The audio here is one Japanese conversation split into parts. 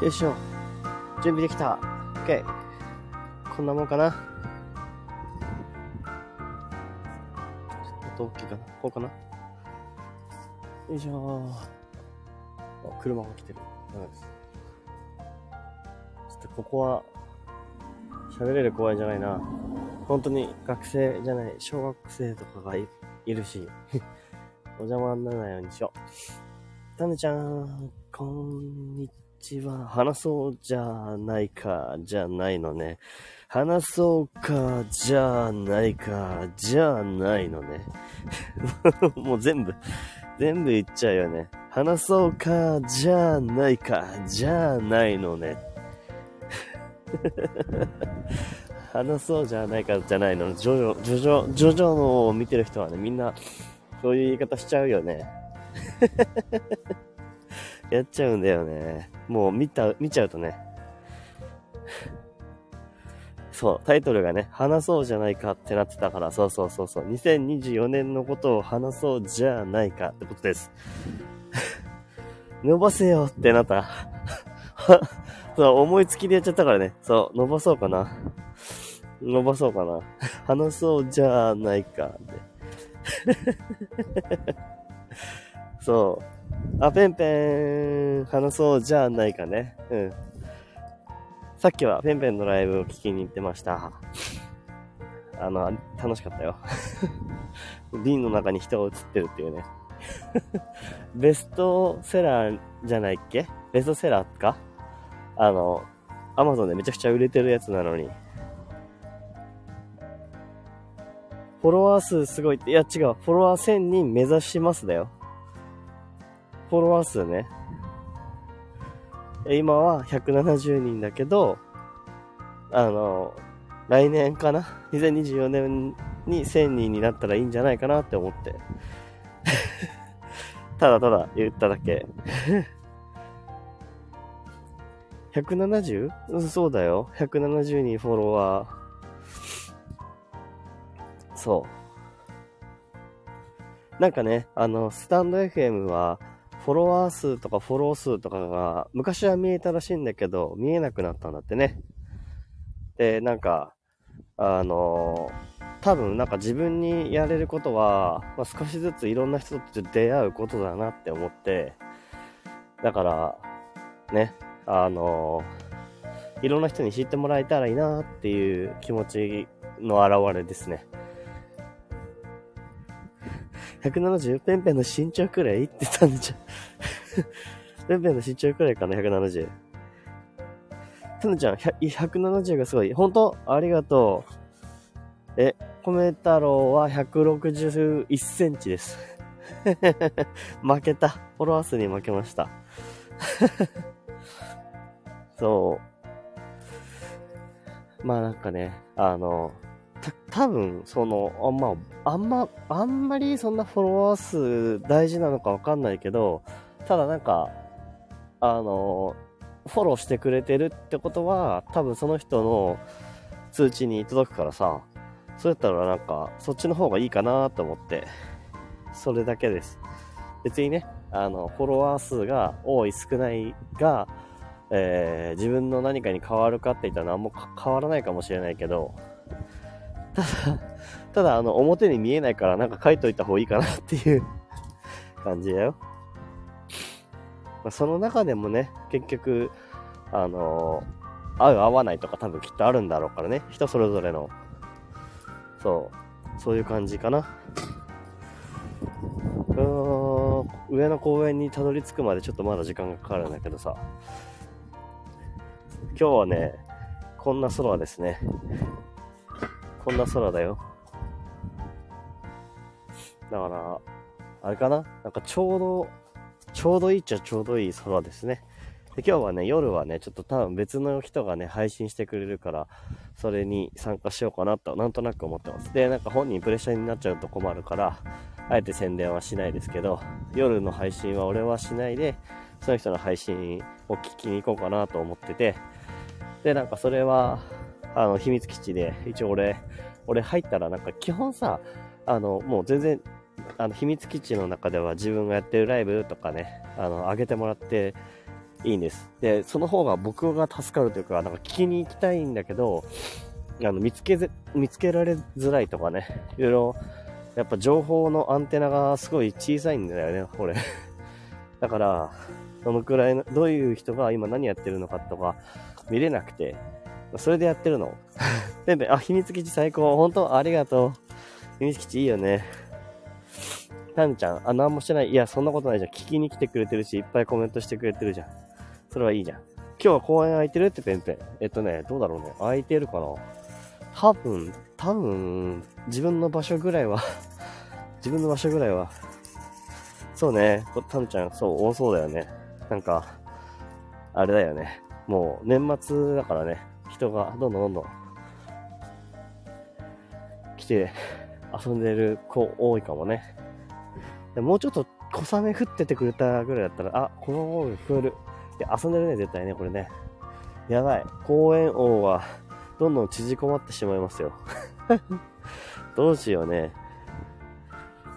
よいしょ。準備できた。OK。こんなもんかな。ちょっと大きいかな。こうかな。よいしょあ、車が来てる。ダメです。ちょっとここは、喋れる公園じゃないな。本当に学生じゃない、小学生とかがいるし、お邪魔にならないようにしよう。タネちゃん、こんにちは。話そうじゃないか、じゃないのね。話そうか、じゃないか、じゃないのね。もう全部、全部言っちゃうよね。話そうか、じゃないか、じゃないのね。話そうじゃないかじゃないの。ジョジョ、ジョジョ、ジョジョのを見てる人はね、みんな、そういう言い方しちゃうよね。やっちゃうんだよね。もう見た、見ちゃうとね。そう、タイトルがね、話そうじゃないかってなってたから、そうそうそうそう、2024年のことを話そうじゃないかってことです。伸ばせよってなった。そう、思いつきでやっちゃったからね。そう、伸ばそうかな。伸ばそうかな。話そうじゃないかって。そう。あ、ペンペン、話そうじゃないかね。うん。さっきはペンペンのライブを聞きに行ってました。あの、楽しかったよ。瓶の中に人が映ってるっていうね。ベストセラーじゃないっけ？ベストセラーか？あの、アマゾンでめちゃくちゃ売れてるやつなのに。フォロワー数すごいって、いや違う、フォロワー1000人目指しますだよ。フォロワー数ね。今は170人だけど、あの、来年かな ?2024 年に1000人になったらいいんじゃないかなって思って。ただただ言っただけ。170? そうだよ。170人フォロワー。そう。なんかね、あの、スタンド FM は、フォロワー数とかフォロー数とかが昔は見えたらしいんだけど、見えなくなったんだってね。で、なんか、あの多分なんか自分にやれることは、まあ、少しずついろんな人と出会うことだなって思って、だから、ね、あのいろんな人に知ってもらえたらいいなっていう気持ちの表れですね。170? ペンペンの身長くらいってたんでちゃ。ペンペンの身長くらいかな、170。タヌちゃん、170がすごい。本当？ありがとう。え、米太郎は161センチです。負けた。フォロワー数に負けました。そう。まあなんかね、あの、た、多分、その、あんま、あんま、あんまりそんなフォロワー数大事なのかわかんないけど、ただなんか、あの、フォローしてくれてるってことは、多分その人の通知に届くからさ、そうやったらなんか、そっちの方がいいかなと思って、それだけです。別にね、あの、フォロワー数が多い少ないが、えー、自分の何かに変わるかって言ったら何も変わらないかもしれないけど、ただ、ただ、あの、表に見えないからなんか書いといた方がいいかなっていう 感じだよ。まあ、その中でもね、結局、あのー、合う合わないとか多分きっとあるんだろうからね。人それぞれの。そう。そういう感じかな。うーん、上の公園にたどり着くまでちょっとまだ時間がかかるんだけどさ。今日はね、こんな空ですね。こんな空だよ。だから、あれかな？なんかちょうど、ちょうどいいっちゃちょうどいい空ですね。で今日はね、夜はね、ちょっと多分別の人がね、配信してくれるから、それに参加しようかなと、なんとなく思ってます。で、なんか本人プレッシャーになっちゃうと困るから、あえて宣伝はしないですけど、夜の配信は俺はしないで、その人の配信を聞きに行こうかなと思ってて、で、なんかそれは、あの、秘密基地で、一応俺、俺入ったらなんか基本さ、あの、もう全然、あの、秘密基地の中では自分がやってるライブとかね、あの、上げてもらって、いいんです。で、その方が僕が助かるというか、なんか聞きに行きたいんだけど、あの、見つけぜ、見つけられづらいとかね、いろいろ、やっぱ情報のアンテナがすごい小さいんだよね、これ。だから、どのくらいの、どういう人が今何やってるのかとか見れなくて、それでやってるの？ペンペン、あ、秘密基地最高。本当ありがとう。秘密基地いいよね。タンちゃん、あ、なんもしてない。いや、そんなことないじゃん。聞きに来てくれてるし、いっぱいコメントしてくれてるじゃん。それはいいじゃん。今日は公園空いてるってペンペン。えっとね、どうだろうね。空いてるかな？多分、多分、自分の場所ぐらいは 自分の場所ぐらいは、そうね、タンちゃん、そう、多そうだよね。なんか、あれだよね。もう、年末だからね、人がどんどんどんどん、来て、遊んでる子多いかもね。でもうちょっと小雨降っててくれたぐらいだったら、あ、この方が聞こえる。いや、遊んでるね、絶対ね、これね。やばい。公園王は、どんどん縮こまってしまいますよ。どうしようね。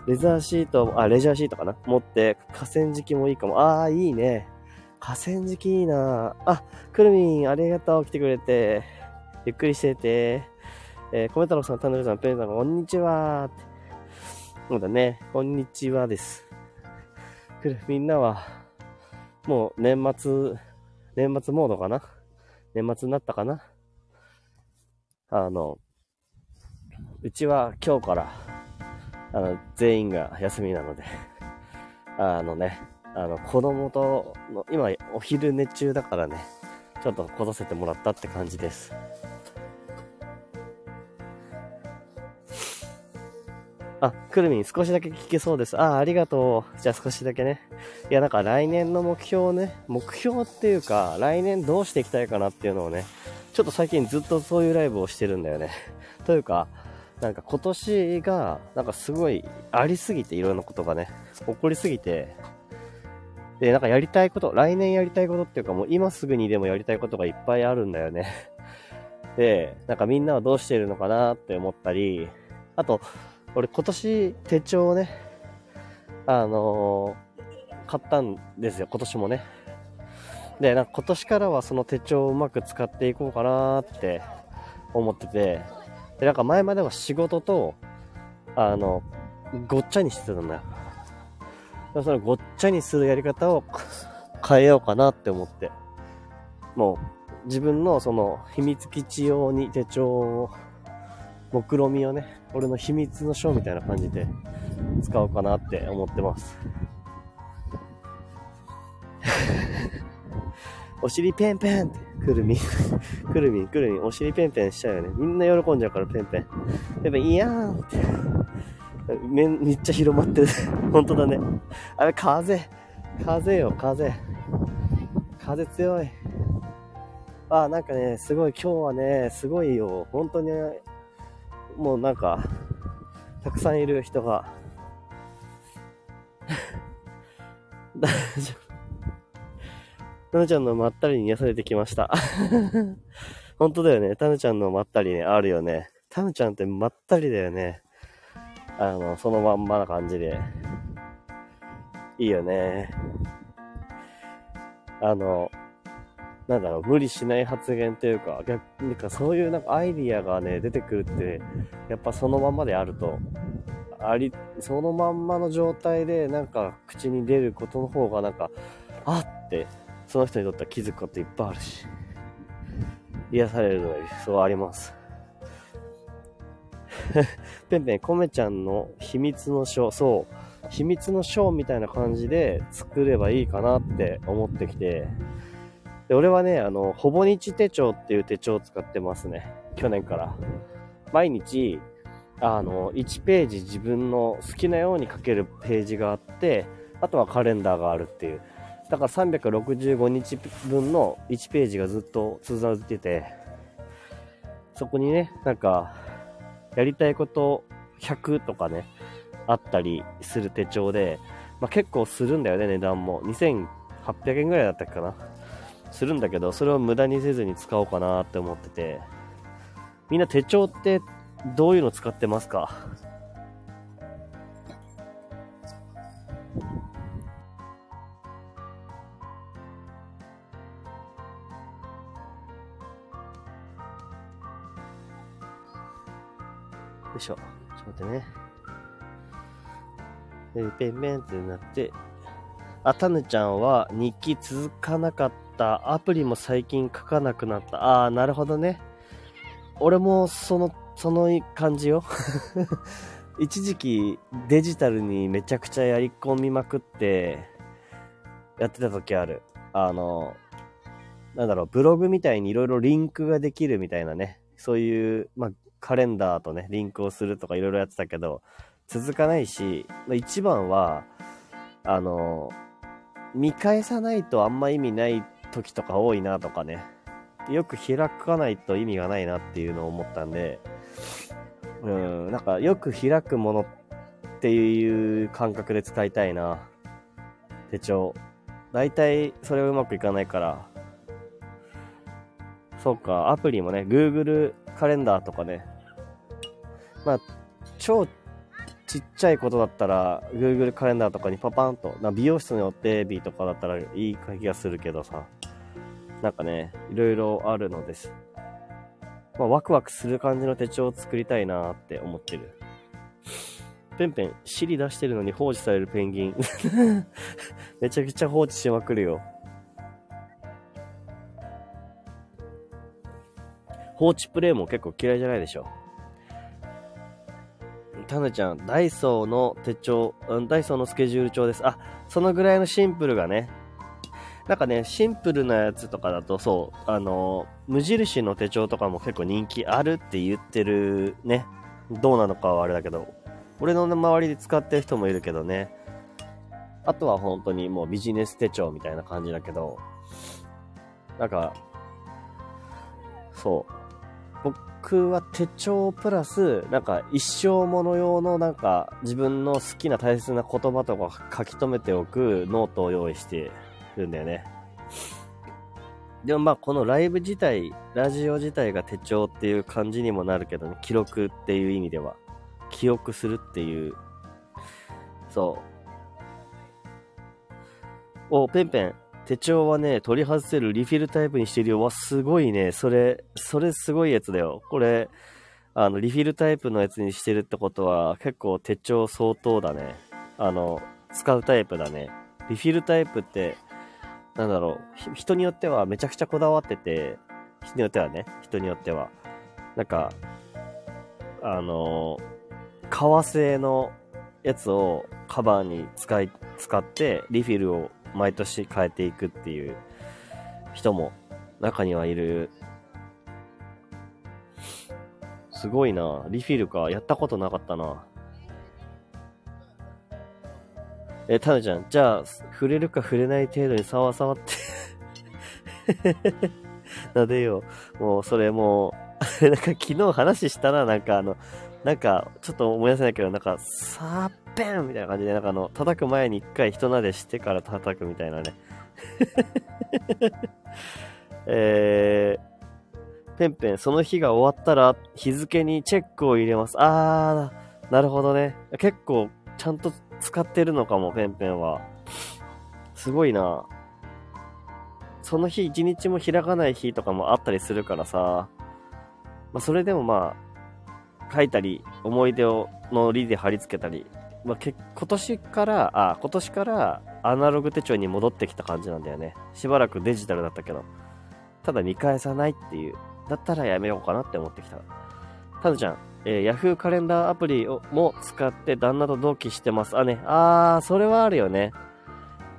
レザーシート、あ、レジャーシートかな持って、河川敷もいいかも。ああ、いいね。河川敷いいなあ、くるみん、ありがとう。来てくれて。ゆっくりしてて。えー、コメ太郎さん、タヌルさん、ペンさん、こんにちは。そうだね。こんにちはです。くる、みんなは、もう年末、年末モードかな？年末になったかな？あの、うちは今日から、あの、全員が休みなので、あのね、あの、子供との、今、お昼寝中だからね、ちょっと来させてもらったって感じです。あ、くるみん少しだけ聞けそうです。あ、ありがとう。じゃあ少しだけね。いや、なんか来年の目標をね、目標っていうか、来年どうしていきたいかなっていうのをね、ちょっと最近ずっとそういうライブをしてるんだよね。というか、なんか今年が、なんかすごいありすぎて、いろんなことがね、起こりすぎて、で、なんかやりたいこと、来年やりたいことっていうかもう今すぐにでもやりたいことがいっぱいあるんだよね。で、なんかみんなはどうしてるのかなって思ったり、あと、俺今年手帳をね、あのー、買ったんですよ、今年もね。で、なんか今年からはその手帳をうまく使っていこうかなって思ってて、で、なんか前までは仕事と、あの、ごっちゃにしてたんだよ。そのごっちゃにするやり方を変えようかなって思って。もう、自分のその秘密基地用に手帳を目論みをね、俺の秘密の書みたいな感じで使おうかなって思ってます。お尻ペンペンって、くるみ、くるみ、くるみ、お尻ペンペンしちゃうよね。みんな喜んじゃうからペンペン。ペンペン、いやーんって。めめっちゃ広まってる。本当だね。あれ、風。風よ、風。風強い。あ、なんかね、すごい今日はね、すごいよ。本当にもうなんか、たくさんいる人が、大丈夫。タヌちゃんのまったりに癒されてきました。本当だよね。タヌちゃんのまったりね、あるよね。タヌちゃんってまったりだよね。あの、そのまんまな感じで。いいよね。あの、なんだろう、無理しない発言というか、逆にかそういうなんかアイディアがね、出てくるって、やっぱそのままであると、あり、そのまんまの状態でなんか口に出ることの方がなんか、あって、その人にとっては気づくこといっぱいあるし、癒されるのがそうあります。ペンペン、コメちゃんの秘密の書、そう、秘密の書みたいな感じで作ればいいかなって思ってきて、で、俺はね、あの、ほぼ日手帳っていう手帳を使ってますね。去年から。毎日、あの、1ページ自分の好きなように書けるページがあって、あとはカレンダーがあるっていう。だから365日分の1ページがずっと続いてて、そこにね、なんか、やりたいこと100とかね、あったりする手帳で、まあ、結構するんだよね、値段も。2800円ぐらいだったかな。するんだけど、それを無駄にせずに使おうかなって思ってて、みんな手帳ってどういうの使ってますか？よいしょ。ちょっと待ってね。で、ペンペンってなって、あ、たぬちゃんは日記続かなかった。アプリも最近書かなくなった。ああ、なるほどね。俺もその、その感じよ。一時期デジタルにめちゃくちゃやり込みまくってやってた時ある。あの、なんだろう、ブログみたいにいろいろリンクができるみたいなね。そういう、まあ、カレンダーとね、リンクをするとかいろいろやってたけど、続かないし、一番は、あの、見返さないとあんま意味ない時とか多いなとかね。よく開かないと意味がないなっていうのを思ったんで、うん、なんかよく開くものっていう感覚で使いたいな。手帳。大体それはうまくいかないから。そうか、アプリもね、Google カレンダーとかね、まあ、超ちっちゃいことだったら、Google カレンダーとかにパパンと、な美容室の予定日とかだったらいい気がするけどさ、なんかね、いろいろあるのです。まあ、ワクワクする感じの手帳を作りたいなって思ってる。ペンペン、尻出してるのに放置されるペンギン。めちゃくちゃ放置しまくるよ。放置プレイも結構嫌いじゃないでしょ。タヌちゃん、ダイソーの手帳、うん、ダイソーのスケジュール帳です。あ、そのぐらいのシンプルがね。なんかね、シンプルなやつとかだと、そう、あの、無印の手帳とかも結構人気あるって言ってるね。どうなのかはあれだけど。俺の周りで使ってる人もいるけどね。あとは本当にもうビジネス手帳みたいな感じだけど。なんか、そう。僕は手帳プラス、なんか一生もの用のなんか自分の好きな大切な言葉とか書き留めておくノートを用意してるんだよね。でもまあこのライブ自体、ラジオ自体が手帳っていう感じにもなるけどね、記録っていう意味では。記憶するっていう。そう。お、ペンペン。手帳はね、取り外せるリフィルタイプにしてるよ。わ、すごいね。それ、それすごいやつだよ。これ、あの、リフィルタイプのやつにしてるってことは、結構手帳相当だね。あの、使うタイプだね。リフィルタイプって、なんだろう、人によってはめちゃくちゃこだわってて、人によってはね、人によっては。なんか、あの、革製のやつをカバーに使い、使ってリフィルを毎年変えていくっていう人も中にはいる。すごいな。リフィルか。やったことなかったな。え、タヌちゃん、じゃあ、触れるか触れない程度に触触って なでよ。もう、それもう なんか昨日話したな、なんかあの、なんか、ちょっと思い出せないけど、なんか、さーペンみたいな感じで、なんかあの、叩く前に一回人撫でしてから叩くみたいなね。えー、ペンペン、その日が終わったら日付にチェックを入れます。あー、なるほどね。結構、ちゃんと使ってるのかも、ペンペンは。すごいな。その日一日も開かない日とかもあったりするからさ。まあ、それでもまあ、書いたり、思い出をのりで貼り付けたり、まあ、け今年から、あ、今年からアナログ手帳に戻ってきた感じなんだよね。しばらくデジタルだったけど。ただ見返さないっていう。だったらやめようかなって思ってきた。タヌちゃん、えー、Yahoo カレンダーアプリをも使って旦那と同期してます。あね、あー、それはあるよね。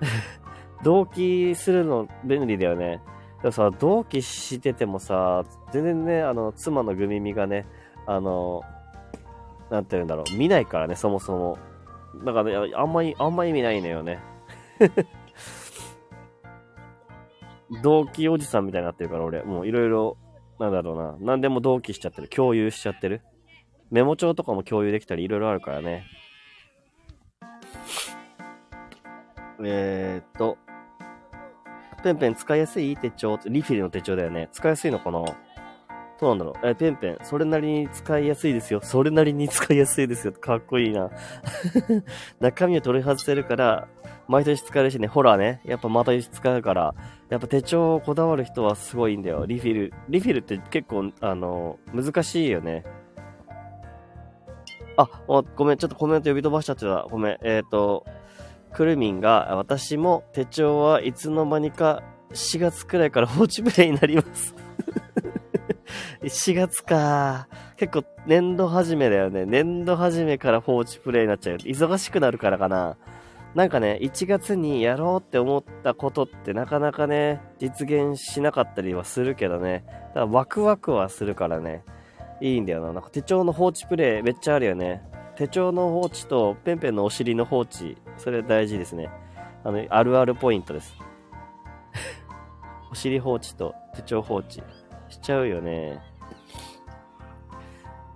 同期するの便利だよね。でもさ、同期しててもさ、全然ね、あの、妻のグミミがね、あの、なんて言うんだろう、見ないからね、そもそも。だからね、あんまり、あんま意味ないのよね。同期おじさんみたいになってるから、俺。もういろいろ、なんだろうな。何でも同期しちゃってる。共有しちゃってる。メモ帳とかも共有できたり、いろいろあるからね。えー、っと、ペンペン使いやすい？手帳？リフィルの手帳だよね。使いやすいのかな？そうなんだろう。えペンペン、それなりに使いやすいですよ。それなりに使いやすいですよ。かっこいいな。中身を取り外せるから、毎年使えるしね。ほらね。やっぱ毎年使うから。やっぱ手帳をこだわる人はすごいんだよ。リフィル。リフィルって結構、あの、難しいよね。あ、ごめん、ちょっとコメント呼び飛ばしちゃってた。ごめん。えっ、ー、と、くるみんが、私も手帳はいつの間にか4月くらいから放置プレイになります4月か。結構年度始めだよね。年度始めから放置プレイになっちゃう。忙しくなるからかな。なんかね、1月にやろうって思ったことってなかなかね、実現しなかったりはするけどね。だからワクワクはするからね。いいんだよな。なんか手帳の放置プレイめっちゃあるよね。手帳の放置とペンペンのお尻の放置。それ大事ですね。あの、あるあるポイントです。お尻放置と手帳放置しちゃうよね。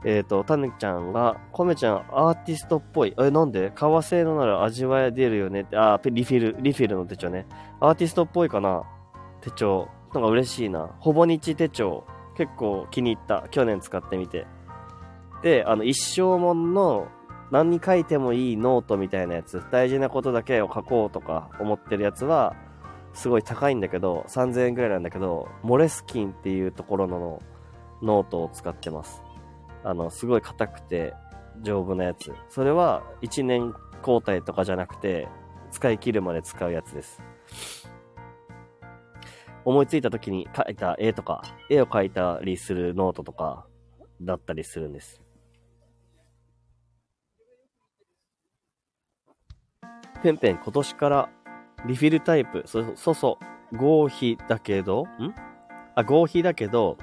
えっ、ー、と、タヌちゃんが、コメちゃんアーティストっぽい。え、なんで？革製のなら味わい出るよねって。あ、リフィル、リフィルの手帳ね。アーティストっぽいかな？手帳。なんか嬉しいな。ほぼ日手帳。結構気に入った。去年使ってみて。で、あの、一生もんの何に書いてもいいノートみたいなやつ、大事なことだけを書こうとか思ってるやつは、すごい高いんだけど、3000円くらいなんだけど、モレスキンっていうところのノートを使ってます。あの、すごい硬くて丈夫なやつ。それは1年交代とかじゃなくて、使い切るまで使うやつです。思いついた時に描いた絵とか、絵を描いたりするノートとかだったりするんです。ペンペン今年からリフィルタイプ、そ、そうそう、合皮だけど、ん？あ、合皮だけど、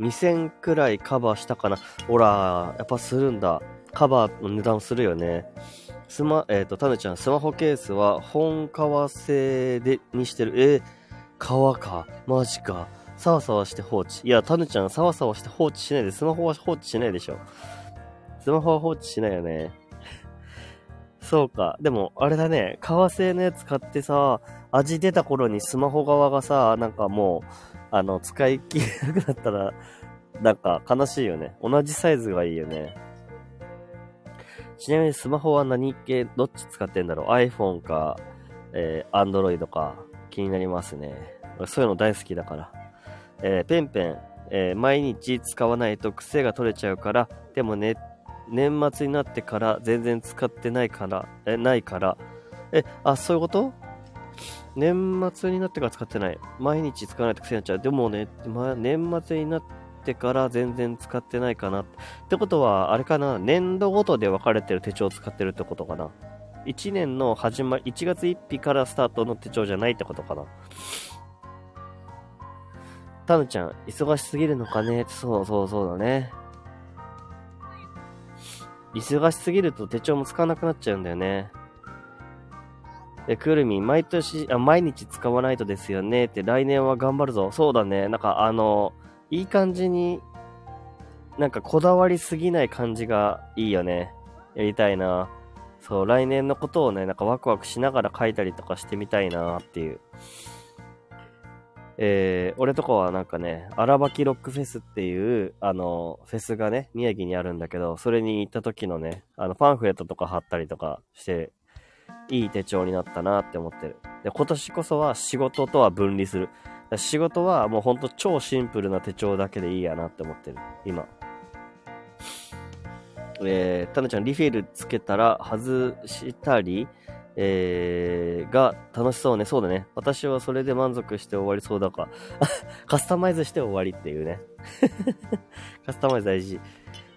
2000くらいカバーしたかな。ほら、やっぱするんだ。カバーの値段するよね。スマ、えっ、ー、と、タヌちゃん、スマホケースは本革製で、にしてる。えー、革か。マジか。サワサワして放置。いや、タヌちゃん、サワサワして放置しないで、スマホは放置しないでしょ。スマホは放置しないよね。そうか。でも、あれだね。革製のやつ買ってさ、味出た頃にスマホ側がさ、なんかもう、あの、使い切れなくなったら、なんか悲しいよね。同じサイズがいいよね。ちなみにスマホは何系、どっち使ってんだろう ?iPhone か、えー、Android か気になりますね。そういうの大好きだから。えー、ペンペン、えー、毎日使わないと癖が取れちゃうから、でもね、年末になってから全然使ってないから、え、ないから、え、あ、そういうこと？年末になってから使ってない。毎日使わないと癖になっちゃう。でもね、まあ、年末になってから全然使ってないかな。ってことは、あれかな、年度ごとで分かれてる手帳を使ってるってことかな。1年の始まり、1月1日からスタートの手帳じゃないってことかな。タヌちゃん、忙しすぎるのかねそうそうそうだね。忙しすぎると手帳も使わなくなっちゃうんだよね。え、くるみ、毎年あ、毎日使わないとですよねって、来年は頑張るぞ。そうだね。なんかあの、いい感じに、なんかこだわりすぎない感じがいいよね。やりたいな。そう、来年のことをね、なんかワクワクしながら書いたりとかしてみたいなっていう。えー、俺とかはなんかね、荒ばきロックフェスっていう、あの、フェスがね、宮城にあるんだけど、それに行った時のね、あの、パンフレットとか貼ったりとかして、いい手帳になったなって思ってる。で、今年こそは仕事とは分離する。仕事はもうほんと超シンプルな手帳だけでいいやなって思ってる。今。えー、タヌちゃん、リフィルつけたら外したり、えー、が楽しそうね。そうだね。私はそれで満足して終わりそうだか。カスタマイズして終わりっていうね。カスタマイズ大事。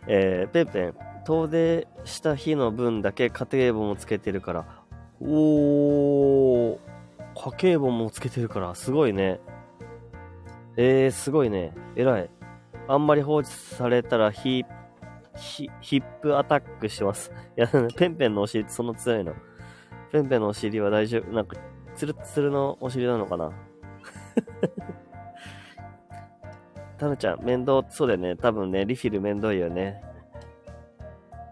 えー、ペンペン、遠出した日の分だけ家庭簿もつけてるから。おー、家計簿もつけてるから、すごいね。えー、すごいね。偉い。あんまり放置されたらヒ、ヒ、ヒップアタックしてます。いや、ペンペンのお尻ってそんな強いの。ペンペンのお尻は大丈夫。なんか、ツルツルのお尻なのかな タヌちゃん、面倒、そうだよね。多分ね、リフィル面倒いよね。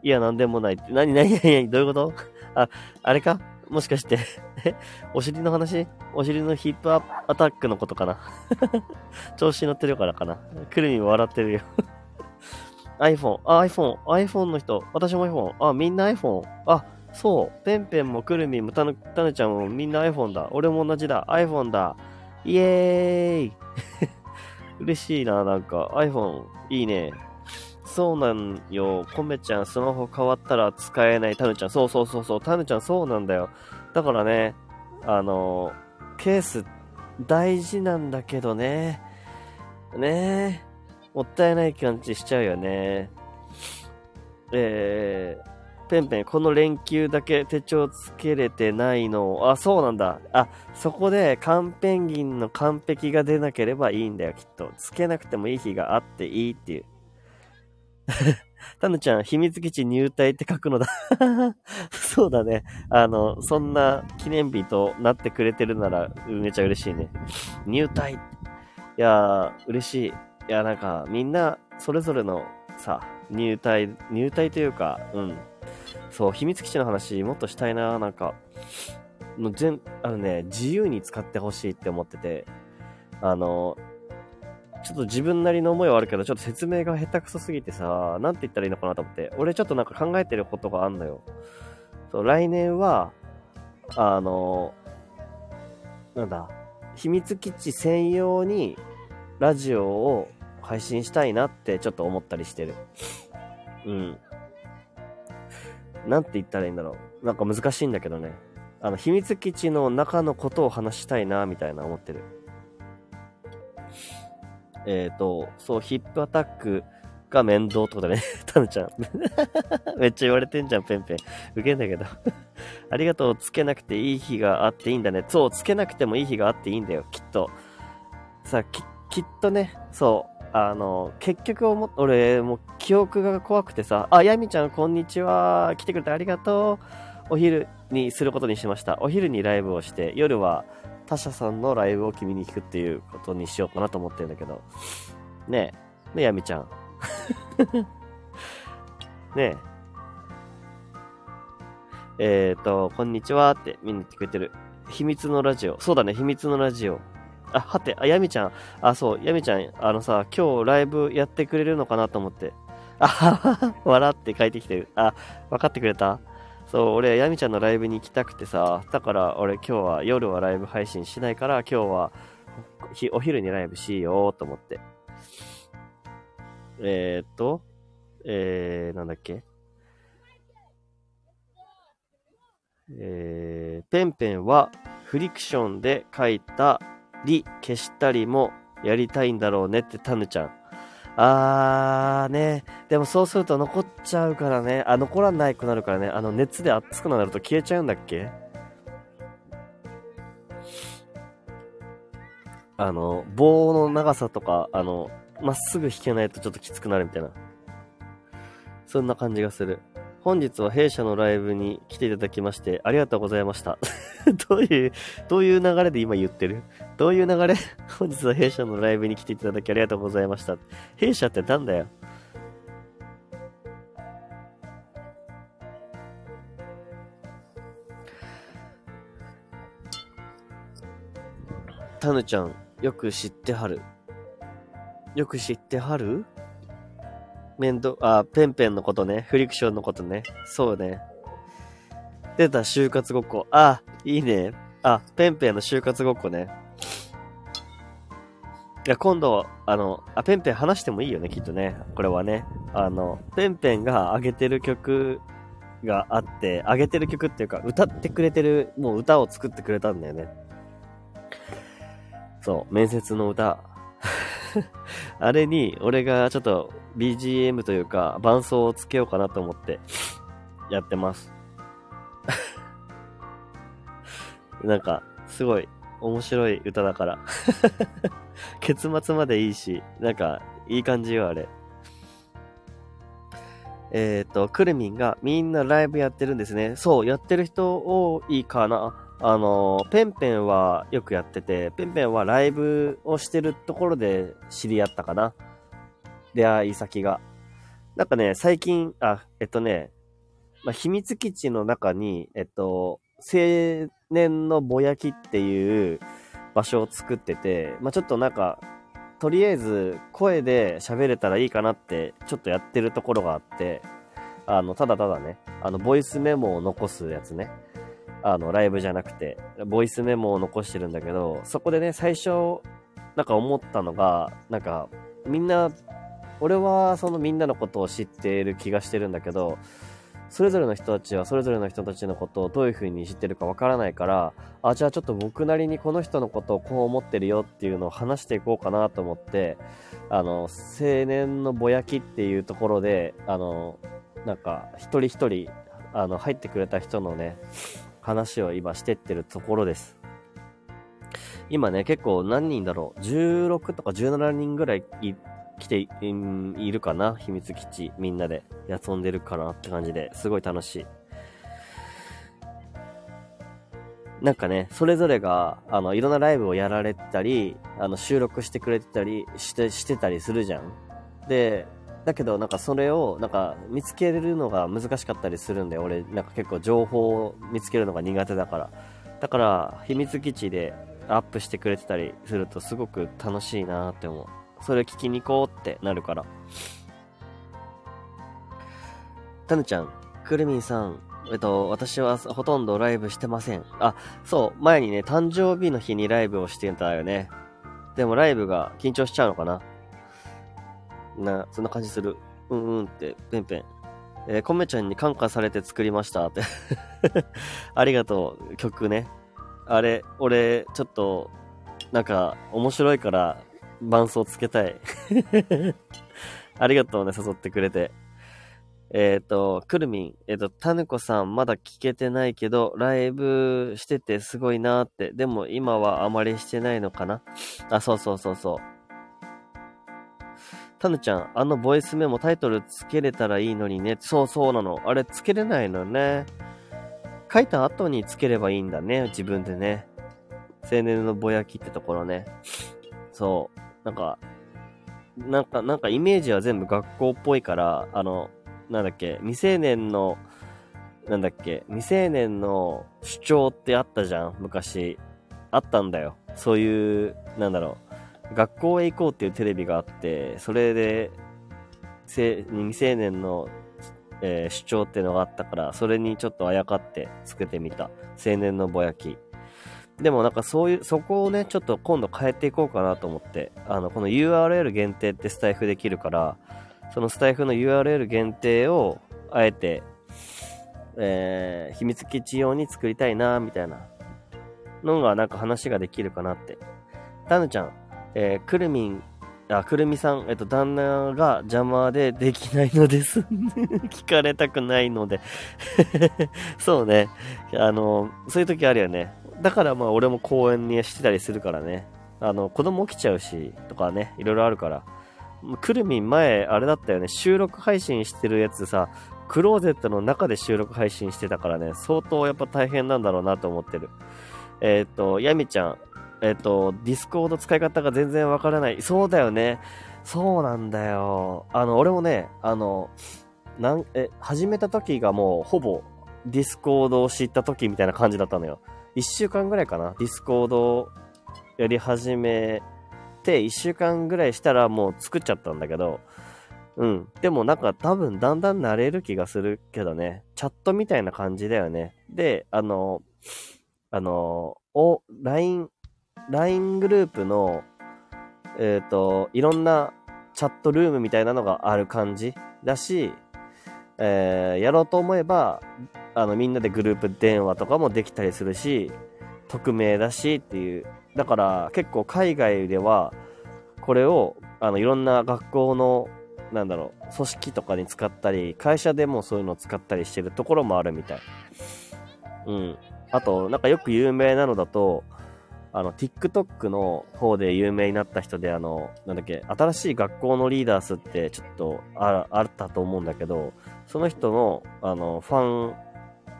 いや、なんでもないって。なになになにどういうこと？あ、あれか？もしかして お尻の話？お尻のヒップアタックのことかな？調子乗ってるからかな？くるみ笑ってるよ iPhone、あ、iPhone、iPhone の人、私も iPhone、あ、みんな iPhone、あ、そう。ペンペンもくるみもたぬ、たぬちゃんもみんな iPhone だ。俺も同じだ。iPhone だ。イエーイ 嬉しいな、なんか。iPhone、いいね。そうなんよ。コメちゃん、スマホ変わったら使えない。タヌちゃん、そうそうそうそう。タヌちゃん、そうなんだよ。だからね、あの、ケース大事なんだけどね。ねもったいない感じしちゃうよね。えー、ペンペン、この連休だけ手帳つけれてないの。あ、そうなんだ。あ、そこでカンペンギンの完璧が出なければいいんだよ、きっと。つけなくてもいい日があっていいっていう。タヌちゃん、秘密基地入隊って書くのだ そうだね。あの、そんな記念日となってくれてるなら、めちゃ嬉しいね。入隊。いやー、嬉しい。いや、なんか、みんな、それぞれのさ、入隊、入隊というか、うん。そう、秘密基地の話、もっとしたいな、なんか。もう全、あのね、自由に使ってほしいって思ってて、あの、ちょっと自分なりの思いはあるけど、ちょっと説明が下手くそすぎてさ、なんて言ったらいいのかなと思って。俺ちょっとなんか考えてることがあんのよ。そう、来年は、あの、なんだ、秘密基地専用にラジオを配信したいなってちょっと思ったりしてる。うん。なんて言ったらいいんだろう。なんか難しいんだけどね。あの、秘密基地の中のことを話したいな、みたいな思ってる。えっ、ー、と、そう、ヒップアタックが面倒ってことだね。タヌちゃん。めっちゃ言われてんじゃん、ペンペン。ウケんだけど。ありがとう、つけなくていい日があっていいんだね。そう、つけなくてもいい日があっていいんだよ、きっと。さ、き、きっとね、そう、あの、結局思俺、もう記憶が怖くてさ、あ、ヤミちゃん、こんにちは。来てくれてありがとう。お昼にすることにしました。お昼にライブをして、夜は、他社さんのライブを君に聞くっていうことにしようかなと思ってるんだけど。ねえ。ねえ、やみちゃん。ねえ。えっ、ー、と、こんにちはってみんな言ってくれてる。秘密のラジオ。そうだね、秘密のラジオ。あ、はて、あ、やみちゃん。あ、そう、やみちゃん、あのさ、今日ライブやってくれるのかなと思って。あはは、笑って書いてきてる。あ、分かってくれた？そう、俺、ヤミちゃんのライブに行きたくてさ、だから俺今日は夜はライブ配信しないから、今日はお昼にライブしようと思って。えー、っと、えー、なんだっけ？えー、ペンペンはフリクションで書いたり消したりもやりたいんだろうねってタヌちゃん。あーね。でもそうすると残っちゃうからね。あ、残らないくなるからね。あの熱で熱くなると消えちゃうんだっけ？あの、棒の長さとか、あの、まっすぐ引けないとちょっときつくなるみたいな。そんな感じがする。本日は弊社のライブに来ていただきましてありがとうございました。どういう、どういう流れで今言ってる？どういう流れ？本日は弊社のライブに来ていただきありがとうございました。弊社ってなんだよ？タヌちゃん、よく知ってはる？よく知ってはる？面倒、あ、ペンペンのことね。フリクションのことね。そうね。出た、就活ごっこ。あ、いいね。あ、ペンペンの就活ごっこね。いや、今度、あの、あ、ペンペン話してもいいよね、きっとね。これはね。あの、ペンペンが上げてる曲があって、上げてる曲っていうか、歌ってくれてる、もう歌を作ってくれたんだよね。そう、面接の歌。あれに、俺がちょっと BGM というか、伴奏をつけようかなと思って、やってます。なんか、すごい、面白い歌だから 結末までいいし、なんか、いい感じよ、あれ。えっ、ー、と、クルミンがみんなライブやってるんですね。そう、やってる人多いかな。あの、ペンペンはよくやってて、ペンペンはライブをしてるところで知り合ったかな。出会い先が。なんかね、最近、あ、えっとね、まあ、秘密基地の中に、えっと、青年のぼやきっていう場所を作ってて、まあ、ちょっとなんか、とりあえず声で喋れたらいいかなって、ちょっとやってるところがあって、あの、ただただね、あの、ボイスメモを残すやつね。あの、ライブじゃなくて、ボイスメモを残してるんだけど、そこでね、最初、なんか思ったのが、なんか、みんな、俺はそのみんなのことを知っている気がしてるんだけど、それぞれの人たちはそれぞれの人たちのことをどういう風に知ってるかわからないから、あ、じゃあちょっと僕なりにこの人のことをこう思ってるよっていうのを話していこうかなと思って、あの、青年のぼやきっていうところで、あの、なんか、一人一人、あの、入ってくれた人のね、話を今してってるところです。今ね、結構何人だろう ?16 とか17人ぐらい来ているかな？秘密基地みんなで遊んでるかなって感じですごい楽しい。なんかね、それぞれが、あの、いろんなライブをやられたり、あの、収録してくれてたりして、してたりするじゃん。で、だけどなんかそれをなんか見つけるのが難しかったりするんで、俺なんか結構情報を見つけるのが苦手だから。だから、秘密基地でアップしてくれてたりするとすごく楽しいなって思う。それ聞きに行こうってなるから。タヌちゃん、くるみんさん、えっと、私はほとんどライブしてません。あ、そう、前にね、誕生日の日にライブをしてたよね。でもライブが緊張しちゃうのかな？な、そんな感じする。うんうんって、ペンペン。えー、コメちゃんに感化されて作りましたって ありがとう、曲ね。あれ、俺、ちょっと、なんか、面白いから伴奏つけたい ありがとうね、誘ってくれて。えっ、ー、と、くるみん、えっ、ー、と、たぬこさんまだ聞けてないけど、ライブしててすごいなーって。でも今はあまりしてないのかなあ、そうそうそうそう。たぬちゃん、あのボイスメモタイトルつけれたらいいのにね。そうそうなの。あれつけれないのね。書いた後につければいいんだね。自分でね。青年のぼやきってところね。そう。なんか、なんか、なんかイメージは全部学校っぽいから、あの、なんだっけ、未成年の、なんだっけ、未成年の主張ってあったじゃん、昔。あったんだよ。そういう、なんだろう。学校へ行こうっていうテレビがあって、それで、未成年の、えー、主張っていうのがあったから、それにちょっとあやかって作ってみた。青年のぼやき。でもなんかそういう、そこをね、ちょっと今度変えていこうかなと思って、あの、この URL 限定ってスタイフできるから、そのスタイフの URL 限定を、あえて、えー、秘密基地用に作りたいな、みたいなのがなんか話ができるかなって。タヌちゃん、えー、くるみん、あ、くるみさん、えっと、旦那が邪魔でできないのです。聞かれたくないので そうね。あの、そういう時あるよね。だからまあ俺も公園にしてたりするからね。あの、子供起きちゃうし、とかね、いろいろあるから。くるみん前、あれだったよね、収録配信してるやつさ、クローゼットの中で収録配信してたからね、相当やっぱ大変なんだろうなと思ってる。えっ、ー、と、ヤミちゃん、えっ、ー、と、ディスコード使い方が全然わからない。そうだよね。そうなんだよ。あの、俺もね、あの、なん、え、始めた時がもうほぼディスコードを知った時みたいな感じだったのよ。1週間ぐらいかな、ディスコードやり始めて、1週間ぐらいしたらもう作っちゃったんだけど、うん。でもなんか多分だんだん慣れる気がするけどね。チャットみたいな感じだよね。で、あの、あの、お、LINE、LINE グループの、えっ、ー、と、いろんなチャットルームみたいなのがある感じだし、えー、やろうと思えば、あの、みんなでグループ電話とかもできたりするし、匿名だしっていう。だから結構海外では、これを、あの、いろんな学校の、なんだろう、組織とかに使ったり、会社でもそういうのを使ったりしてるところもあるみたい。うん。あと、なんかよく有名なのだと、あの、TikTok の方で有名になった人で、あの、なんだっけ、新しい学校のリーダースってちょっとああったと思うんだけど、その人の、あの、ファン、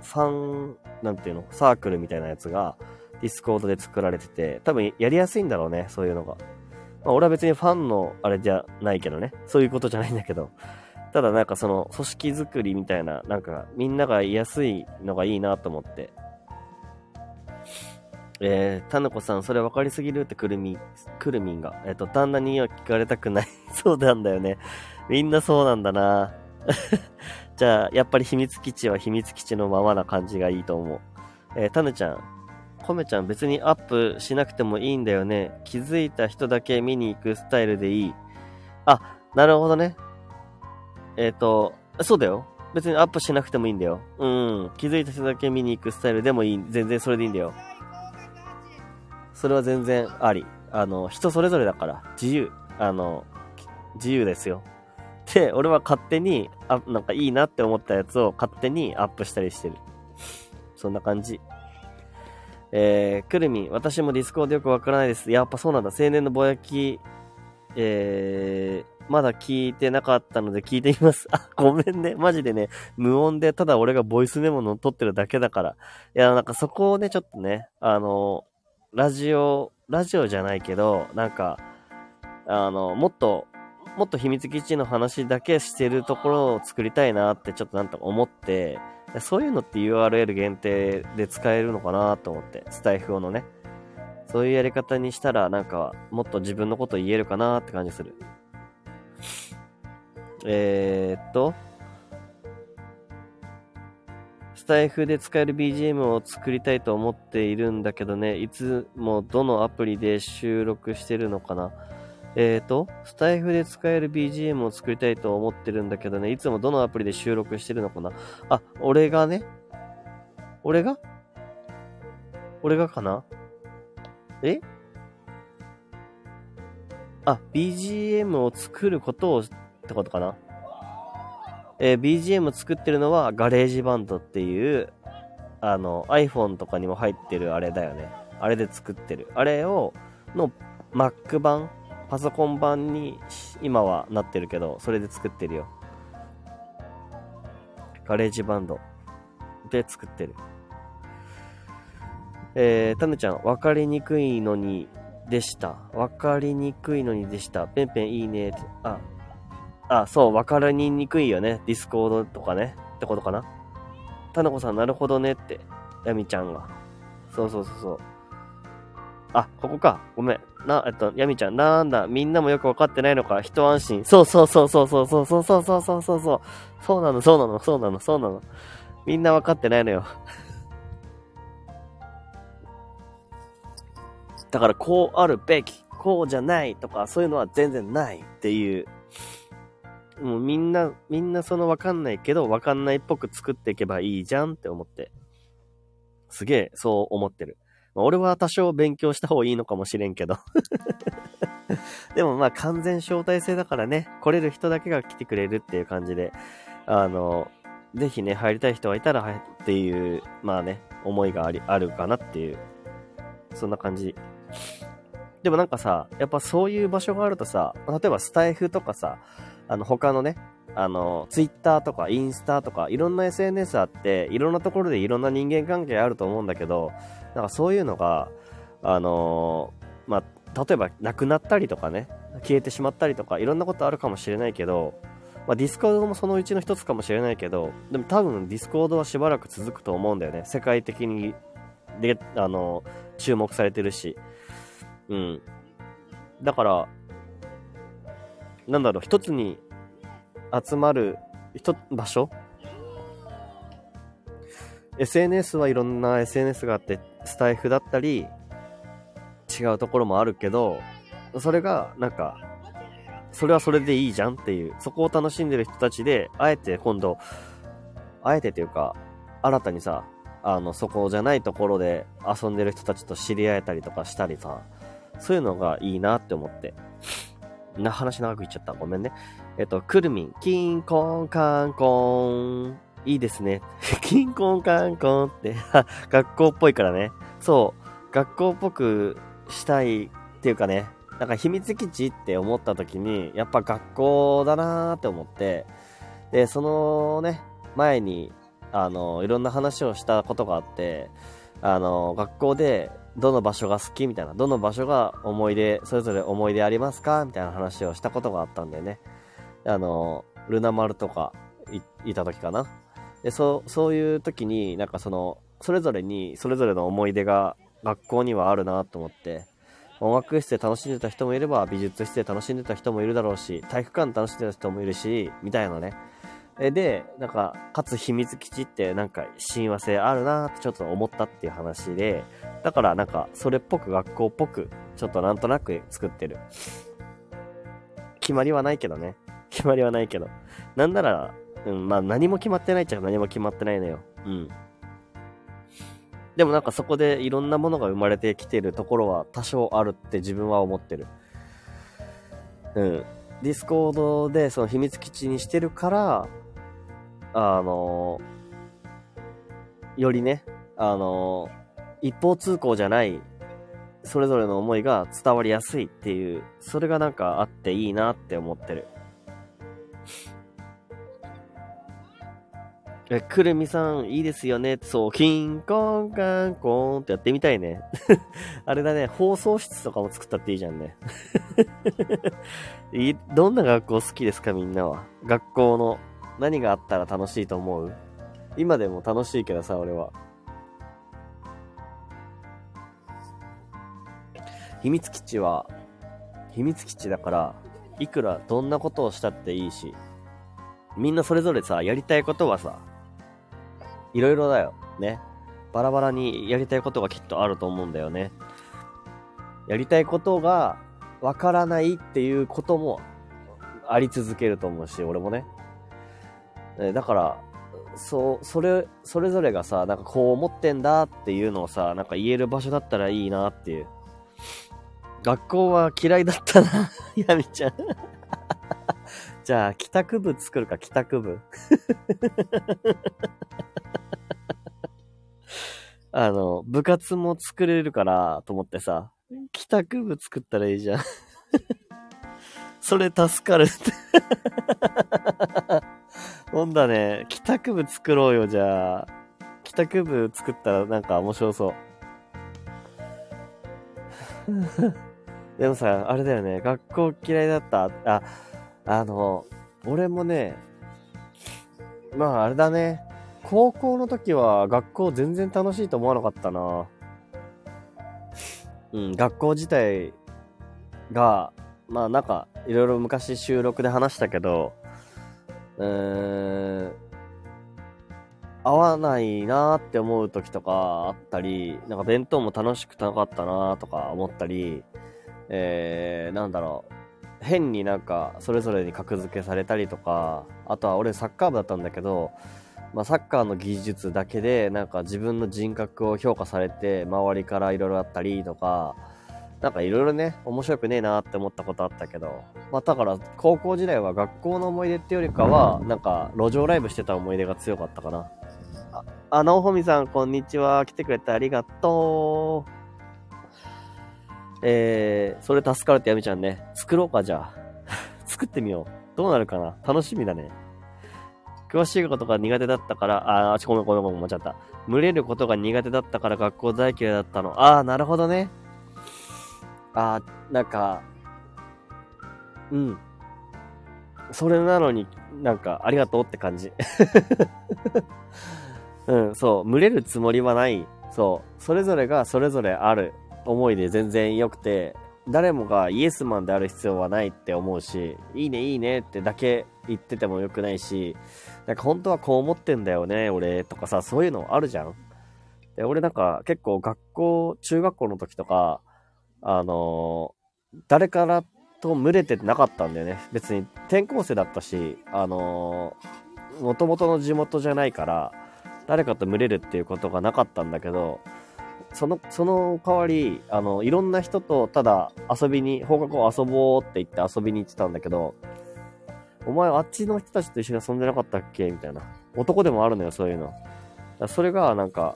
ファン、なんていうの、サークルみたいなやつが、ディスコードで作られてて、多分やりやすいんだろうね、そういうのが。まあ、俺は別にファンのあれじゃないけどね。そういうことじゃないんだけど。ただなんかその組織作りみたいな、なんかみんなが居やすいのがいいなと思って。えー、たぬこさん、それ分かりすぎるってくるみ、くるみんが。えっ、ー、と、旦那には聞かれたくない。そうなんだよね。みんなそうなんだな。じゃあ、やっぱり秘密基地は秘密基地のままな感じがいいと思う。えー、たぬちゃん、コメちゃん別にアップしなくてもいいんだよね。気づいた人だけ見に行くスタイルでいい。あ、なるほどね。えっ、ー、と、そうだよ。別にアップしなくてもいいんだよ。うん。気づいた人だけ見に行くスタイルでもいい。全然それでいいんだよ。それは全然あり。あの、人それぞれだから。自由。あの、自由ですよ。で、俺は勝手に、あ、なんかいいなって思ったやつを勝手にアップしたりしてる。そんな感じ。えー、くるみ、私もディスコードよくわからないです。やっぱそうなんだ。青年のぼやき、えー、まだ聞いてなかったので聞いてみます。あ、ごめんね。マジでね、無音で、ただ俺がボイスメモの撮ってるだけだから。いや、なんかそこをね、ちょっとね、あの、ラジオ、ラジオじゃないけど、なんか、あの、もっと、もっと秘密基地の話だけしてるところを作りたいなってちょっとなんとか思って、そういうのって URL 限定で使えるのかなと思って、スタイフ用のね。そういうやり方にしたら、なんか、もっと自分のこと言えるかなって感じする。えー、っと、スタイフで使える BGM を作りたいと思っているんだけどね、いつもどのアプリで収録してるのかなえーと、スタイフで使える BGM を作りたいと思ってるんだけどね、いつもどのアプリで収録してるのかな？あ、俺がね？俺が？俺がかな？え？あ、BGM を作ることをってことかな？えー、BGM 作ってるのはガレージバンドっていう、あの、iPhone とかにも入ってるあれだよね。あれで作ってる。あれを、の Mac 版パソコン版に今はなってるけど、それで作ってるよ。ガレージバンドで作ってる。えー、タヌちゃん、わかりにくいのにでした。わかりにくいのにでした。ペンペンいいね。あ、あ、そう、わかりにくいよね。ディスコードとかね。ってことかな。タヌコさん、なるほどねって。ヤミちゃんが。そうそうそうそう。あ、ここか。ごめん。な、えっと、ヤミちゃん、なんだ、みんなもよくわかってないのか。一安心。そうそうそうそうそうそうそうそうそうそうそうそう。そうなの、そうなの、そうなの、そうなの。みんなわかってないのよ。だから、こうあるべき、こうじゃないとか、そういうのは全然ないっていう。もうみんな、みんなそのわかんないけど、わかんないっぽく作っていけばいいじゃんって思って。すげえ、そう思ってる。まあ、俺は多少勉強した方がいいのかもしれんけど。でもまあ完全招待制だからね、来れる人だけが来てくれるっていう感じで、あの、ぜひね、入りたい人がいたら入っていう、まあね、思いがあり、あるかなっていう、そんな感じ。でもなんかさ、やっぱそういう場所があるとさ、例えばスタイフとかさ、あの他のね、あの、ツイッターとかインスタとかいろんな SNS あって、いろんなところでいろんな人間関係あると思うんだけど、なんかそういうのが、あのー、まあ、例えば亡くなったりとかね、消えてしまったりとか、いろんなことあるかもしれないけど、まあ、ディスコードもそのうちの一つかもしれないけど、でも多分ディスコードはしばらく続くと思うんだよね。世界的に、で、あの、注目されてるし。うん。だから、なんだろう、一つに集まる、一場所？SNS はいろんな SNS があって、スタイフだったり、違うところもあるけど、それが、なんか、それはそれでいいじゃんっていう、そこを楽しんでる人たちで、あえて今度、あえてというか、新たにさ、あの、そこじゃないところで遊んでる人たちと知り合えたりとかしたりさ、そういうのがいいなって思って。な、話長く言っちゃった。ごめんね。えっと、くるみん、キンコンカンコン。いいですね。キンコンカンコンって、学校っぽいからね。そう、学校っぽくしたいっていうかね、なんか秘密基地って思った時に、やっぱ学校だなーって思って、で、そのね、前に、あの、いろんな話をしたことがあって、あの、学校でどの場所が好きみたいな、どの場所が思い出、それぞれ思い出ありますか？みたいな話をしたことがあったんだよね。あの、ルナ丸とかいた時かな。で、そう、そういう時に、なんかその、それぞれに、それぞれの思い出が学校にはあるなと思って、音楽室で楽しんでた人もいれば、美術室で楽しんでた人もいるだろうし、体育館楽しんでた人もいるし、みたいなね。で、なんか、かつ秘密基地ってなんか親和性あるなってちょっと思ったっていう話で、だからなんか、それっぽく学校っぽく、ちょっとなんとなく作ってる。決まりはないけどね。決まりはないけど。なんなら、うん、まあ何も決まってないっちゃ何も決まってないのよ。うん。でもなんかそこでいろんなものが生まれてきてるところは多少あるって自分は思ってる。うん。ディスコードでその秘密基地にしてるから、あのよりね、あの一方通行じゃない、それぞれの思いが伝わりやすいっていう、それがなんかあっていいなって思ってる。くるみさん、いいですよね。そう、キンコンカンコーンってやってみたいね。あれだね、放送室とかも作ったっていいじゃんね。どんな学校好きですか、みんなは？学校の何があったら楽しいと思う？今でも楽しいけどさ、俺は。秘密基地は、秘密基地だから、いくらどんなことをしたっていいし、みんなそれぞれさ、やりたいことはさ、いろいろだよ。ね。バラバラにやりたいことがきっとあると思うんだよね。やりたいことがわからないっていうこともあり続けると思うし、俺もね。だから、そう、それ、それぞれがさ、なんかこう思ってんだっていうのをさ、なんか言える場所だったらいいなっていう。学校は嫌いだったな、やみちゃん。じゃあ、帰宅部作るか、帰宅部。あの、部活も作れるから、と思ってさ、帰宅部作ったらいいじゃん。それ助かるって。ほんだね、帰宅部作ろうよ、じゃあ。帰宅部作ったらなんか面白そう。でもさ、あれだよね、学校嫌いだった。あ、あの、俺もね、まああれだね、高校の時は学校全然楽しいと思わなかったな。うん、学校自体が、まあなんか、いろいろ昔収録で話したけど、うーん、合わないなーって思う時とかあったり、なんか弁当も楽しくなかったなーとか思ったり、えー、なんだろう、変になんかそれぞれに格付けされたりとか、あとは俺サッカー部だったんだけど、まあ、サッカーの技術だけで、なんか自分の人格を評価されて、周りからいろいろあったりとか、なんかいろいろね、面白くねえなって思ったことあったけど、まあだから高校時代は学校の思い出っていうよりかは、なんか路上ライブしてた思い出が強かったかな。あ、あのほみさん、こんにちは。来てくれてありがとう。えー、それ助かるってやみちゃんね。作ろうか、じゃあ。作ってみよう。どうなるかな楽しみだね。詳しいことが苦手だったから、あー、ごめんごめんごめん、間違った。群れることが苦手だったから学校大嫌いだったの。あー、なるほどね。あー、なんか、うん。それなのになんか、ありがとうって感じ。うん、そう、群れるつもりはない。そう、それぞれがそれぞれある思いで全然良くて、誰もがイエスマンである必要はないって思うし、いいねいいねってだけ言ってても良くないし、なんか本当はこう思ってんだよね、俺とかさ、そういうのあるじゃん。で、俺なんか結構学校、中学校の時とか、あのー、誰からと群れてなかったんだよね。別に転校生だったし、あのー、元々の地元じゃないから、誰かと群れるっていうことがなかったんだけど、その、その代わり、あの、いろんな人とただ遊びに、放課後遊ぼうって言って遊びに行ってたんだけど、お前あっちの人たちと一緒に遊んでなかったっけ？みたいな。男でもあるのよ、そういうの。それが、なんか、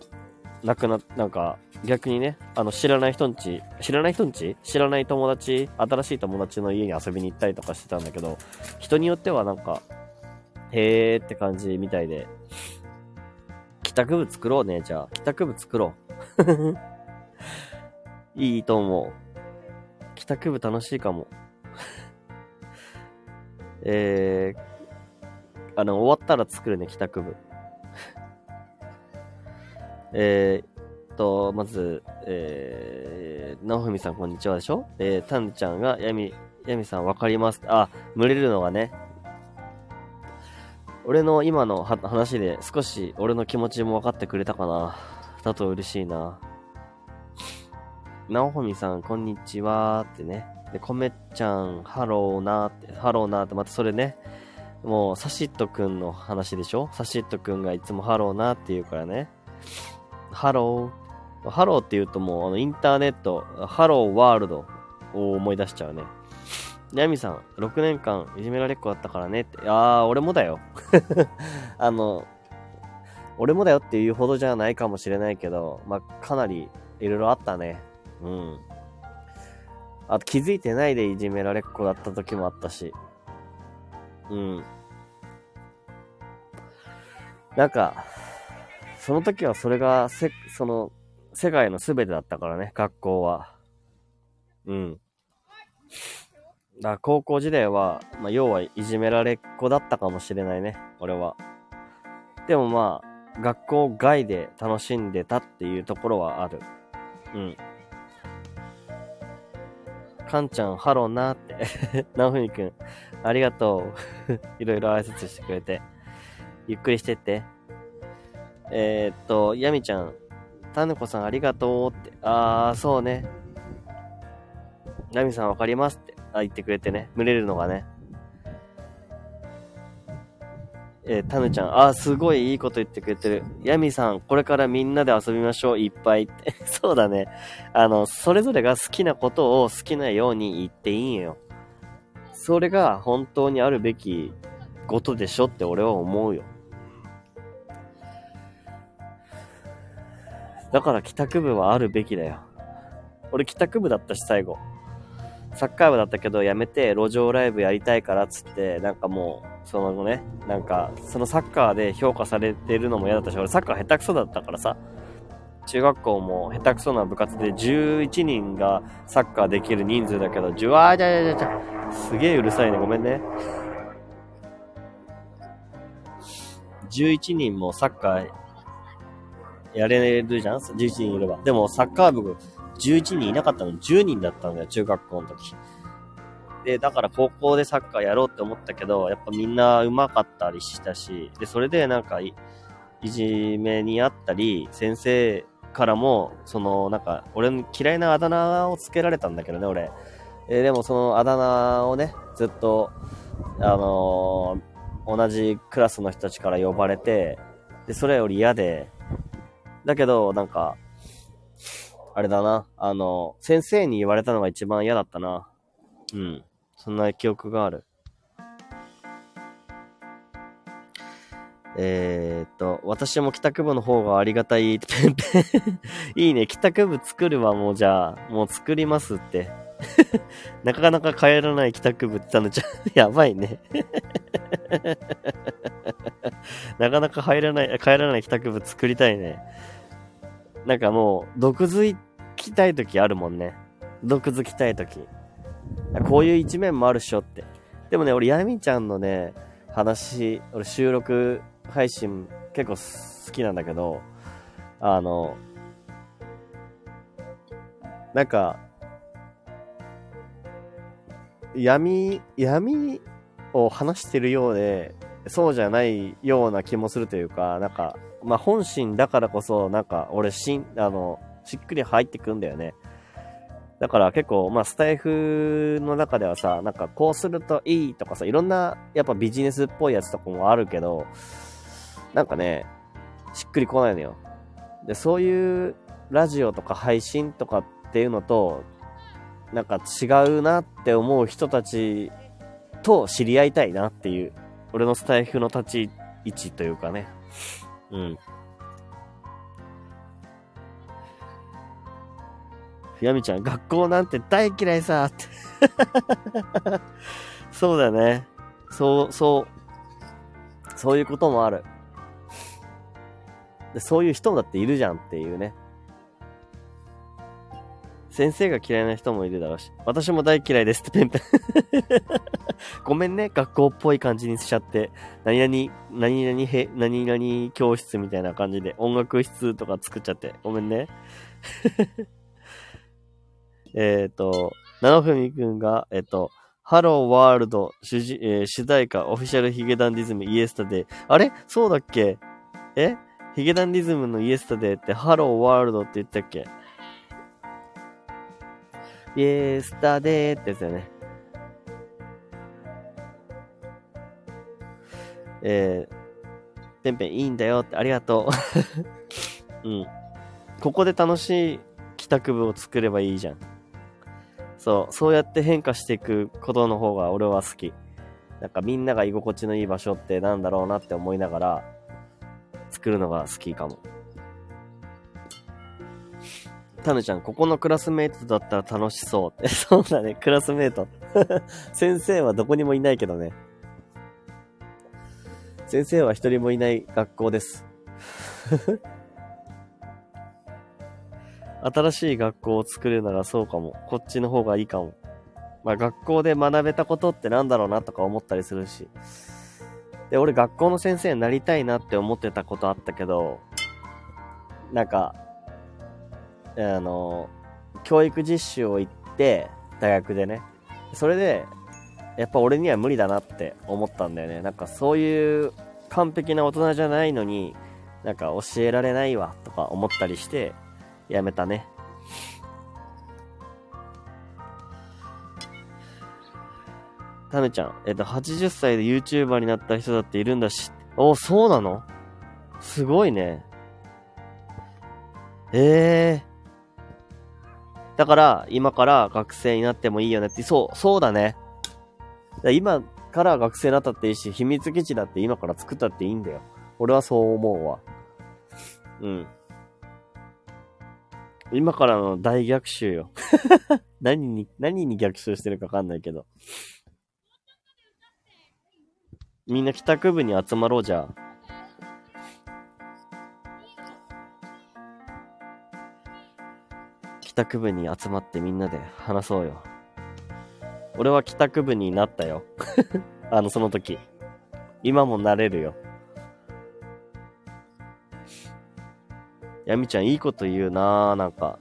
なくな、なんか、逆にね、あの、知らない人んち、知らない人んち？知らない友達、新しい友達の家に遊びに行ったりとかしてたんだけど、人によってはなんか、へーって感じみたいで、帰宅部作ろうね、じゃあ。帰宅部作ろう。いいと思う。帰宅部楽しいかも。えー、あの、終わったら作るね、帰宅部。えー、と、まず、えー、なおふみさんこんにちはでしょ？えー、たんちゃんが、やみ、やみさんわかります。あ、群れるのがね。俺の今の話で少し俺の気持ちも分かってくれたかな。だと嬉しいな。なおふみさん、こんにちはってね。で、コメちゃん、ハローなーって、ハローなーって、またそれね、もう、サシットくんの話でしょ？サシットくんがいつもハローなって言うからね。ハロー。ハローって言うともう、あの、インターネット、ハローワールドを思い出しちゃうね。ヤミさん、6年間いじめられっ子だったからねって。ああ、俺もだよ。あの、俺もだよっていうほどじゃないかもしれないけど、まあ、かなりいろいろあったね。うん。あと気づいてないでいじめられっ子だった時もあったし。うん。なんか、その時はそれが、せ、その、世界の全てだったからね、学校は。うん。だから高校時代は、まあ、要はいじめられっ子だったかもしれないね、俺は。でもまあ、学校外で楽しんでたっていうところはある。うん。かんちゃん、ハローなーって。なおふみくん、ありがとう。いろいろ挨拶してくれて。ゆっくりしてって。えー、っと、やみちゃん、たぬこさんありがとうって。あー、そうね。やみさんわかりますって。あ、言ってくれてね。群れるのがね。えー、たぬちゃん、あー、すごいいいこと言ってくれてる。ヤミさん、これからみんなで遊びましょう、いっぱいって。そうだね。あの、それぞれが好きなことを好きなように言っていいんよ。それが本当にあるべきことでしょって俺は思うよ。だから帰宅部はあるべきだよ。俺帰宅部だったし、最後。サッカー部だったけど、やめて路上ライブやりたいからっつって、なんかもう、その後ね、なんか、そのサッカーで評価されてるのも嫌だったし、俺サッカー下手くそだったからさ、中学校も下手くそな部活で11人がサッカーできる人数だけど、じゅわーじゃじゃじゃじゃすげえうるさいね、ごめんね。11人もサッカーやれるじゃん ?11 人いれば。でもサッカー部11人いなかったの10人だったんだよ、中学校の時。で、だから高校でサッカーやろうって思ったけど、やっぱみんな上手かったりしたし、で、それでなんかい、いじめにあったり、先生からも、その、なんか、俺の嫌いなあだ名をつけられたんだけどね、俺。えー、でもそのあだ名をね、ずっと、あのー、同じクラスの人たちから呼ばれて、で、それより嫌で、だけど、なんか、あれだな、あの、先生に言われたのが一番嫌だったな。うん。そんな記憶がある。えー、っと、私も帰宅部の方がありがたい。ペンペンいいね。帰宅部作るわ、もうじゃあ。もう作りますって。なかなか帰らない帰宅部ってたのじゃ、やばいね。なかなか入らない、帰らない帰宅部作りたいね。なんかもう、毒づきたい時あるもんね。毒づきたい時。こういう一面もあるっしょって。でもね、俺、ヤミちゃんのね、話、俺収録配信結構好きなんだけど、あの、なんか、闇、闇を話してるようで、そうじゃないような気もするというか、なんか、まあ、本心だからこそ、なんか、俺、しん、あの、しっくり入ってくんだよね。だから結構、まあ、スタイフの中ではさ、なんかこうするといいとかさ、いろんな、やっぱビジネスっぽいやつとかもあるけど、なんかね、しっくりこないのよ。で、そういうラジオとか配信とかっていうのと、なんか違うなって思う人たちと知り合いたいなっていう、俺のスタイフの立ち位置というかね。うん。やみちゃん、学校なんて大嫌いさって。そうだね。そう、そう。そういうこともある。でそういう人だっているじゃんっていうね。先生が嫌いな人もいるだろうし。私も大嫌いですってペンペン ごめんね、学校っぽい感じにしちゃって。何々、何々へ、何々教室みたいな感じで音楽室とか作っちゃって。ごめんね。えっ、ー、と、七文くんが、えっ、ー、と、ハローワールド主,、えー、主題歌オフィシャルヒゲダンディズムイエスタデー。あれ？そうだっけ？え？ヒゲダンディズムのイエスタデーってハローワールドって言ったっけ？イエスタデーってやつだよね。えー、てんぺんいいんだよってありがとう。うん。ここで楽しい帰宅部を作ればいいじゃん。そう、そうやって変化していくことの方が俺は好き。なんかみんなが居心地のいい場所ってなんだろうなって思いながら作るのが好きかも。タヌちゃん、ここのクラスメイトだったら楽しそうって。そうだね、クラスメイト。先生はどこにもいないけどね。先生は一人もいない学校です。新しい学校を作るならそうかも。こっちの方がいいかも。まあ学校で学べたことってなんだろうなとか思ったりするし。で、俺学校の先生になりたいなって思ってたことあったけど、なんか、あの、教育実習を行って、大学でね。それで、やっぱ俺には無理だなって思ったんだよね。なんかそういう完璧な大人じゃないのに、なんか教えられないわとか思ったりして、やめたね。タヌちゃん、えっと、80歳で YouTuber になった人だっているんだし。お、そうなの？すごいね。ええーだから、今から学生になってもいいよねって、そう、そうだね。だ今から学生になったっていいし、秘密基地だって今から作ったっていいんだよ。俺はそう思うわ。うん。今からの大逆襲よ。何に、何に逆襲してるかわかんないけど。みんな帰宅部に集まろうじゃあ。宅部に集まってみんなで話そうよ。俺は帰宅部になったよ。あの、その時。今もなれるよ。やみちゃんいいこと言うなぁ、なんか。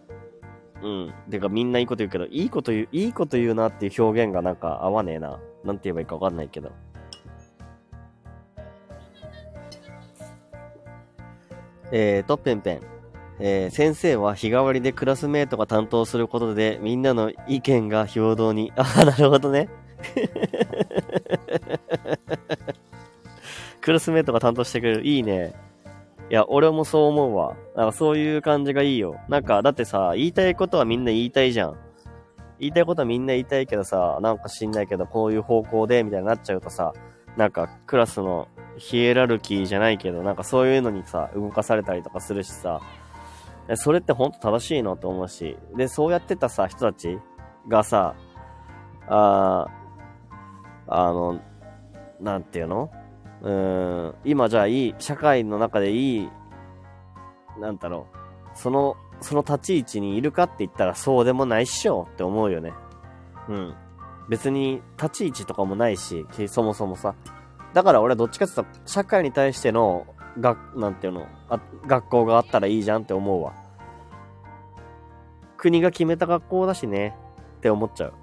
うん。てかみんないいこと言うけど、いいこと言う、いいこと言うなっていう表現がなんか合わねえな。なんて言えばいいかわかんないけど。えーと、ペンペン。えー、先生は日替わりでクラスメートが担当することで、みんなの意見が平等に。ああ、なるほどね。クラスメートが担当してくれる。いいね。いや、俺もそう思うわ。なんかそういう感じがいいよ。なんか、だってさ、言いたいことはみんな言いたいじゃん。言いたいことはみんな言いたいけどさ、なんか知んないけど、こういう方向で、みたいになっちゃうとさ、なんかクラスのヒエラルキーじゃないけど、なんかそういうのにさ、動かされたりとかするしさ、それってほんと正しいのと思うし。で、そうやってたさ、人たちがさ、ああの、なんていうの？うん、今じゃあいい、社会の中でいい、なんだろう、その、その立ち位置にいるかって言ったらそうでもないっしょって思うよね。うん。別に立ち位置とかもないし、そもそもさ。だから俺はどっちかって言ったら社会に対してのが、なんていうのあ、学校があったらいいじゃんって思うわ。国が決めた学校だしね、って思っちゃう。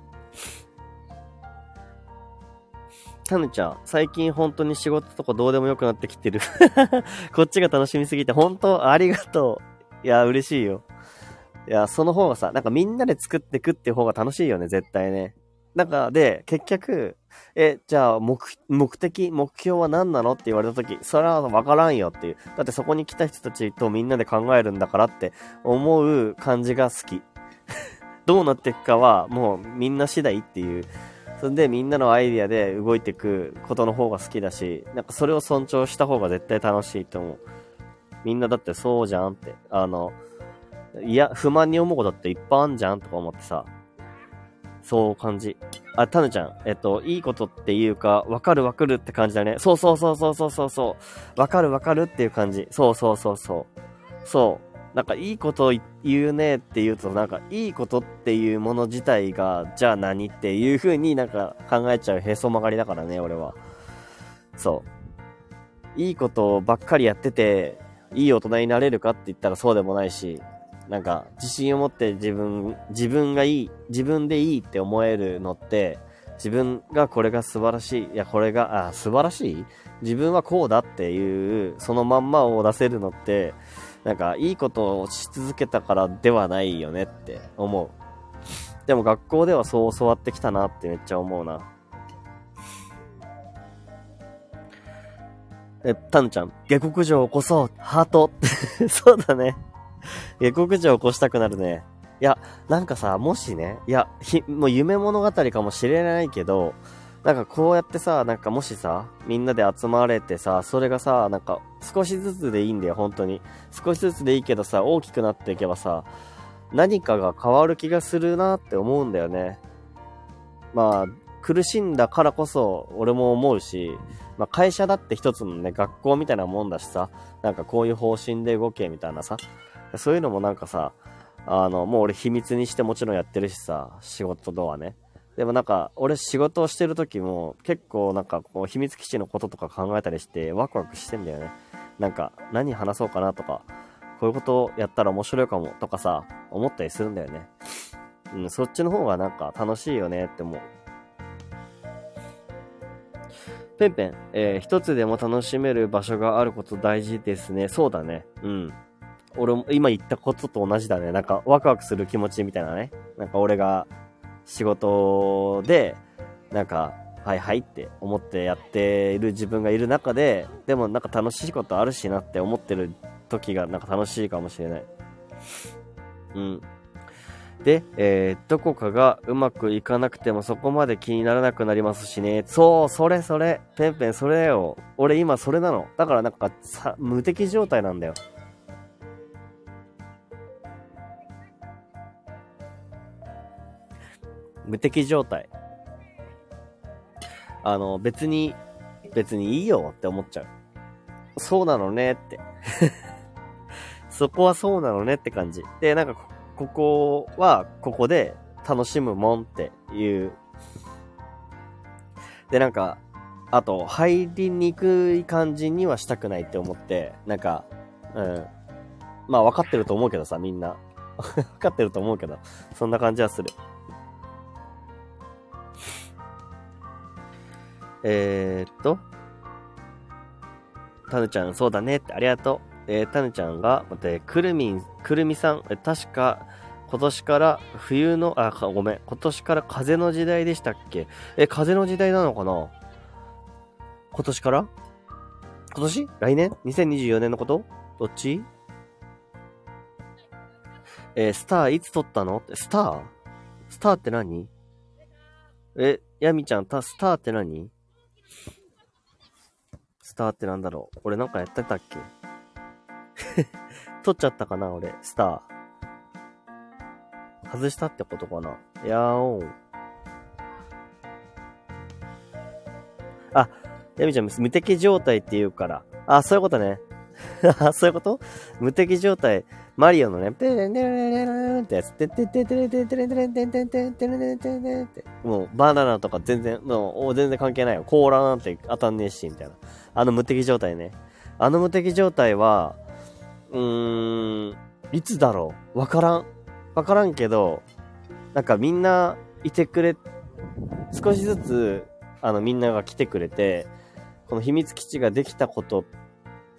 タヌちゃん、最近本当に仕事とかどうでもよくなってきてる こっちが楽しみすぎて、本当ありがとう。いや、嬉しいよ。いや、その方がさ、なんかみんなで作ってくっていう方が楽しいよね、絶対ね。なんか、で、結局、え、じゃあ、目、目的、目標は何なのって言われたとき、それはわからんよっていう。だってそこに来た人たちとみんなで考えるんだからって思う感じが好き。どうなっていくかは、もうみんな次第っていう。それでみんなのアイディアで動いていくことの方が好きだし、なんかそれを尊重した方が絶対楽しいと思う。みんなだってそうじゃんって。あの、いや、不満に思うことっていっぱいあんじゃんとか思ってさ。そう感じ。あ、タヌちゃん、えっと、いいことっていうか、わかるわかるって感じだね。そうそうそうそうそうそうそう。わかるわかるっていう感じ。そうそうそうそう。そう。なんかいいこと言うねって言うと、なんかいいことっていうもの自体が、じゃあ何っていう風になんか考えちゃうへそ曲がりだからね、俺は。そう。いいことばっかりやってて、いい大人になれるかって言ったらそうでもないし、なんか、自信を持って自分、自分がいい、自分でいいって思えるのって、自分がこれが素晴らしい、いや、これが、あ、素晴らしい？自分はこうだっていう、そのまんまを出せるのって、なんか、いいことをし続けたからではないよねって思う。でも学校ではそう教わってきたなってめっちゃ思うな。え、タヌちゃん、下克上起こそう、ハート。そうだね。下克上起こしたくなるね。いや、なんかさ、もしね、いや、ひ、もう夢物語かもしれないけど、なんかこうやってさ、なんかもしさ、みんなで集まれてさ、それがさ、なんか少しずつでいいんだよ、本当に。少しずつでいいけどさ、大きくなっていけばさ、何かが変わる気がするなって思うんだよね。まあ、苦しんだからこそ、俺も思うし、まあ、会社だって一つのね、学校みたいなもんだしさ、なんかこういう方針で動けみたいなさ、そういうのもなんかさ、あの、もう俺秘密にしてもちろんやってるしさ、仕事とはね。でもなんか、俺仕事をしてる時も、結構なんかこう秘密基地のこととか考えたりして、ワクワクしてんだよね。なんか、何話そうかなとか、こういうことをやったら面白いかもとかさ、思ったりするんだよね。うん、そっちの方がなんか楽しいよねって思う。ペンペン、えー、一つでも楽しめる場所があること大事ですね。そうだね。うん。俺も今言ったことと同じだね。なんかワクワクする気持ちみたいなね。なんか俺が仕事で、なんか、はいはいって思ってやっている自分がいる中で、でもなんか楽しいことあるしなって思ってる時がなんか楽しいかもしれない。うん。で、えー、どこかがうまくいかなくてもそこまで気にならなくなりますしね。そう、それそれ。ペンペンそれよ。俺今それなの。だからなんかさ、無敵状態なんだよ。無敵状態。あの、別に、別にいいよって思っちゃう。そうなのねって。そこはそうなのねって感じ。で、なんか、ここは、ここで楽しむもんっていう。で、なんか、あと、入りにくい感じにはしたくないって思って、なんか、うん。まあ、分かってると思うけどさ、みんな。分かってると思うけど、そんな感じはする。えー、っと、タヌちゃん、そうだねって、ありがとう。えー、タヌちゃんが、待って、くるみん、くるみさん、え確か、今年から冬の、あ、ごめん、今年から風の時代でしたっけ？え、風の時代なのかな？今年から？今年？来年 ?2024 年のこと？どっち？えー、スターいつ撮ったの？スター？スターって何？え、ヤミちゃん、た、スターって何？スターってなんだろう？俺なんかやってたっけ？取っちゃったかな俺、スター。外したってことかな？やーおん。あ、ヤミちゃん、無敵状態って言うから。あ、そういうことね。そういうこと？無敵状態。マリオのね、ペレンテレレレンってやつ、テテテテレテテレテレテテテテテレテテテもうバナナとか全然、もう全然関係ないよ。コーラなんて当たんねえし、みたいな。あの無敵状態ね。あの無敵状態は、うーん、いつだろうわからん。わからんけど、なんかみんないてくれ、少しずつ、あのみんなが来てくれて、この秘密基地ができたこと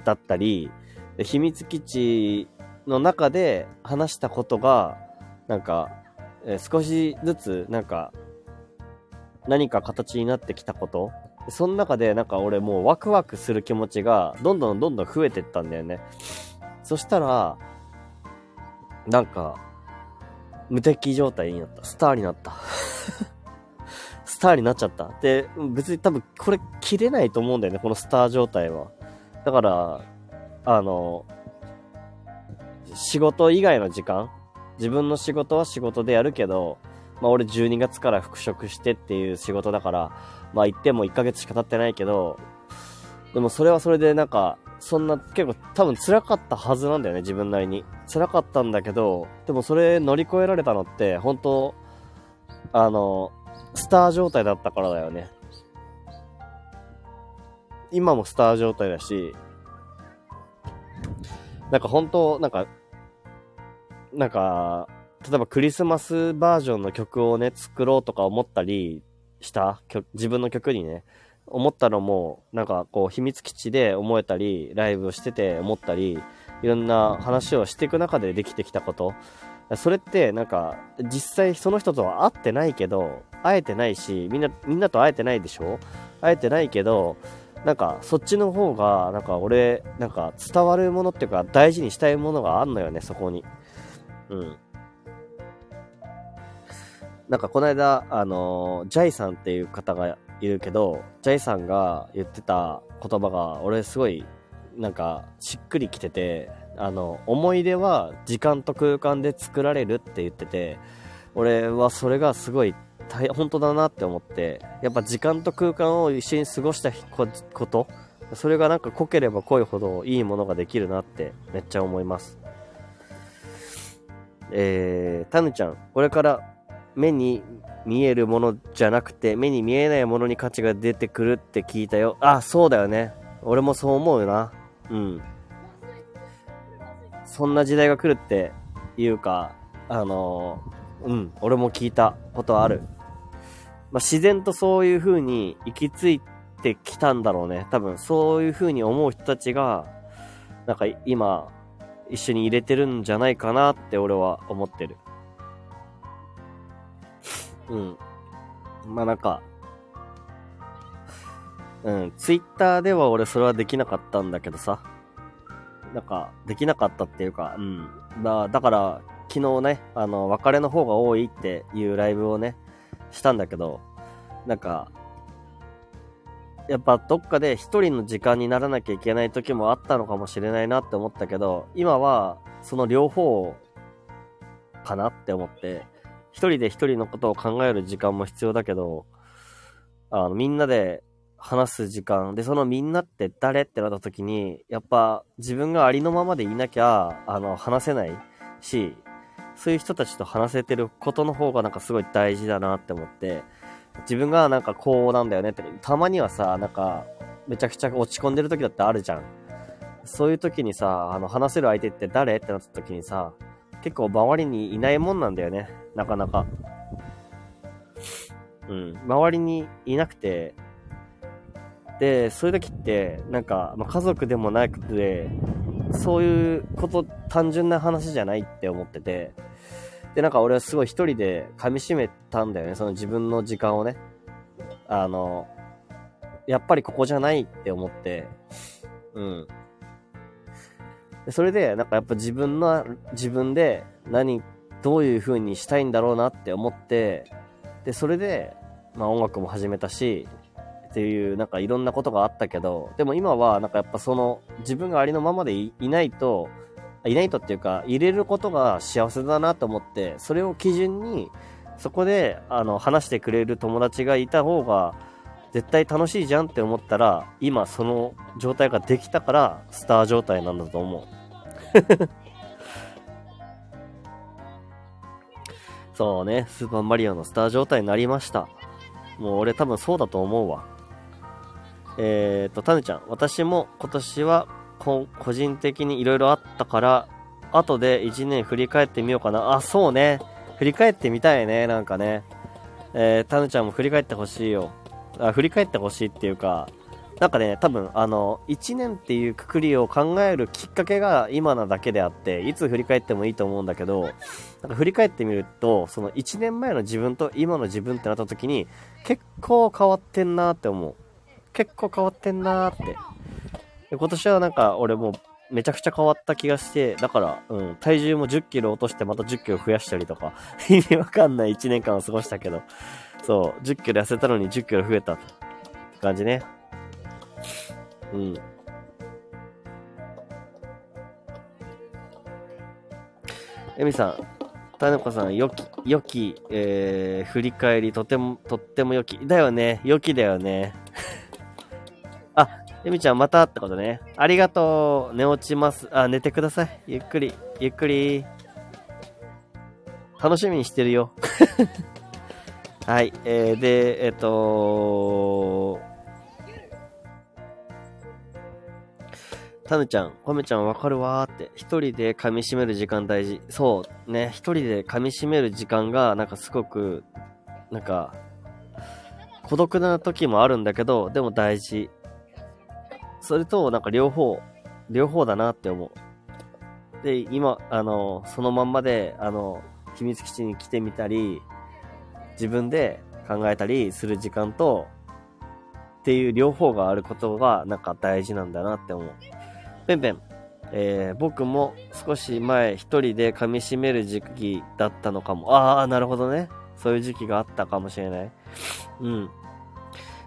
だったり、秘密基地の中で話したことが、なんか、えー、少しずつ、なんか、何か形になってきたことその中でなんか俺もうワクワクする気持ちがどんどんどんどん増えてったんだよね。そしたら、なんか、無敵状態になった。スターになった。スターになっちゃった。で、別に多分これ切れないと思うんだよね、このスター状態は。だから、あの、仕事以外の時間？自分の仕事は仕事でやるけど、まあ俺12月から復職してっていう仕事だから、まあ言っても1ヶ月しか経ってないけど、でもそれはそれでなんか、そんな結構多分辛かったはずなんだよね、自分なりに。辛かったんだけど、でもそれ乗り越えられたのって、本当あの、スター状態だったからだよね。今もスター状態だし、なんか本当なんか、なんか、例えばクリスマスバージョンの曲をね、作ろうとか思ったりした？自分の曲にね、思ったのも、なんかこう秘密基地で思えたり、ライブをしてて思ったり、いろんな話をしていく中でできてきたこと。それってなんか実際その人とは会ってないけど会えてないしみんなみんなと会えてないでしょ？会えてないけどなんかそっちの方がなんか俺なんか伝わるものっていうか大事にしたいものがあんのよねそこに。うん。なんかこの間あのジャイさんっていう方がいるけどジャイさんが言ってた言葉が俺すごいなんかしっくりきててあの思い出は時間と空間で作られるって言ってて俺はそれがすごい本当だなって思ってやっぱ時間と空間を一緒に過ごしたことそれがなんか濃ければ濃いほどいいものができるなってめっちゃ思います。えー、タヌちゃんこれから目に見えるものじゃなくて目に見えないものに価値が出てくるって聞いたよあそうだよね俺もそう思うよなうんそんな時代が来るっていうかあのうん、俺も聞いたことある。まあ、自然とそういう風に行き着いてきたんだろうね。多分そういう風に思う人たちが、なんか今、一緒に入れてるんじゃないかなって俺は思ってる。うん。まあなんか、うん、ツイッターでは俺それはできなかったんだけどさ。なんか、できなかったっていうか、うん。だだから、昨日ね、あの、別れの方が多いっていうライブをね、したんだけど、なんか、やっぱどっかで一人の時間にならなきゃいけない時もあったのかもしれないなって思ったけど、今はその両方かなって思って、一人で一人のことを考える時間も必要だけど、あの、みんなで話す時間、で、そのみんなって誰ってなった時に、やっぱ自分がありのままでいなきゃ、あの、話せないし、そういう人たちと話せてることの方がなんかすごい大事だなって思って、自分がなんかこうなんだよねって、たまにはさ、なんか、めちゃくちゃ落ち込んでる時だってあるじゃん。そういう時にさ、あの、話せる相手って誰ってなった時にさ、結構周りにいないもんなんだよね。なかなか。うん。周りにいなくて、で、そういう時って、なんか、まあ、家族でもなくて、そういうこと、単純な話じゃないって思ってて、で、なんか俺はすごい一人で噛み締めたんだよね、その自分の時間をね。あの、やっぱりここじゃないって思って、うん。でそれで、なんかやっぱ自分の、自分で何、どういう風にしたいんだろうなって思って、で、それで、まあ音楽も始めたし、っていう、なんかいろんなことがあったけど、でも今は、なんかやっぱその、自分がありのままでいないと、いないとっていうか、入れることが幸せだなと思って、それを基準に、そこで、あの、話してくれる友達がいた方が、絶対楽しいじゃんって思ったら、今その状態ができたから、スター状態なんだと思う。そうね、スーパーマリオのスター状態になりました。もう俺多分そうだと思うわ。えっ、と、タヌちゃん、私も今年は個人的に色々あったから、後で1年振り返ってみようかな。あ、そうね。振り返ってみたいね、なんかね。えー、タヌちゃんも振り返ってほしいよ。あ、振り返ってほしいっていうか、なんかね、多分、あの、1年っていうくくりを考えるきっかけが今なだけであって、いつ振り返ってもいいと思うんだけど、なんか振り返ってみると、その1年前の自分と今の自分ってなった時に、結構変わってんなって思う。結構変わってんなって。で今年はなんか俺もめちゃくちゃ変わった気がして、だから、うん、体重も10キロ落としてまた10キロ増やしたりとか、意味わかんない1年間を過ごしたけど、そう、10キロ痩せたのに10キロ増えたって感じね。うん。エミさん、種子さん、良き、良き、えー、振り返り、とても、とっても良き。だよね。良きだよね。あ、ゆみちゃんまたってことね。ありがとう。寝落ちます。あ、寝てください。ゆっくり、ゆっくり。楽しみにしてるよ。はい。えー、で、えっ、ー、とタヌちゃん、コメちゃんわかるわーって。一人で噛み締める時間大事。そう。ね。一人で噛み締める時間が、なんかすごく、なんか、孤独な時もあるんだけど、でも大事。それと、なんか両方、両方だなって思う。で、今、あの、そのまんまで、あの、秘密基地に来てみたり、自分で考えたりする時間と、っていう両方があることが、なんか大事なんだなって思う。ペンペン、えー、僕も少し前一人で噛み締める時期だったのかも。ああ、なるほどね。そういう時期があったかもしれない。うん。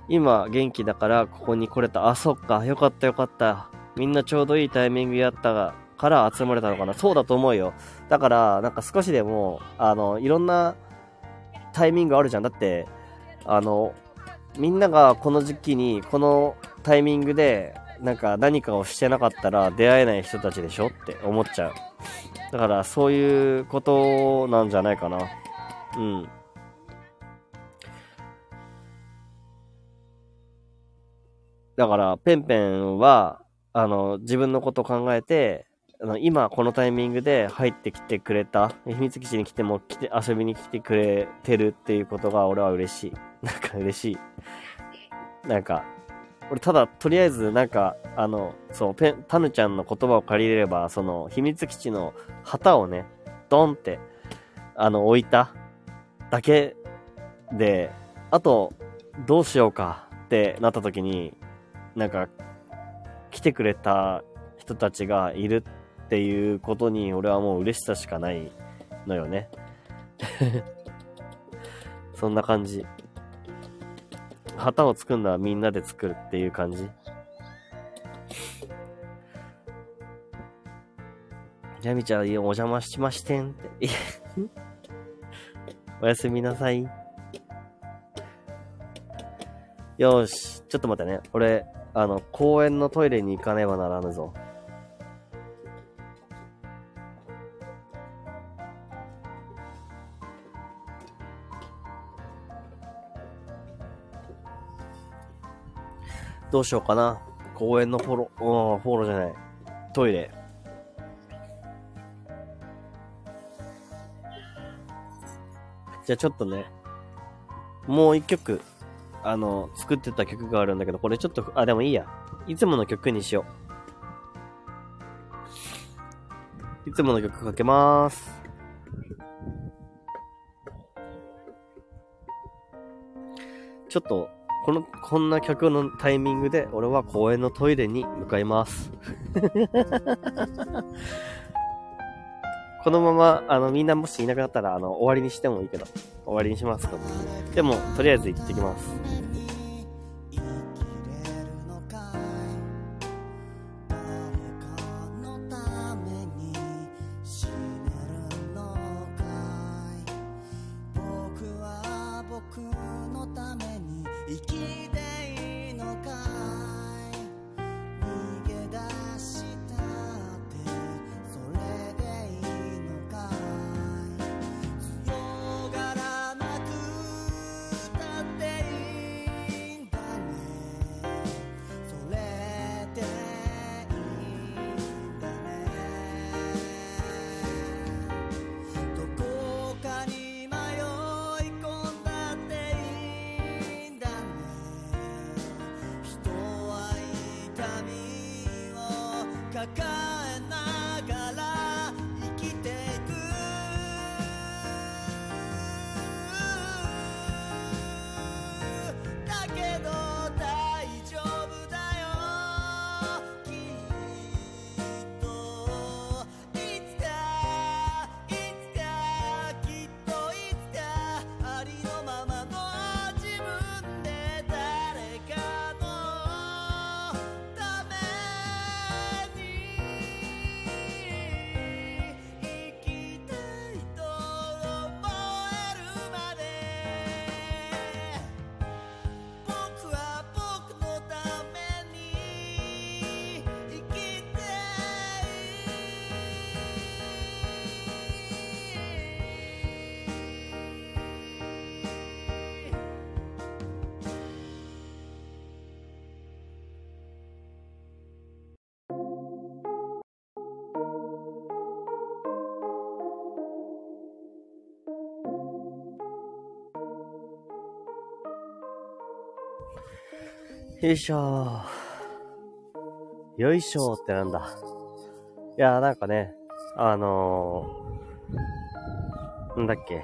今元気だからここに来れた。あ、そっか。よかったよかった。みんなちょうどいいタイミングやったから集まれたのかな。そうだと思うよ。だから、なんか少しでも、あの、いろんなタイミングあるじゃん。だって、あの、みんながこの時期に、このタイミングで、なんか何かをしてなかったら出会えない人たちでしょって思っちゃう。だからそういうことなんじゃないかな。うん。だから、ペンペンは、あの、自分のことを考えて、あの今このタイミングで入ってきてくれた、秘密基地に来ても来て、遊びに来てくれてるっていうことが俺は嬉しい。なんか嬉しい。なんか、俺ただ、とりあえず、なんか、あの、そう、ペン、タヌちゃんの言葉を借りれれば、その、秘密基地の旗をね、ドンって、あの、置いただけで、あと、どうしようかってなった時に、なんか、来てくれた人たちがいるっていうことに、俺はもう嬉しさしかないのよね。そんな感じ。旗を作るのはみんなで作るっていう感じ。やみちゃん、お邪魔しましてんって。おやすみなさい。よし。ちょっと待ってね。俺、あの、公園のトイレに行かねばならぬぞ。どうしようかな。公園のフォロー、うん、フォローじゃない。トイレ。じゃあちょっとね、もう一曲、あの、作ってた曲があるんだけど、これちょっと、あ、でもいいや。いつもの曲にしよう。いつもの曲かけまーす。ちょっと、この、こんな曲のタイミングで、俺は公園のトイレに向かいます。このまま、あの、みんなもしいなくなったら、あの、終わりにしてもいいけど、終わりにしますか。でも、とりあえず行ってきます。よいしょーよいしょーってなんだ。いやーなんかね、あのー、なんだっけ。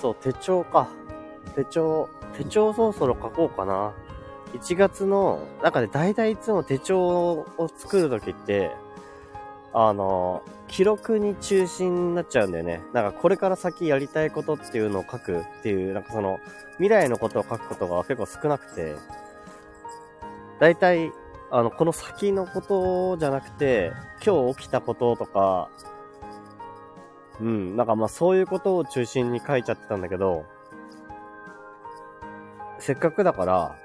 そう、手帳か。手帳、手帳そろそろ書こうかな。1月の、なんかね、大体いつも手帳を作るときって、あのー、記録に中心になっちゃうんだよね。なんかこれから先やりたいことっていうのを書くっていう、なんかその、未来のことを書くことが結構少なくて、大体、あの、この先のことじゃなくて、今日起きたこととか、うん、なんかまあそういうことを中心に書いちゃってたんだけど、せっかくだから、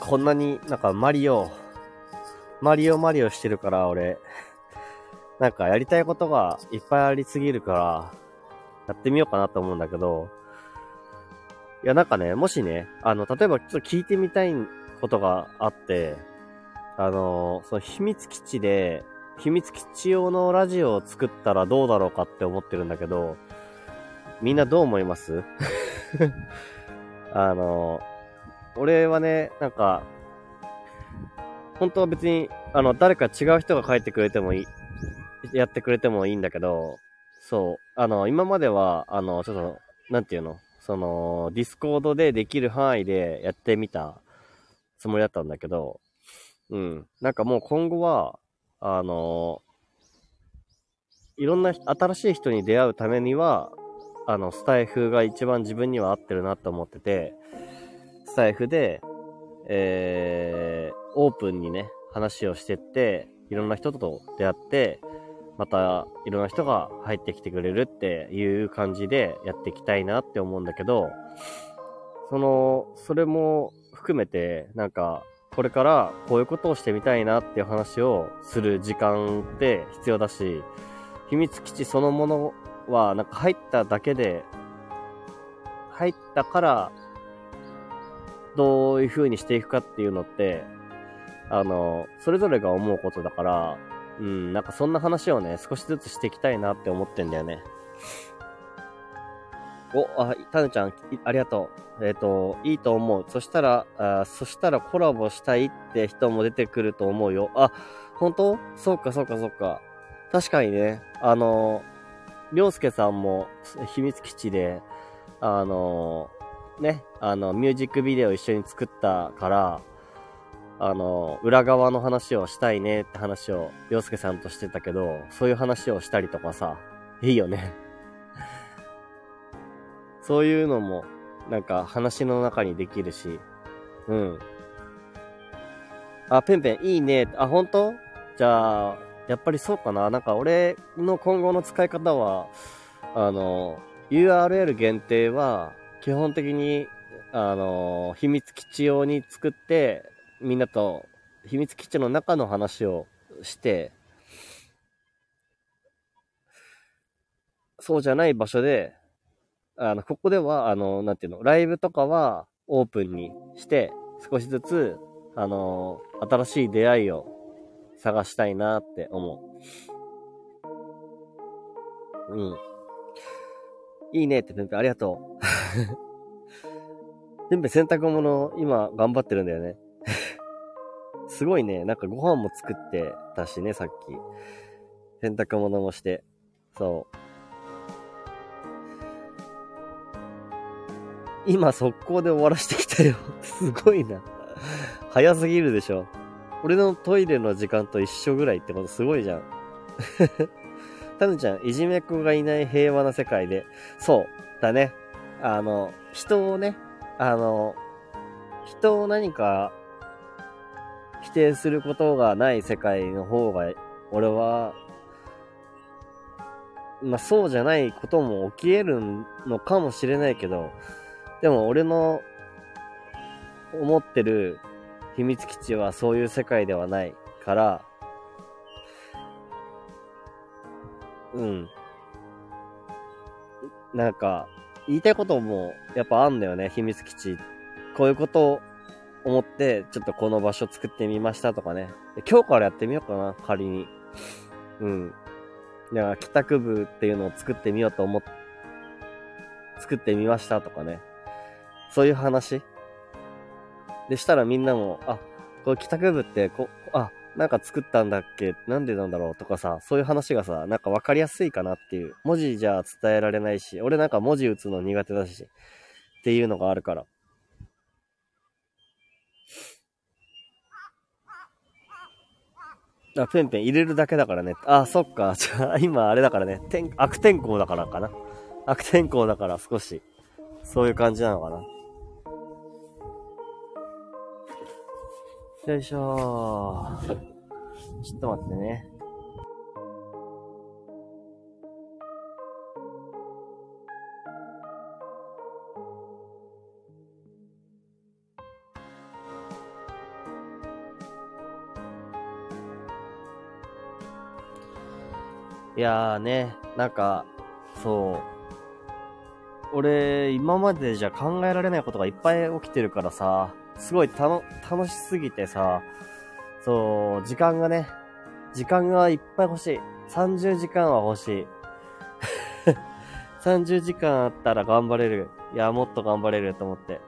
こんなになんかマリオ、マリオマリオしてるから俺、なんかやりたいことがいっぱいありすぎるから、やってみようかなと思うんだけど、いやなんかね、もしね、あの、例えばちょっと聞いてみたいことがあって、あの、その秘密基地で、秘密基地用のラジオを作ったらどうだろうかって思ってるんだけど、みんなどう思います？あの、俺はね、なんか、本当は別に、あの、誰か違う人が書いてくれてもいい、やってくれてもいいんだけど、そう、あの、今までは、あの、ちょっと、なんていうの？その、ディスコードでできる範囲でやってみたつもりだったんだけど、うん。なんかもう今後は、あの、いろんな新しい人に出会うためには、あの、スタイフが一番自分には合ってるなと思ってて、スタイフで、えー、オープンにね、話をしてって、いろんな人と出会って、またいろんな人が入ってきてくれるっていう感じでやっていきたいなって思うんだけど、その、それも含めて、なんか、これからこういうことをしてみたいなっていう話をする時間って必要だし、秘密基地そのものは、なんか入っただけで、入ったから、どういう風にしていくかっていうのって、あの、それぞれが思うことだから、うん、なんかそんな話をね、少しずつしていきたいなって思ってんだよね。お、あ、たぬちゃん、ありがとう。えっ、ー、と、いいと思う。そしたら、あそしたらコラボしたいって人も出てくると思うよ。あ、本当？そうか、そうか、そうか。確かにね、あの、りょうすけさんも秘密基地で、あの、ね、あの、ミュージックビデオ一緒に作ったから、あの、裏側の話をしたいねって話を、りょうすけさんとしてたけど、そういう話をしたりとかさ、いいよね。そういうのも、なんか話の中にできるし、うん。あ、ペンペン、いいね。あ、本当？じゃあ、やっぱりそうかな。なんか俺の今後の使い方は、あの、URL 限定は、基本的に、あの、秘密基地用に作って、みんなと秘密基地の中の話をして、そうじゃない場所で、あの、ここでは、あの、なんていうの、ライブとかはオープンにして、少しずつ、あの、新しい出会いを探したいなって思う。うん。いいねって、ペンペンありがとう。ペンペン洗濯物、今頑張ってるんだよね。すごいね、なんかご飯も作ってたしね、さっき。洗濯物もして。そう。今速攻で終わらしてきたよ。すごいな。早すぎるでしょ。俺のトイレの時間と一緒ぐらいってことすごいじゃん。タヌちゃん、いじめっ子がいない平和な世界で。そう。だね。あの、人をね、あの、人を何か否定することがない世界の方が、俺は、まあそうじゃないことも起き得るのかもしれないけど、でも俺の思ってる秘密基地はそういう世界ではないから、うん。なんか、言いたいこともやっぱあんだよね、秘密基地。こういうこと思って、ちょっとこの場所作ってみましたとかね。今日からやってみようかな、仮に。うん。いや、帰宅部っていうのを作ってみようと思っ、作ってみましたとかね。そういう話でしたらみんなも、あ、これ帰宅部ってこ、あ、なんか作ったんだっけ？なんでなんだろうとかさ、そういう話がさ、なんかわかりやすいかなっていう。文字じゃ伝えられないし、俺なんか文字打つの苦手だし、っていうのがあるから。あ、ペンペン入れるだけだからね。あ、そっか。じゃあ、今あれだからね。天、悪天候だからかな。悪天候だから少し、そういう感じなのかな。よいしょー。ちょっと待ってね。いやーね、なんか、そう。俺、今までじゃ考えられないことがいっぱい起きてるからさ、すごい、楽しすぎてさ、そう、時間がね、時間がいっぱい欲しい。30時間は欲しい。30時間あったら頑張れる。いや、もっと頑張れると思って。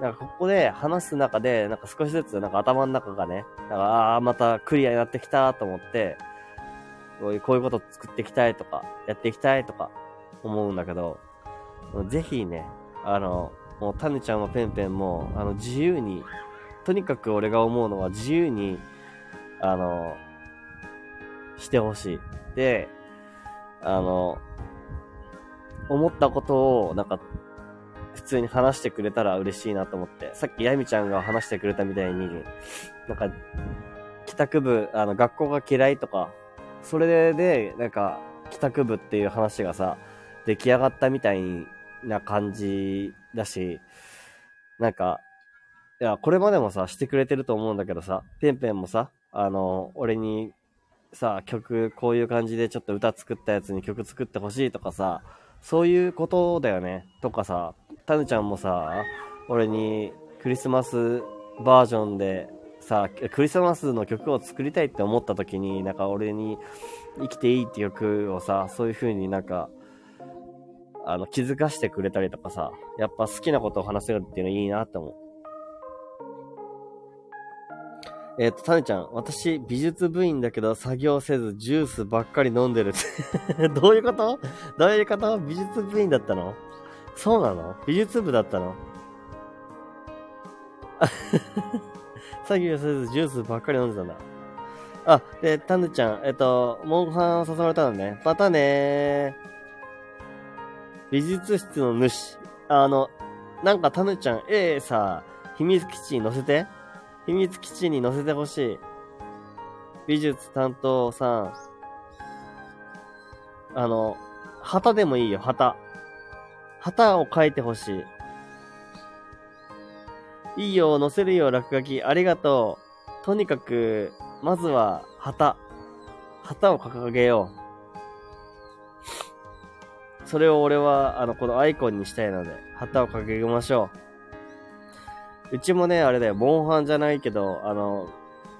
なんかここで話す中で、なんか少しずつなんか頭の中がね、なんかああ、またクリアになってきたと思って、こういう、こと作っていきたいとか、やっていきたいとか思うんだけど、ぜひね、あの、もうタネちゃんもペンペンも、あの、自由に、とにかく俺が思うのは自由に、あの、してほしい。で、あの、思ったことを、なんか、普通に話してくれたら嬉しいなと思って。さっきヤミちゃんが話してくれたみたいに、なんか、帰宅部、あの、学校が嫌いとか、それで、なんか、帰宅部っていう話がさ、出来上がったみたいな感じだし、なんか、いや、これまでもさ、してくれてると思うんだけどさ、ペンペンもさ、あの、俺に、さ、曲、こういう感じでちょっと歌作ったやつに曲作ってほしいとかさ、そういうことだよね。とかさ、タヌちゃんもさ、俺にクリスマスバージョンでさ、クリスマスの曲を作りたいって思った時に、なんか俺に生きていいって曲をさ、そういう風になんか、あの、気づかしてくれたりとかさ、やっぱ好きなことを話せるっていうのいいなって思う。えっ、ー、と、タネちゃん、私、美術部員だけど、作業せず、ジュースばっかり飲んでる。っ てどういうこと？どういうこと？美術部員だったの？そうなの？美術部だったの？作業せずジュースばっかり飲んでたんだ。あ、で、タヌちゃん、えっと、モンハンを誘われたのね。またね美術室の主。あの、なんかタヌちゃん、ええさ、秘密基地に乗せて。秘密基地に乗せてほしい。美術担当さん。あの、旗でもいいよ、旗。旗を書いてほしい。いいよ、載せるよ、落書き。ありがとう。とにかく、まずは、旗。旗を掲げよう。それを俺は、あの、このアイコンにしたいので、旗を掲げましょう。うちもね、あれだよ、モンハンじゃないけど、あの、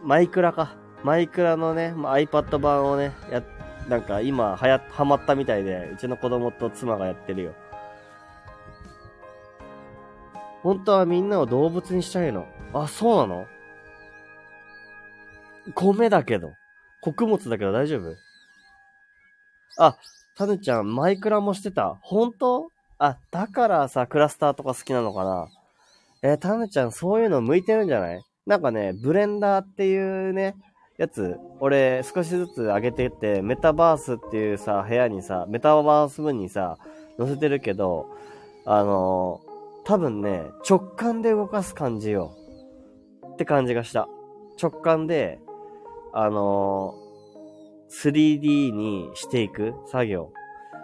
マイクラか。マイクラのね、iPad 版をね、や、なんか今、はや、はまったみたいで、うちの子供と妻がやってるよ。本当はみんなを動物にしたいの。あ、そうなの？米だけど。穀物だけど大丈夫？あ、タヌちゃん、マイクラもしてた。本当？あ、だからさ、クラスターとか好きなのかな？えー、タヌちゃん、そういうの向いてるんじゃない？なんかね、ブレンダーっていうね、やつ、俺、少しずつ上げていって、メタバースっていうさ、部屋にさ、メタバース部にさ、載せてるけど、あの多分ね、直感で動かす感じよ。って感じがした。直感で、あのー、3D にしていく作業。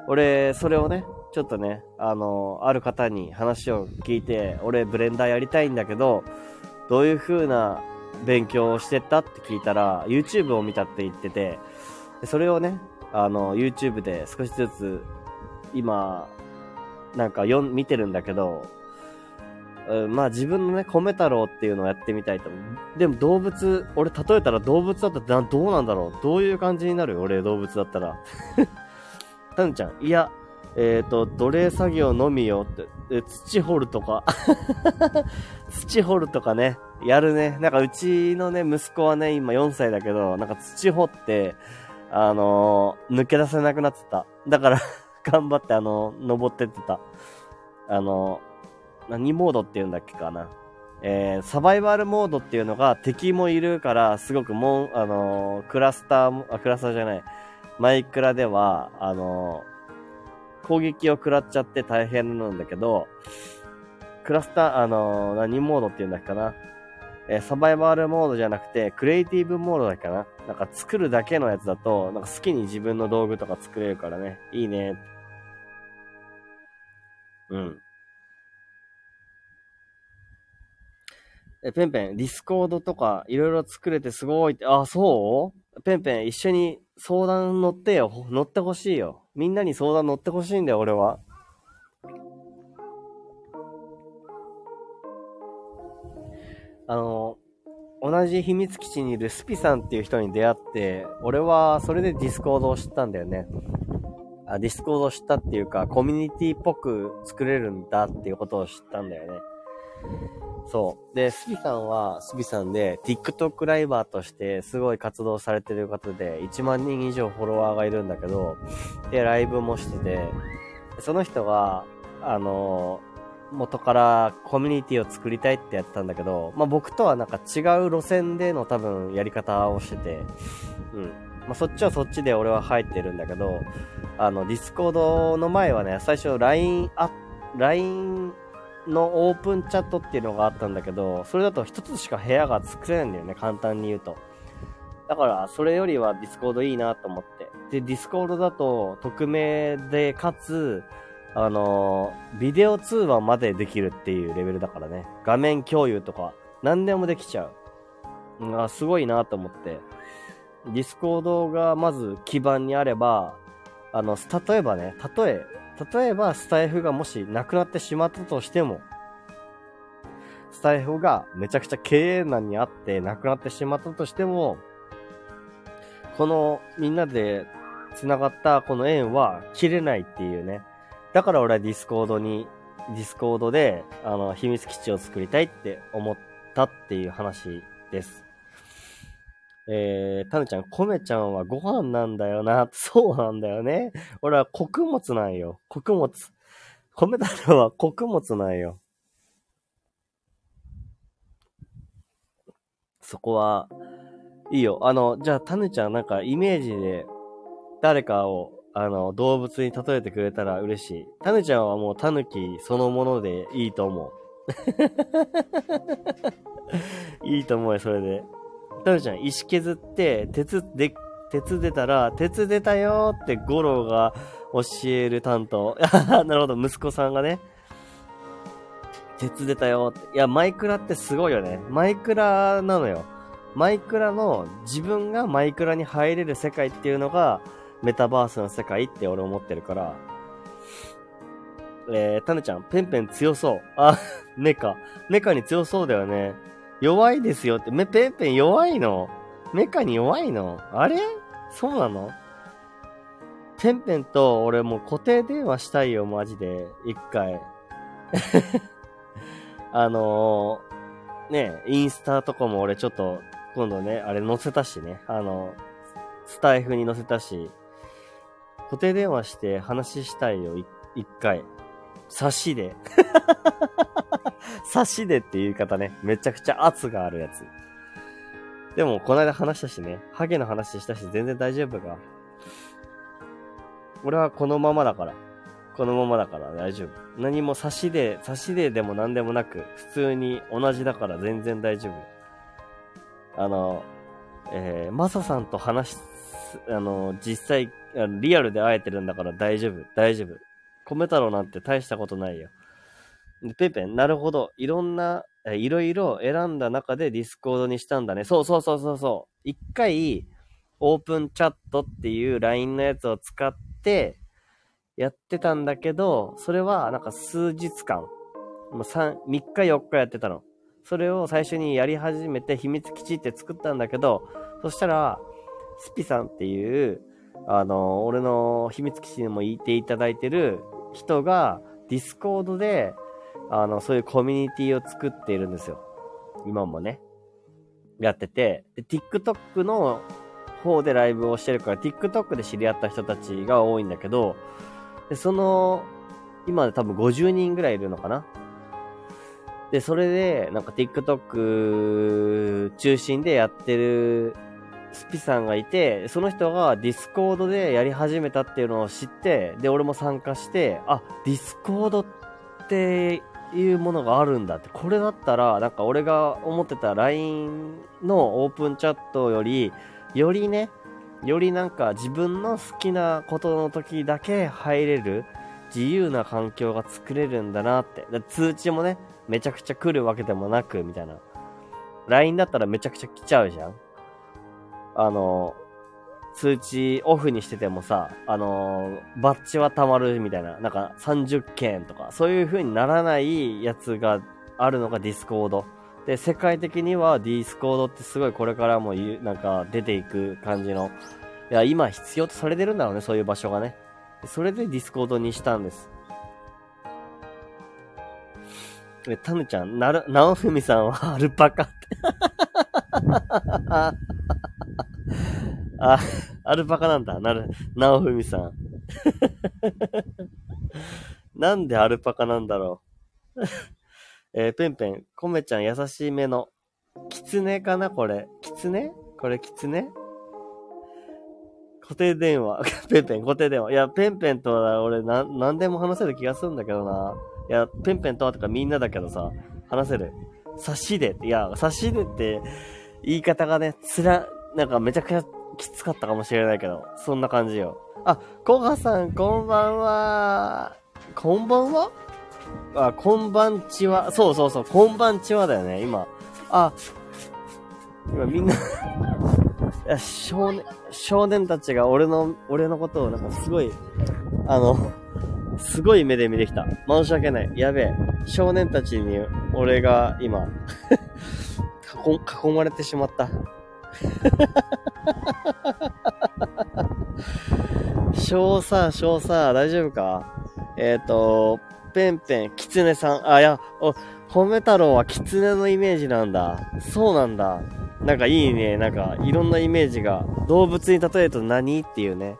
俺、それをね、ちょっとね、あのー、ある方に話を聞いて、俺ブレンダーやりたいんだけど、どういう風な勉強をしてったって聞いたら、YouTube を見たって言ってて、それをね、あの、YouTube で少しずつ、今、なんか読見てるんだけど、うん、まあ自分のね、米太郎っていうのをやってみたいと思う。でも動物、俺例えたら動物だったらどうなんだろう？どういう感じになる俺動物だったら。たぬちゃん、いや、えっ、ー、と、奴隷作業のみよって、土掘るとか？土掘るとかね、やるね。なんかうちのね、息子はね、今4歳だけど、なんか土掘って、あのー、抜け出せなくなってた。だから頑張ってあのー、登ってってた。あの、何モードって言うんだっけかな。えー、サバイバルモードっていうのが敵もいるから、すごくもん、あのー、クラスター、あ、クラスターじゃない。マイクラでは、あのー、攻撃を食らっちゃって大変なんだけど、クラスター、あの何モードって言うんだっけかな。えサバイバルモードじゃなくて、クリエイティブモードだっけかな。なんか作るだけのやつだと、なんか好きに自分の道具とか作れるからね。いいね。うん。え、ペンペン、ディスコードとかいろいろ作れてすごいって、あ、そう？ペンペン、一緒に相談乗ってよ。乗ってほしいよ。みんなに相談乗ってほしいんだよ、俺は。あの、同じ秘密基地にいるスピさんっていう人に出会って、俺はそれでディスコードを知ったんだよね。あ、ディスコードを知ったっていうか、コミュニティっぽく作れるんだっていうことを知ったんだよね。そう。で、スピさんは、スビさんで、TikTok ライバーとしてすごい活動されてる方で、1万人以上フォロワーがいるんだけど、で、ライブもしてて、その人が、あの、元からコミュニティを作りたいってやったんだけど、まあ、僕とはなんか違う路線での多分やり方をしてて、うん。まあ、そっちはそっちで俺は入ってるんだけど、あの、ディスコードの前はね、最初 LINE あ、LINE のオープンチャットっていうのがあったんだけど、それだと一つしか部屋が作れないんだよね、簡単に言うと。だから、それよりはディスコードいいなと思って。で、ディスコードだと、匿名で、かつ、あの、ビデオ通話までできるっていうレベルだからね。画面共有とか、何でもできちゃう。うん、あすごいなと思って。ディスコードがまず基盤にあれば、あの、例えばね、例え、例えばスタイフがもしなくなってしまったとしても、スタイフがめちゃくちゃ経営難にあってなくなってしまったとしても、このみんなで繋がったこの縁は切れないっていうね。だから俺はディスコードに、ディスコードで、あの、秘密基地を作りたいって思ったっていう話です。えー、タヌちゃん、コメちゃんはご飯なんだよな。そうなんだよね。俺は穀物なんよ。穀物。米太郎は穀物なんよ。そこは、いいよ。あの、じゃあ、タヌちゃんなんかイメージで誰かを、あの、動物に例えてくれたら嬉しい。タヌちゃんはもうタヌキそのものでいいと思う。いいと思うよ、それで。タヌちゃん、石削って、鉄で、鉄出たら、鉄出たよってゴロが教える担当。なるほど、息子さんがね。鉄出たよって。いや、マイクラってすごいよね。マイクラなのよ。マイクラの自分がマイクラに入れる世界っていうのがメタバースの世界って俺思ってるから。えー、タヌちゃん、ペンペン強そう。あ、メカ。メカに強そうだよね。弱いですよって。め、ペンペン弱いの？メカに弱いの？あれ？そうなの？ペンペンと俺もう固定電話したいよ、マジで。一回。あのー、ね、インスタとかも俺ちょっと、今度ね、あれ載せたしね。あの、スタイフに載せたし、固定電話して話したいよ、一回。差しで。差しでっていう言い方ね。めちゃくちゃ圧があるやつ。でも、この間話したしね。ハゲの話したし、全然大丈夫か。俺はこのままだから。このままだから大丈夫。何も差しで、差しででも何でもなく、普通に同じだから全然大丈夫。あの、えー、マサさんと話し、あの、実際、リアルで会えてるんだから大丈夫、大丈夫。米太郎なんて大したことないよ。で、ペンペン、なるほど。いろんな、いろいろ選んだ中でディスコードにしたんだね。そうそうそうそうそう。一回、オープンチャットっていう LINE のやつを使って、やってたんだけど、それはなんか数日間、もう3、3日4日やってたの。それを最初にやり始めて秘密基地って作ったんだけど、そしたら、スピさんっていう、あの、俺の秘密基地にも入っていただいてる人が、ディスコードで、あの、そういうコミュニティを作っているんですよ。今もね。やってて、で、TikTok の方でライブをしてるから、TikTok で知り合った人たちが多いんだけど、で、その、今で多分50人ぐらいいるのかなで、それで、なんか TikTok 中心でやってるスピさんがいて、その人がディスコードでやり始めたっていうのを知って、で、俺も参加して、あ、ディスコードっていうものがあるんだって。これだったら、なんか俺が思ってた LINE のオープンチャットより、よりね、よりなんか自分の好きなことの時だけ入れる自由な環境が作れるんだなって。通知もね、めちゃくちゃ来るわけでもなく、みたいな。LINE だったらめちゃくちゃ来ちゃうじゃんあの、通知オフにしててもさ、あのバッジは溜まるみたいな、なんか30件とか、そういう風にならないやつがあるのがディスコード。で、世界的にはディスコードってすごいこれからもなんか出ていく感じの、いや、今必要とされてるんだろうね、そういう場所がね。それでディスコードにしたんです。え、タヌちゃん、なる、ナオフミさんはアルパカってあ、アルパカなんだ。なる、ナオフミさん。なんでアルパカなんだろう。えー、ペンペン、コメちゃん優しい目の。キツネかなこれ。キツネこれキツネ固定電話。ペンペン、固定電話。いや、ペンペンとは俺な、なんでも話せる気がするんだけどな。いや、ペンペンとはとかみんなだけどさ、話せる。差しでって、いや、差しでって言い方がね、つら、なんかめちゃくちゃきつかったかもしれないけど、そんな感じよ。あ、コハさん、こんばんは。こんばんは？あ、こんばんちは。そうそうそう、こんばんちはだよね、今。あ、今みんな いや、少年、少年たちが俺の、俺のことをなんかすごい、あの、すごい目で見てきた。申し訳ない。やべえ。少年たちに俺が今 囲、囲まれてしまった。少佐、少佐、大丈夫か？えっ、ー、と、ペンペン、キツネさん。あ、いや、お、米太郎はキツネのイメージなんだ。そうなんだ。なんかいいね。なんか、いろんなイメージが。動物に例えると何？っていうね。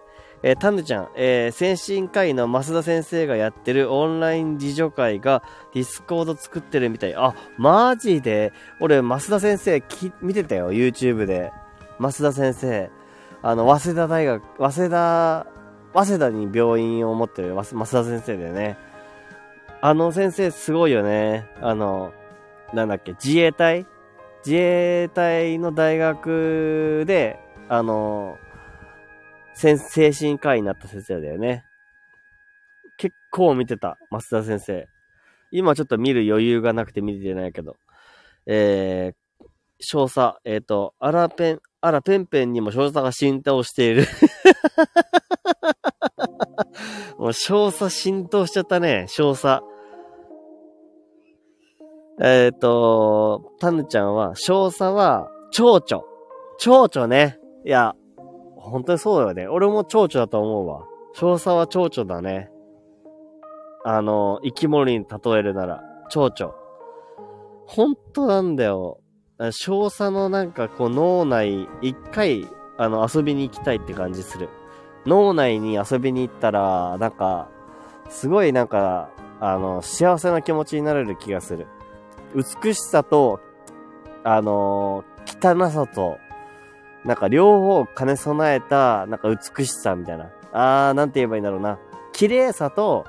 えー、タヌちゃん、えー、先進会の増田先生がやってるオンライン自助会がディスコード作ってるみたい。あ、マジで？俺、増田先生き、見てたよ、YouTube で。増田先生。あの、早稲田大学、早稲田、早稲田に病院を持ってる増田先生だよね。あの先生すごいよね。あの、なんだっけ、自衛隊？自衛隊の大学で、あの、精神科医になった先生だよね。結構見てた、増田先生。今ちょっと見る余裕がなくて見てないけど。えー、少佐、えっ、ー、と、あらペン、あらペンペンにも少佐が浸透している。もう少佐浸透しちゃったね、少佐。えっ、ー、と、タヌちゃんは、少佐は、蝶々。蝶々ね。いや、本当にそうだよね。俺も蝶々だと思うわ。少佐は蝶々だね。あの、生き物に例えるなら、蝶々。本当なんだよ。少佐のなんかこう脳内、一回、あの、遊びに行きたいって感じする。脳内に遊びに行ったら、なんか、すごいなんか、あの、幸せな気持ちになれる気がする。美しさと、あの汚さと、なんか両方兼ね備えた、なんか美しさみたいな。あー、なんて言えばいいんだろうな。綺麗さと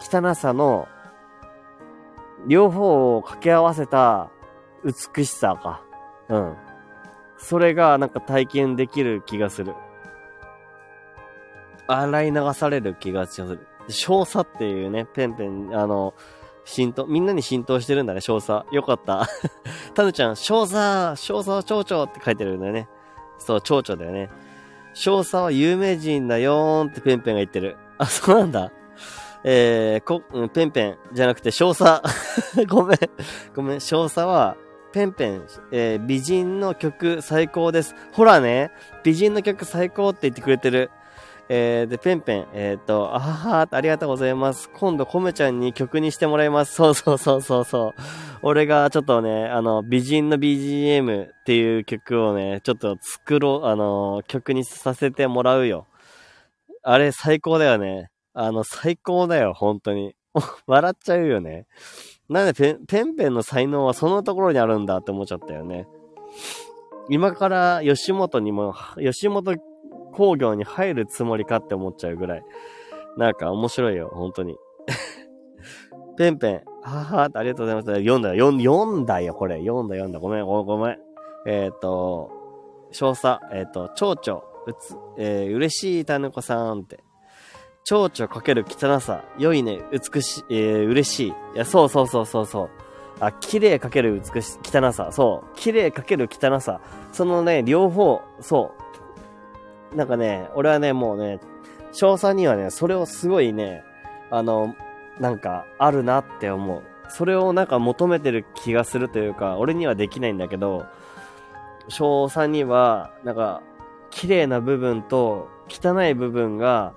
汚さの両方を掛け合わせた美しさか。うん。それがなんか体験できる気がする。洗い流される気がする。少佐っていうね、ペンペン、あの、浸透、みんなに浸透してるんだね、少佐。よかった。タヌちゃん、少佐、少佐蝶々って書いてるんだよね。そう、蝶々だよね。少佐は有名人だよーんってペンペンが言ってる。あ、そうなんだ。えー、こ、うん、ペンペンじゃなくて少佐。ごめん。ごめん。少佐は、ペンペン、えー、美人の曲最高です。ほらね、美人の曲最高って言ってくれてる。えー、で、ペンペン、えっ、ー、と、あははありがとうございます。今度、コメちゃんに曲にしてもらいます。そうそうそうそうそう。俺がちょっとね、あの、美人の BGM っていう曲をね、ちょっと作ろう、あの、曲にさせてもらうよ。あれ、最高だよね。あの、最高だよ、本当に。笑っちゃうよね。なんでペン、ペンペンの才能はそのところにあるんだって思っちゃったよね。今から吉本にも、吉本工業に入るつもりかって思っちゃうぐらい。なんか面白いよ、本当に。ペンペン、ははありがとうございます。読んだよ、読んだよ、これ。読んだ、読んだ。ごめん、ごめん。ごめんえっ、ー、と、少佐、えっ、ー、と、蝶々、うつ、えー、嬉しいたぬこさんって。蝶々かける汚さ。良いね、美しい、えー、嬉しい。いや、そうそうそうそうそう。あ、綺麗かける美し、汚さ。そう。綺麗かける汚さ。そのね、両方、そう。なんかね、俺はね、もうね、翔さんにはね、それをすごいね、あの、なんか、あるなって思う。それをなんか求めてる気がするというか、俺にはできないんだけど、翔さんには、なんか、綺麗な部分と汚い部分が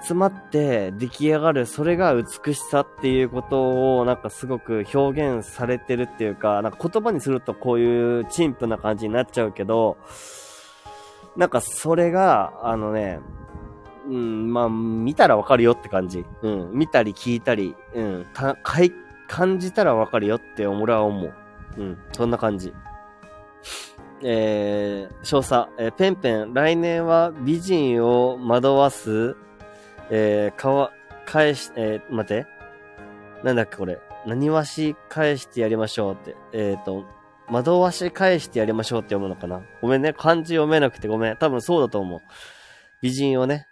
集まって出来上がる、それが美しさっていうことをなんかすごく表現されてるっていうか、なんか言葉にするとこういう陳腐な感じになっちゃうけど、なんかそれが、あのね、うん、まあ、見たらわかるよって感じ。うん、見たり聞いたり、うん、た、かい、感じたらわかるよって俺は思う。うん、そんな感じ。えー、少佐、えー、ペンペン、来年は美人を惑わす、えー、かわ、返し、えー、待って。なんだっけこれ。何わし返してやりましょうって。えっ、ー、と、惑わし返してやりましょうって読むのかな？ごめんね。漢字読めなくてごめん。多分そうだと思う。美人をね。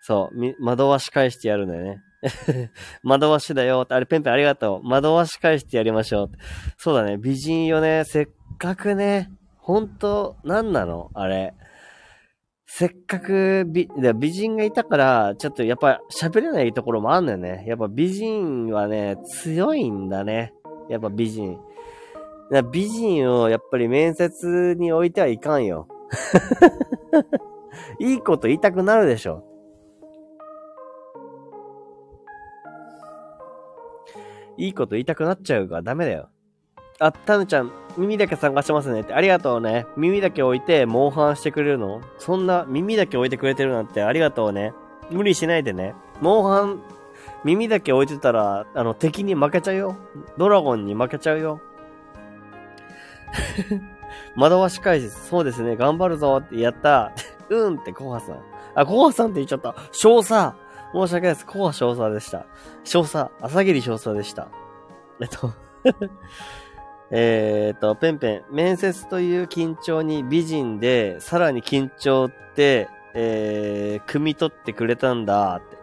そう、惑わし返してやるんだよね。惑わしだよ。あれ、ペンペンありがとう。惑わし返してやりましょう。そうだね。美人よね。せっかくね。ほんと、なんなの？あれ。せっかく美、美人がいたから、ちょっとやっぱ喋れないところもあんのよね。やっぱ美人はね、強いんだね。やっぱ美人。美人をやっぱり面接に置いてはいかんよ。いいこと言いたくなるでしょ。いいこと言いたくなっちゃうからダメだよ。あ、タヌちゃん、耳だけ参加してますねって。ありがとうね。耳だけ置いて、モンハンしてくれるの？そんな、耳だけ置いてくれてるなんてありがとうね。無理しないでね。モンハン、耳だけ置いてたら、あの、敵に負けちゃうよ。ドラゴンに負けちゃうよ。惑わし返し、そうですね、頑張るぞってやった。うんってコハさん。あ、コハさんって言っちゃった。少佐申し訳ないです。コハ少佐でした。少佐、朝霧少佐でした。えっと えっと、ペンペン、面接という緊張に美人で、さらに緊張って、えー、汲み取ってくれたんだって。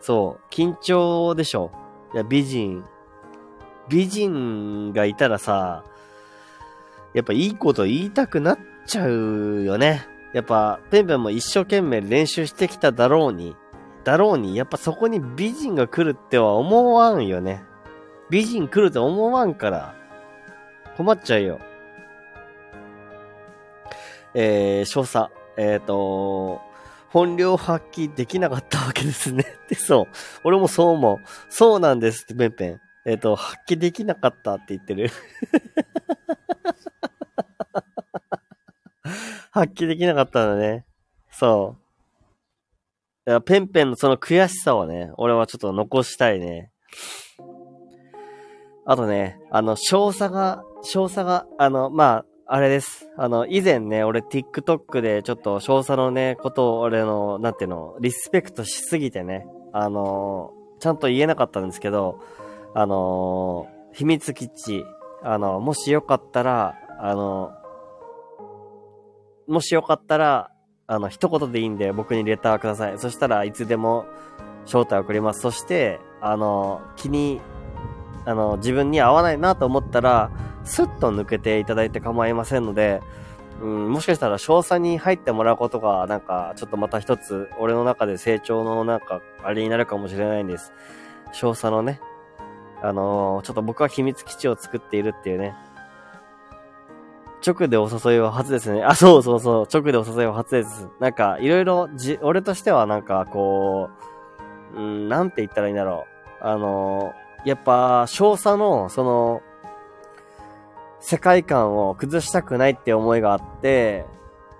そう、緊張でしょ。いや、美人。美人がいたらさ、やっぱいいこと言いたくなっちゃうよね。やっぱ、ペンペンも一生懸命練習してきただろうに、だろうに、やっぱそこに美人が来るっては思わんよね。美人来ると思わんから、困っちゃうよ。えー、少佐、えっ、ー、と、本領発揮できなかったわけですね。ってそう。俺もそう思う。そうなんですって、ペンペン。えっ、ー、と、発揮できなかったって言ってる。発揮できなかったんだね。そう。いや、ペンペンのその悔しさをね、俺はちょっと残したいね。あとね、あの、少佐が、少佐が、あの、まあ、あれです。あの、以前ね、俺 TikTok でちょっと少佐のね、ことを俺の、なんていうの、リスペクトしすぎてね、あの、ちゃんと言えなかったんですけど、あのー、秘密基地、あの、もしよかったら、あの、もしよかったら、あの、一言でいいんで僕にレターください。そしたらいつでも招待を送ります。そして、あの、気に、あの、自分に合わないなと思ったら、スッと抜けていただいて構いませんので、うん、もしかしたら詳細に入ってもらうことが、なんか、ちょっとまた一つ、俺の中で成長のなんか、あれになるかもしれないんです。詳細のね、あのー、ちょっと僕は秘密基地を作っているっていうね。直でお誘いは初ですね。あ、そうそうそう。直でお誘いは初です。なんか、いろいろ、じ、俺としてはなんか、こう、うん、なんて言ったらいいんだろう。あのー、やっぱ、少佐の、その、世界観を崩したくないって思いがあって、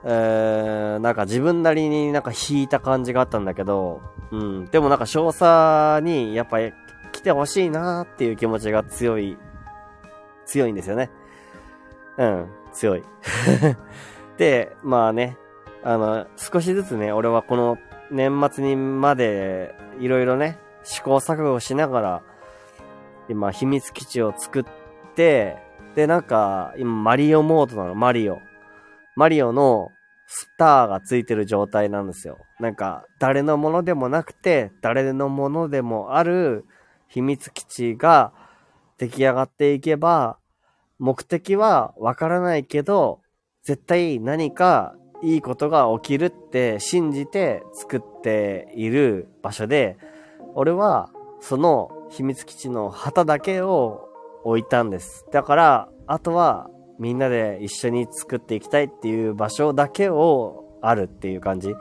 えー、なんか自分なりになんか引いた感じがあったんだけど、うん。でもなんか少佐にやっぱ来てほしいなーっていう気持ちが強い、強いんですよね。うん、強い。で、まあね、あの、少しずつね、俺はこの年末にまで、いろいろね、試行錯誤しながら、今、秘密基地を作って、で、なんか、今、マリオモードなの、マリオ。マリオのスターがついてる状態なんですよ。なんか、誰のものでもなくて、誰のものでもある、秘密基地が出来上がっていけば、目的はわからないけど、絶対何かいいことが起きるって信じて作っている場所で、俺はその秘密基地の旗だけを置いたんです。だから、あとはみんなで一緒に作っていきたいっていう場所だけをあるっていう感じ。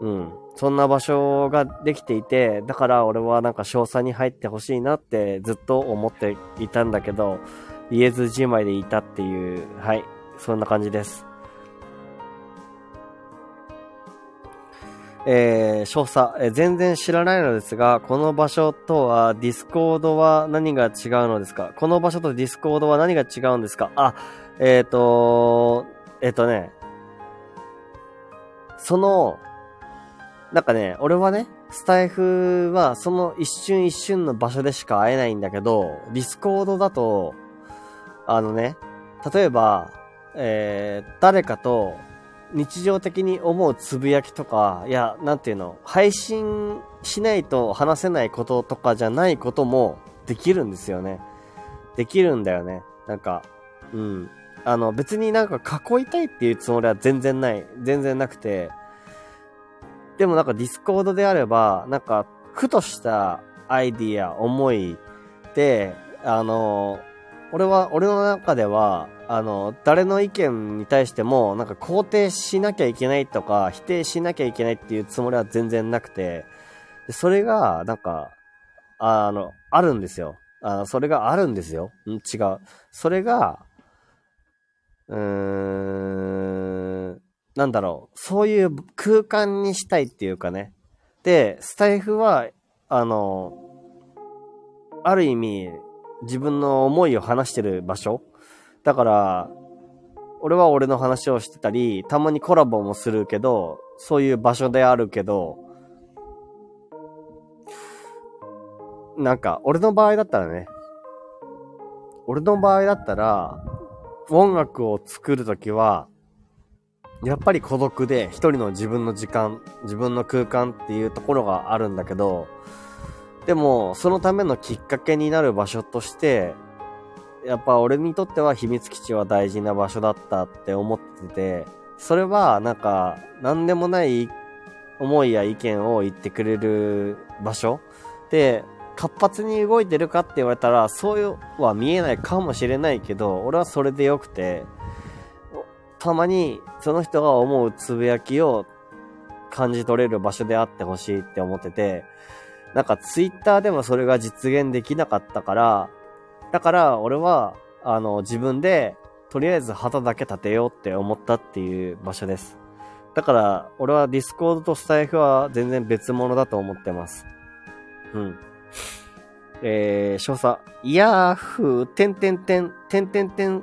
うん。そんな場所ができていて、だから俺はなんか少佐に入ってほしいなってずっと思っていたんだけど、言えずじまいでいたっていう、はい、そんな感じです。えー、少佐、えー、全然知らないのですが、この場所とはディスコードは何が違うのですか？この場所とディスコードは何が違うんですか？あ、えっ、ー、とえっ、ー、とね、その、なんかね、俺はね、スタイフはその一瞬一瞬の場所でしか会えないんだけど、ディスコードだと、あのね、例えば、えー、誰かと日常的に思うつぶやきとか、いや、なんていうの、配信しないと話せないこととかじゃないこともできるんですよね。できるんだよね。なんか、うん。あの、別になんか囲いたいっていうつもりは全然ない。全然なくて、でもなんかディスコードであれば、なんか、ふとしたアイディア、思いで、あの、俺は、俺の中では、あの、誰の意見に対しても、なんか肯定しなきゃいけないとか、否定しなきゃいけないっていうつもりは全然なくて、それが、なんか、あの、あるんですよ。あそれがあるんですよ。ん違う。それが、うーん、なんだろう、そういう空間にしたいっていうかね。で、スタイフは、あの、ある意味、自分の思いを話してる場所。だから、俺は俺の話をしてたり、たまにコラボもするけど、そういう場所であるけど、なんか、俺の場合だったらね、俺の場合だったら、音楽を作るときは、やっぱり孤独で一人の自分の時間、自分の空間っていうところがあるんだけど、でも、そのためのきっかけになる場所として、やっぱ俺にとっては秘密基地は大事な場所だったって思ってて、それはなんか、何でもない思いや意見を言ってくれる場所。で、活発に動いてるかって言われたら、そうは見えないかもしれないけど、俺はそれでよくて、たまにその人が思うつぶやきを感じ取れる場所であってほしいって思ってて、なんかツイッターでもそれが実現できなかったから、だから俺は、あの、自分で、とりあえず旗だけ立てようって思ったっていう場所です。だから、俺はディスコードとスタイフは全然別物だと思ってます。うん。えー、少佐。いやーふー、てんてんてん、てんてんてん、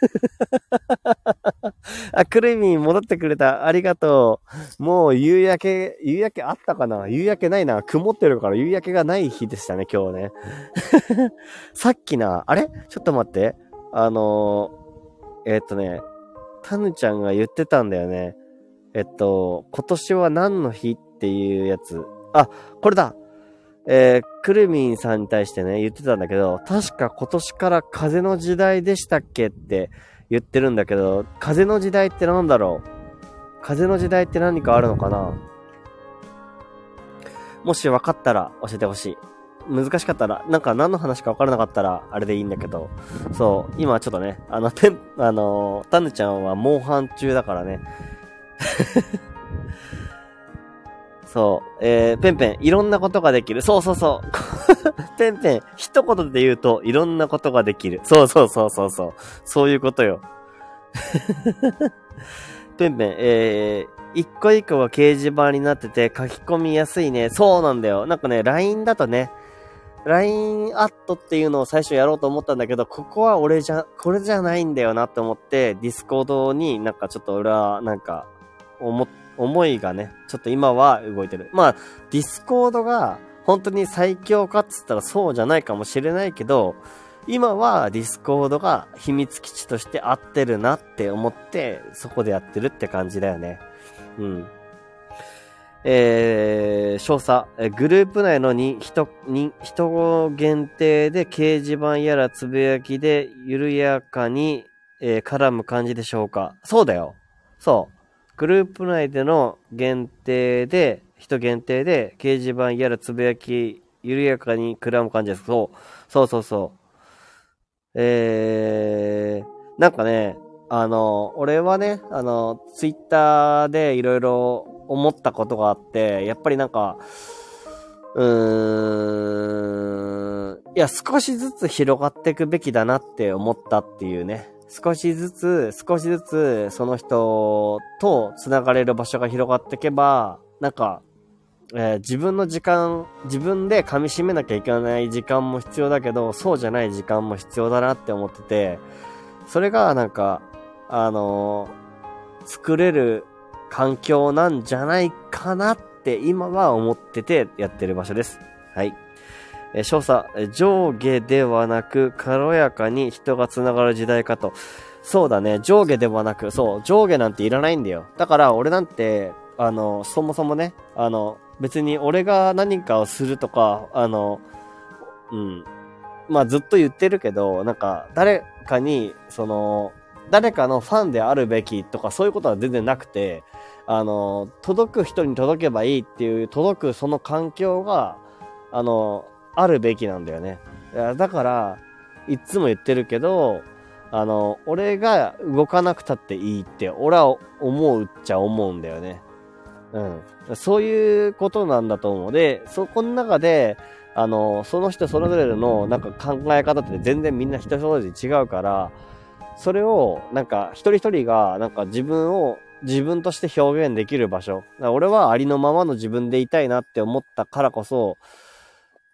あ、クルミン戻ってくれた。ありがとう。もう夕焼け、夕焼けあったかな？夕焼けないな。曇ってるから夕焼けがない日でしたね、今日ね。さっきな、あれ？ちょっと待って。あのー、えー、っとね、タヌちゃんが言ってたんだよね。えっと、今年は何の日？っていうやつ。あ、これだえー、くるみんさんに対してね、言ってたんだけど、確か今年から風の時代でしたっけって言ってるんだけど、風の時代って何だろう？風の時代って何かあるのかな？もし分かったら教えてほしい。難しかったら、なんか何の話か分からなかったら、あれでいいんだけど、そう、今ちょっとね、あの、てん、あの、タヌちゃんはモンハン中だからね。そう、えー、ペンペン、いろんなことができる。そうそうそう。ペンペン、一言で言うと、いろんなことができる。そうそうそうそうそう。そういうことよ。ペンペン、えー、一個一個が掲示板になってて書き込みやすいね。そうなんだよ。なんかね、LINE だとね、LINE アットっていうのを最初やろうと思ったんだけど、ここは俺じゃ、これじゃないんだよなって思って、ディスコードになんかちょっと俺はなんか、思っ、思いがね、ちょっと今は動いてる。まあ、ディスコードが本当に最強かっつったらそうじゃないかもしれないけど、今はディスコードが秘密基地として合ってるなって思って、そこでやってるって感じだよね。うん。えー、少佐。グループ内のに人、に、人限定で掲示板やらつぶやきで緩やかに、えー、絡む感じでしょうか。そうだよ。そう。グループ内での限定で、人限定で掲示板やらつぶやき緩やかに絡む感じです。そう。そうそうそう。えー、なんかね、あの、俺はね、あの、ツイッターでいろいろ思ったことがあって、やっぱりなんか、うーん、いや、少しずつ広がっていくべきだなって思ったっていうね。少しずつ、少しずつ、その人と繋がれる場所が広がっていけば、なんか、えー、自分の時間、自分で噛み締めなきゃいけない時間も必要だけど、そうじゃない時間も必要だなって思ってて、それがなんか、あのー、作れる環境なんじゃないかなって今は思っててやってる場所です。はい。え、少佐、上下ではなく軽やかに人が繋がる時代かと。そうだね、上下ではなく、そう、上下なんていらないんだよ。だから俺なんて、あの、そもそもね、あの、別に俺が何かをするとか、あの、うん。まあずっと言ってるけど、なんか誰かに、その、誰かのファンであるべきとかそういうことは全然なくて、あの、届く人に届けばいいっていう、届くその環境が、あの、あるべきなんだよね。だから、いつも言ってるけど、あの、俺が動かなくたっていいって、俺は思うっちゃ思うんだよね。うん。そういうことなんだと思う。で、そこの中で、あの、その人それぞれのなんか考え方って全然みんな人それぞれ違うから、それをなんか一人一人がなんか自分を自分として表現できる場所。俺はありのままの自分でいたいなって思ったからこそ、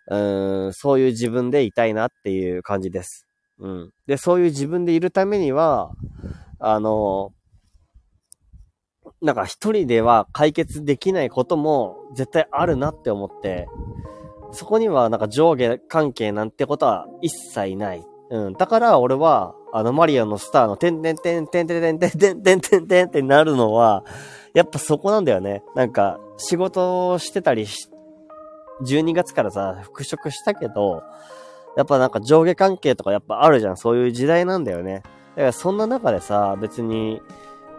うん、そういう自分でいたいなっていう感じです。うん。で、そういう自分でいるためには、あの、なんか一人では解決できないことも絶対あるなって思って、そこにはなんか上下関係なんてことは一切ない。うん。だから俺は、あのマリオのスターのてんてんてんてんてんてんてんてんてんてんってなるのは、やっぱそこなんだよね。なんか仕事をしてたりして、12月からさ、復職したけど、やっぱなんか上下関係とかやっぱあるじゃん。そういう時代なんだよね。だからそんな中でさ、別に、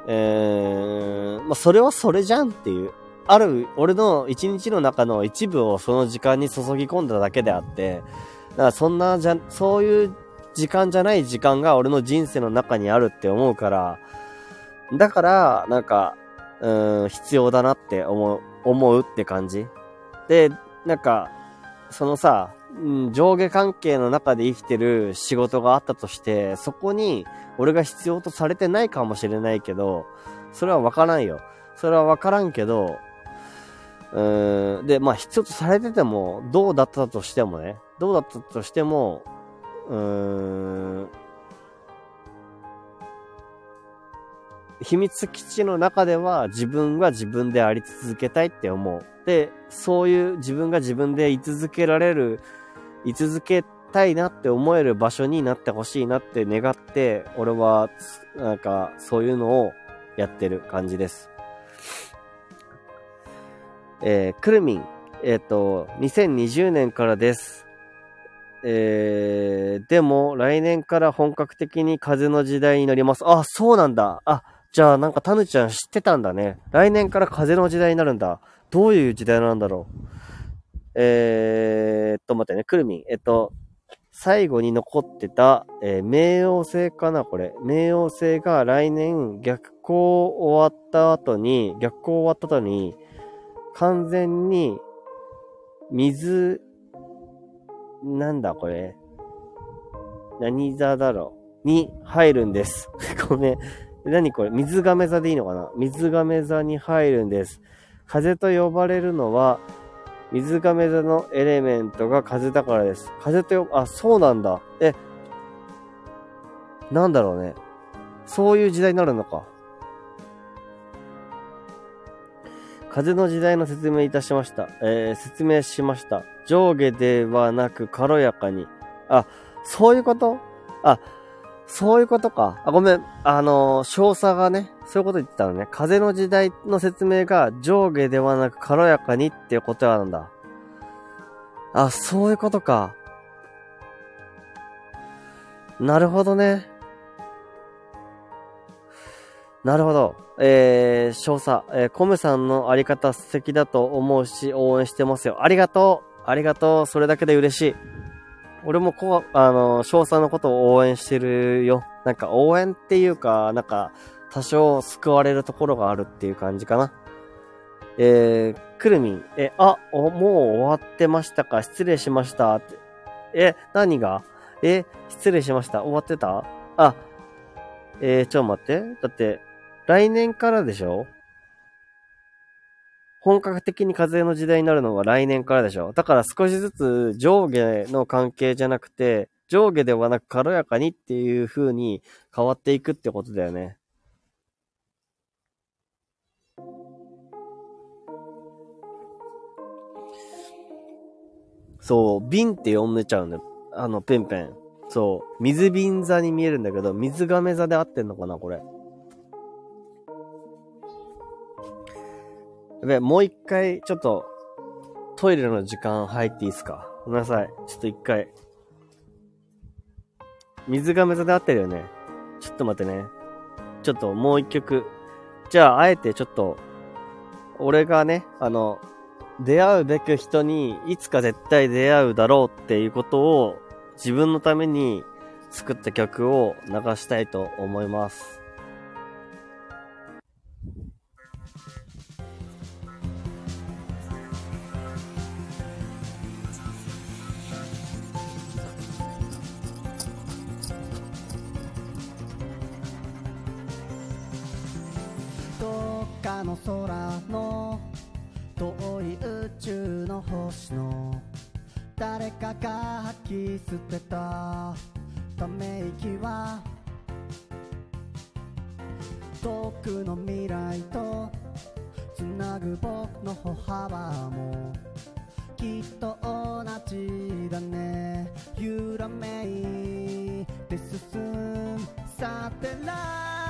えー、まあ、それはそれじゃんっていう。ある、俺の一日の中の一部をその時間に注ぎ込んだだけであって、だからそんなじゃ、そういう時間じゃない時間が俺の人生の中にあるって思うから、だから、なんか、うん、必要だなって思う、思うって感じ。で、なんか、そのさ、上下関係の中で生きてる仕事があったとして、そこに俺が必要とされてないかもしれないけど、それはわからんよ。それはわからんけど、うーん、で、まあ必要とされてても、どうだったとしてもね、どうだったとしても、うーん、秘密基地の中では自分は自分であり続けたいって思う。で、そういう自分が自分で居続けられる居続けたいなって思える場所になってほしいなって願って、俺は、なんか、そういうのをやってる感じです。えー、くるみん、えっ、ー、と、2020年からです。えー、でも、来年から本格的に風の時代に乗ります。あ、そうなんだ。あ、じゃあなんかタヌちゃん知ってたんだね。来年から風の時代になるんだ。どういう時代なんだろう。えー、っと、待ってね、くるみん。えっと、最後に残ってた、えー、冥王星かなこれ。冥王星が来年逆行終わった後に、逆行終わった後に、完全に水、なんだこれ。何座だろうに入るんです。ごめん。何これ？水亀座でいいのかな？水亀座に入るんです。風と呼ばれるのは、水亀座のエレメントが風だからです。風とよ、あ、そうなんだ。え、なんだろうね。そういう時代になるのか。風の時代の説明いたしました。えー、説明しました。上下ではなく軽やかに。あ、そういうこと？あ、そういうことか。あ、ごめん。あの、少佐がね、そういうこと言ってたのね。風の時代の説明が上下ではなく軽やかにっていうことなんだ。あ、そういうことか。なるほどね。なるほど。えー、少佐、えー、コムさんのあり方素敵だと思うし、応援してますよ。ありがとうありがとうそれだけで嬉しい。俺もこう、あの、翔さんのことを応援してるよ。なんか応援っていうか、なんか、多少救われるところがあるっていう感じかな。えー、くるみん、え、あ、お、もう終わってましたか？失礼しましたって。え、何が？え、失礼しました。終わってた？あ、えー、ちょ、待って。だって、来年からでしょ？本格的に風の時代になるのは来年からでしょだから少しずつ上下の関係じゃなくて、上下ではなく軽やかにっていう風に変わっていくってことだよね。そう、瓶って呼んでちゃうんだよ。あの、ペンペン。そう、水瓶座に見えるんだけど、水亀座で合ってんのかなこれ。やべ、もう一回、ちょっと、トイレの時間入っていいですか？ごめんなさい。ちょっと一回。水が目座で合ってるよね。ちょっと待ってね。ちょっともう一曲。じゃあ、あえてちょっと、俺がね、あの、出会うべく人にいつか絶対出会うだろうっていうことを自分のために作った曲を流したいと思います。の空の遠い宇宙の星の誰かが吐き捨てた。ため息は。遠くの未来とつなぐ僕の歩幅も。きっと同じだね。揺らめいて進む。サテラ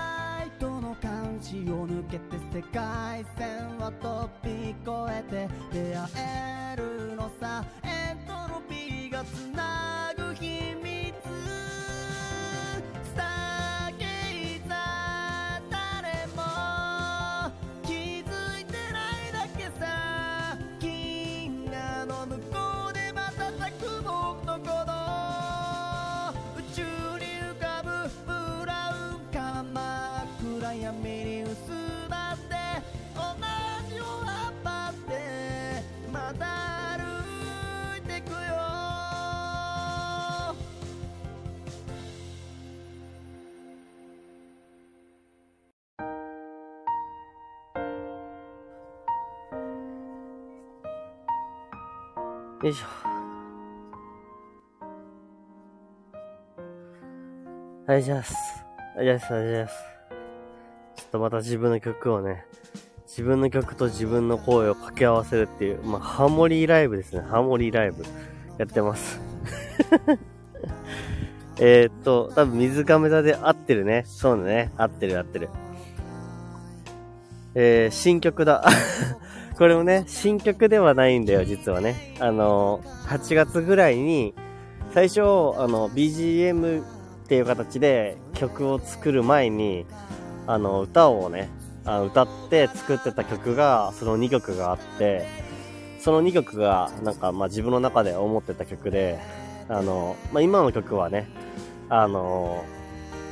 イ監視を抜けて世界線は飛び越えて出会えるのさ。エントロピーがつなぐ日。よいしょ。はい、じゃあす。はい、じゃあす、はい、じゃあす。ちょっとまた自分の曲をね、自分の曲と自分の声を掛け合わせるっていう、まあ、ハモリーライブですね。ハモリーライブ。やってます。えっと、多分水亀座で合ってるね。そうね。合ってる合ってる。えー、新曲だ。これもね、新曲ではないんだよ、実はね。あの、8月ぐらいに、最初、あの、BGM っていう形で曲を作る前に、あの、歌をね、あ歌って作ってた曲が、その2曲があって、その2曲が、なんか、まあ、自分の中で思ってた曲で、あの、まあ、今の曲はね、あの、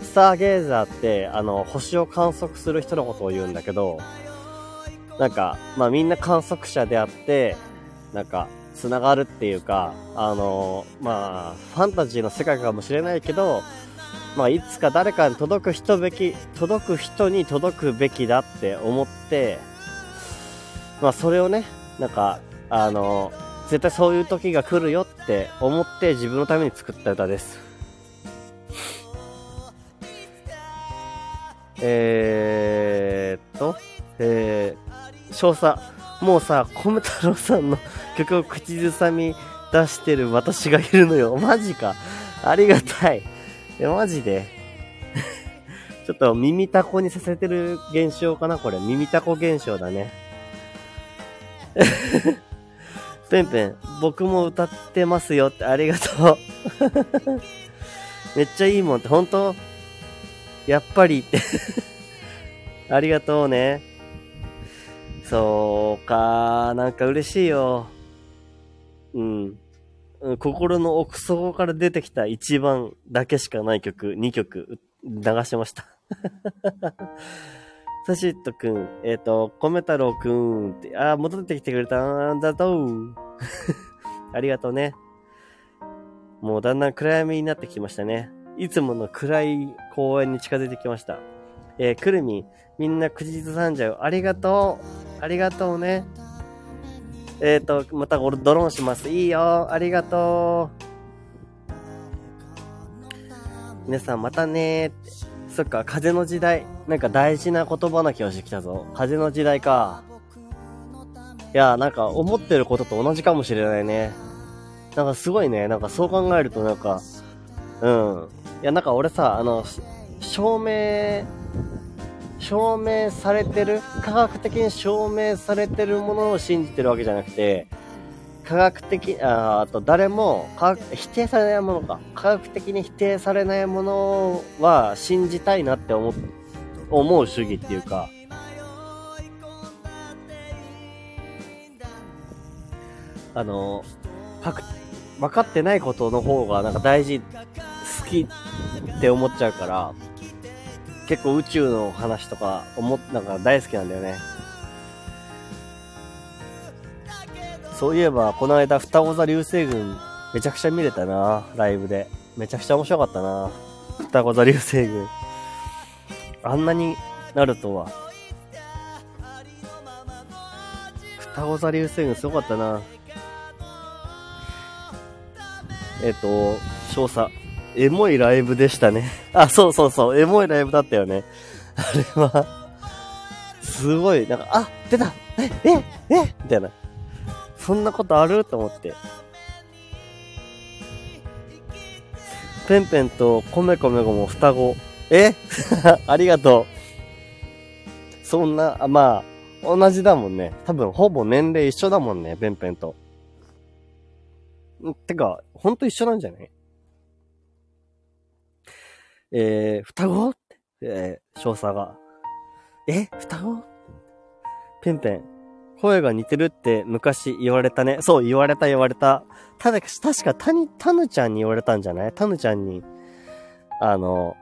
スターゲーザーって、あの、星を観測する人のことを言うんだけど、なんか、まあ、みんな観測者であって、なんか、繋がるっていうか、あの、まあ、ファンタジーの世界かもしれないけど、まあ、いつか誰かに届く人べき、届く人に届くべきだって思って、まあ、それをね、なんか、あの、絶対そういう時が来るよって思って自分のために作った歌です。えーっと、えー、少佐、もうさ、米太郎さんの 曲を口ずさみ出してる私がいるのよ。マジか。ありがたい。え、マジで ちょっと耳タコにさせてる現象かなこれ。耳タコ現象だね。ペンペン、僕も歌ってますよってありがとう。めっちゃいいもんって、本当？やっぱりってありがとうね。そうか、なんか嬉しいよ。うん。心の奥底から出てきた一番だけしかない曲、2曲流しました。サシットくん、えっ、ー、と、コメ太郎くんって、あ、戻ってきてくれたんだと。ありがとうね。もうだんだん暗闇になってきましたね。いつもの暗い公園に近づいてきました。えー、くるみ、みんな口ずさんじゃう。ありがとう。ありがとうね。えっ、ー、と、また俺ドローンします。いいよ。ありがとう。皆さんまたね。そっか、風の時代。なんか大事な言葉な気がしてきたぞ。風の時代か。いや、なんか思ってることと同じかもしれないね。なんかすごいね。なんかそう考えるとなんか、うん。いや、なんか俺さ、あの、証明、証明されてる？科学的に証明されてるものを信じてるわけじゃなくて、科学的、ああと誰も否定されないものか。科学的に否定されないものは信じたいなって思思う主義っていうか、あの、分かってないことの方がなんか大事、好きって思っちゃうから、結構宇宙の話とか思っ、なんか大好きなんだよね。そういえば、この間、双子座流星群、めちゃくちゃ見れたな、ライブで。めちゃくちゃ面白かったな。双子座流星群。あんなになるとは。双子座流星群すごかったな。えっ、と、少佐。エモいライブでしたね。あ、そうそうそう、エモいライブだったよね。あれは、すごい、なんか、あ、出たえ、え、えみたいな。そんなことある？と思って。ペンペンとコメコメゴも双子。え？ありがとう。そんな、あ、まあ、同じだもんね。多分、ほぼ年齢一緒だもんね、ペンペンと。てか、ほんと一緒なんじゃない？えー、双子？って、えー、少佐が。え？双子？ペンペン。声が似てるって昔言われたね。そう、言われた言われた。ただ、確かたに、たぬちゃんに言われたんじゃない？たぬちゃんに。あの、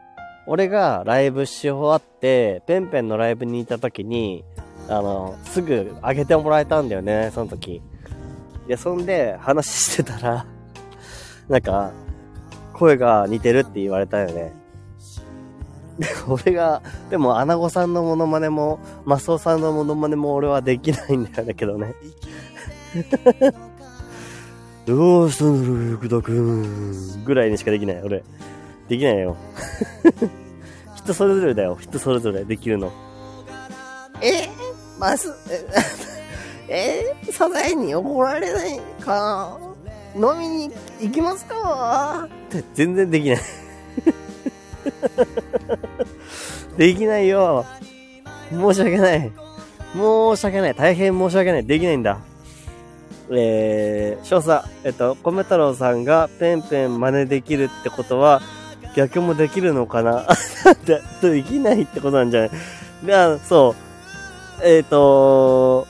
俺がライブし終わって、ペンペンのライブに行った時に、あの、すぐ上げてもらえたんだよね、その時。で、そんで話してたら、なんか、声が似てるって言われたよね。で、俺が、でも、アナゴさんのモノマネも、マスオさんのモノマネも俺はできないんだよだけどね。どうしたんだろう、福田くん。ぐらいにしかできない、俺。できないよ。人それぞれだよ、人それぞれできるの。えー、マス、えー、サザエに怒られないか？な飲みに行きますか？って全然できない できないよ。申し訳ない。申し訳ない。大変申し訳ない。できないんだ。えー、少佐、えっと、米太郎さんがペンペン真似できるってことは、逆もできるのかな？できないってことなんじゃない？で、あそう。えっ、ー、と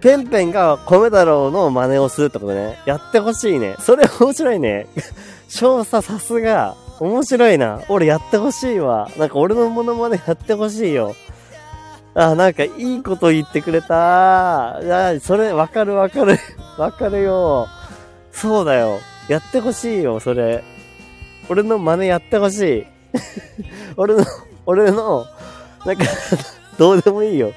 ペンペンが米太郎の真似をするってことね。やってほしいね。それ面白いね。少佐さすが。面白いな。俺やってほしいわ。なんか俺のモノマネやってほしいよ。あ、なんかいいこと言ってくれた。いや、それ、わかるわかる。わかるよ。そうだよ。やってほしいよ、それ。俺の真似やってほしい。俺の、俺の、なんか どうでもいいよ。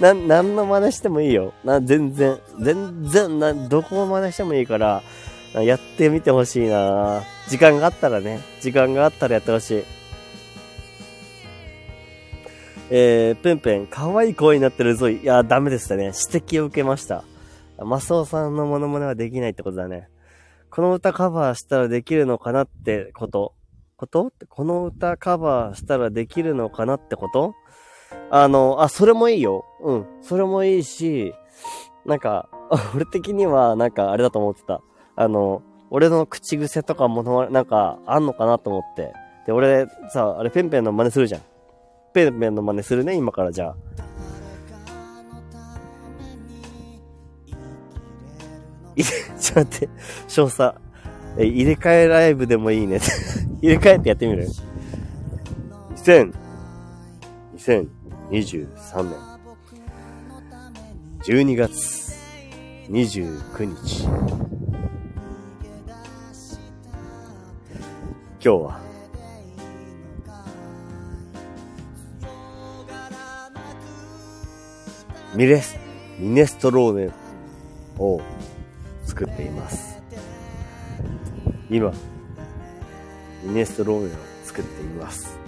な、何の真似してもいいよ。な、全然、全然、な、どこを真似してもいいから、やってみてほしいな時間があったらね、時間があったらやってほしい。えー、ペンペン、可愛い声になってるぞい。いや、ダメでしたね。指摘を受けました。マスオさんのモノマネはできないってことだね。この歌カバーしたらできるのかなってこと。こと？この歌カバーしたらできるのかなってこと？あの、あ、それもいいよ。うん。それもいいし、なんか、俺的には、なんか、あれだと思ってた。あの、俺の口癖とかもの、なんか、あんのかなと思って。で、俺、さ、あれ、ペンペンの真似するじゃん。ペンペンの真似するね、今からじゃあ。ちょっと待って、少佐。え、入れ替えライブでもいいね。入れ替えてやってみる ?2000、2023年、12月29日。今日は、ミレス、ミネストローネを作っています。今、ミネストローネを作っています。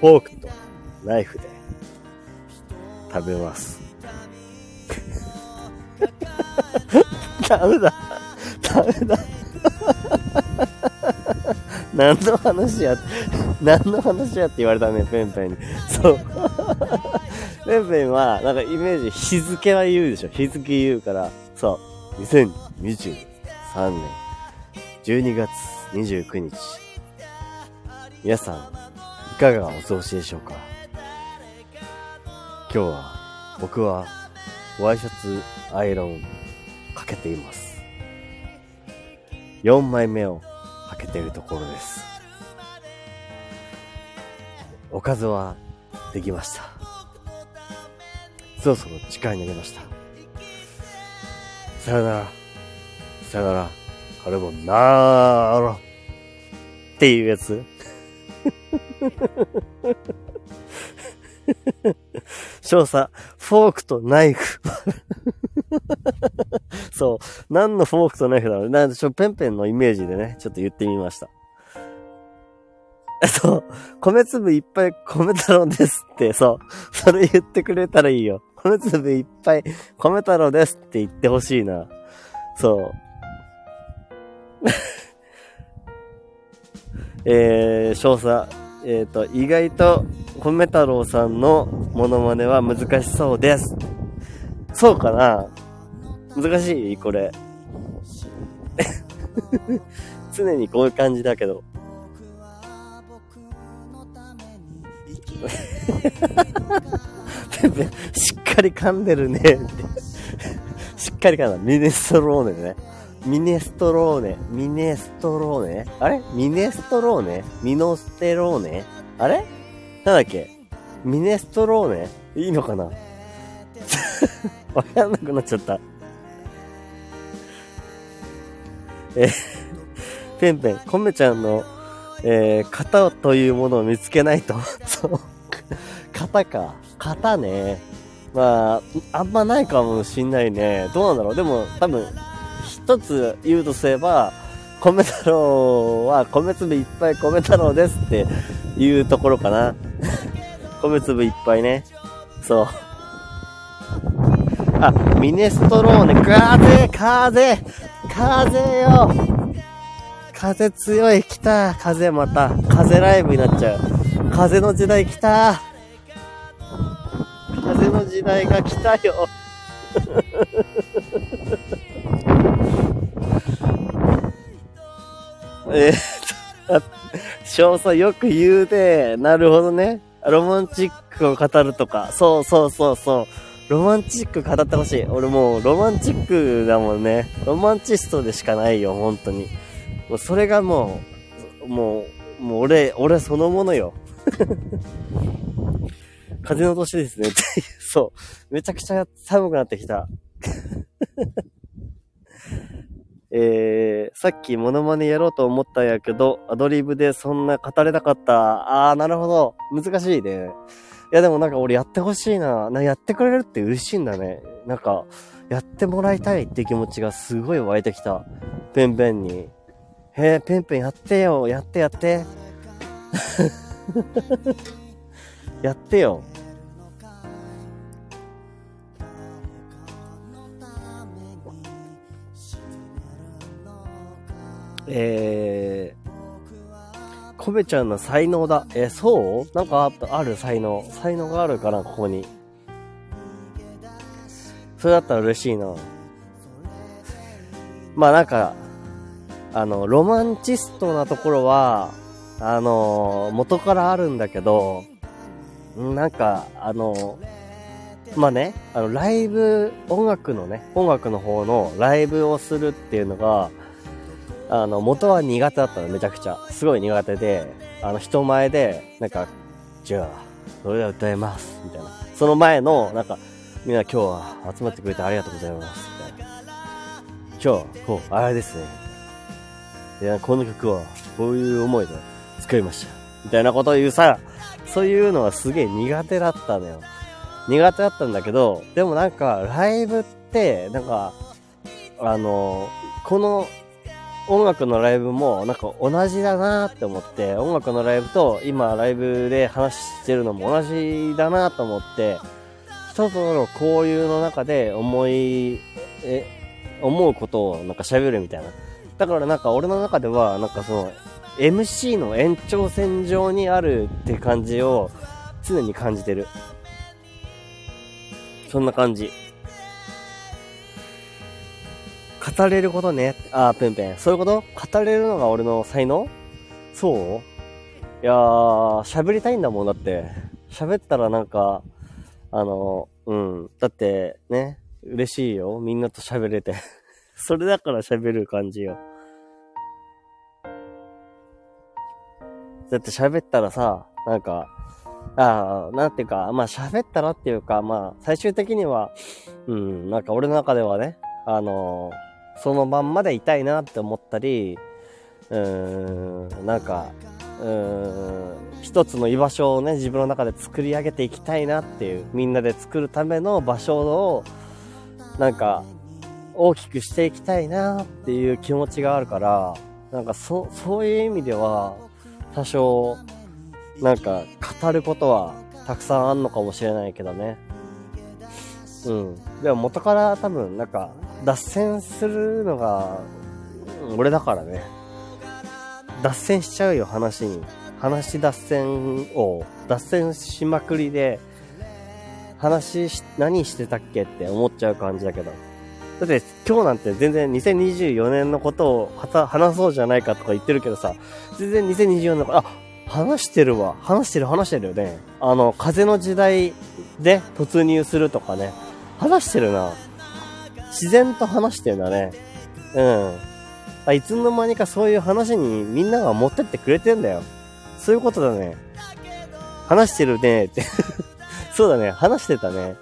フォークとナイフで食べます。ダメだ。ダメだ。何の話や、何の話やって言われたね、ペンペンに。そう。ペンペンは、なんかイメージ、日付は言うでしょ。日付言うから、そう。2023年、12月29日。皆さん、いかがお過ごしでしょうか？今日は、僕は、ワイシャツアイロンけています。4枚目をかけているところです。おかずはできました。そろそろ時間になりました。さよなら。さよなら。これもなーろ。っていうやつ 少佐、フォークとナイフ。そう。何のフォークとナイフだろう。なんでしょ、ペンペンのイメージでね、ちょっと言ってみました。そう。米粒いっぱい米太郎ですって、そう。それ言ってくれたらいいよ。米粒いっぱい米太郎ですって言ってほしいな。そう。えー、少佐、えっ、ー、と、意外と米太郎さんのモノマネは難しそうです。そうかな？難しいこれ。常にこういう感じだけど。しっかり噛んでるね しっかり噛んだ。ミネストローネね。ミネストローネ。ミネストローネあれ？ミネストローネ？ミノステローネ？あれ？なんだっけ？ミネストローネ？いいのかな？わかんなくなっちゃった。えペンペン、コメちゃんの、えー、型というものを見つけないと。そう。型か。型ね。まあ、あんまないかもしんないね。どうなんだろう。でも、多分、一つ言うとすれば、米太郎は米粒いっぱい米太郎ですっていうところかな。米粒いっぱいね。そう。あ、ミネストローネ、風風風よ風強い、来た風また。風ライブになっちゃう。風の時代来た風の時代が来たよ えー、っと、詳細よく言うで、なるほどね。ロマンチックを語るとか。そうそうそうそう。ロマンチック語ってほしい。俺もうロマンチックだもんね。ロマンチストでしかないよ、本当に。もうそれがもう、もう、もう俺、俺そのものよ。風の年ですね。そう。めちゃくちゃ寒くなってきた。えー、さっきモノマネやろうと思ったんやけど、アドリブでそんな語れなかった。あー、なるほど。難しいね。いやでもなんか俺やってほしいな。なやってくれるって嬉しいんだね。なんか、やってもらいたいって気持ちがすごい湧いてきた。ペンペンに。へえ、ペンペンやってよ。やってやって。やってよ。えー、コベちゃんの才能だ。え、そう？なんかある才能。才能があるかな、ここに。それだったら嬉しいな。まあなんか、あの、ロマンチストなところは、あの、元からあるんだけど、なんか、あの、まあね、あの、ライブ、音楽のね、音楽の方のライブをするっていうのが、あの、元は苦手だったの、めちゃくちゃ。すごい苦手で、あの、人前で、なんか、じゃあ、それでは歌います、みたいな。その前の、なんか、みんな今日は集まってくれてありがとうございます、みたいな。今日、こう、あれですね。いや、この曲は、こういう思いで作りました。みたいなことを言うさ、そういうのはすげえ苦手だったのよ。苦手だったんだけど、でもなんか、ライブって、なんか、あの、この音楽のライブもなんか同じだなって思って、音楽のライブと今ライブで話してるのも同じだなと思って、一つの交流の中で思い、え、思うことをなんか喋るみたいな。だからなんか俺の中ではなんかその MC の延長線上にあるって感じを常に感じてる。そんな感じ。語れることね。あー、ペンペン。そういうこと？語れるのが俺の才能？そう？いやー、喋りたいんだもん、だって。喋ったらなんか、あの、うん。だって、ね、嬉しいよ。みんなと喋れて。それだから喋る感じよ。だって喋ったらさ、なんか、ああ、なんていうか、まあ喋ったらっていうか、まあ最終的には、うん、なんか俺の中ではね、あのーそのまんまでいたいなって思ったり、うーん、なんか、うーん、一つの居場所をね、自分の中で作り上げていきたいなっていう、みんなで作るための場所を、なんか、大きくしていきたいなっていう気持ちがあるから、なんかそ、そういう意味では、多少、なんか、語ることはたくさんあんのかもしれないけどね。うん。でも元から多分、なんか、脱線するのが、俺だからね。脱線しちゃうよ、話に。話脱線を、脱線しまくりで、話し、何してたっけって思っちゃう感じだけど。だって今日なんて全然2024年のことを話そうじゃないかとか言ってるけどさ、全然2024年のこと、あ、話してるわ。話してる話してるよね。あの、風の時代で突入するとかね。話してるな。自然と話してんだね。うん。あ、いつの間にかそういう話にみんなが持ってってくれてんだよ。そういうことだね。話してるねって。そうだね。話してたね。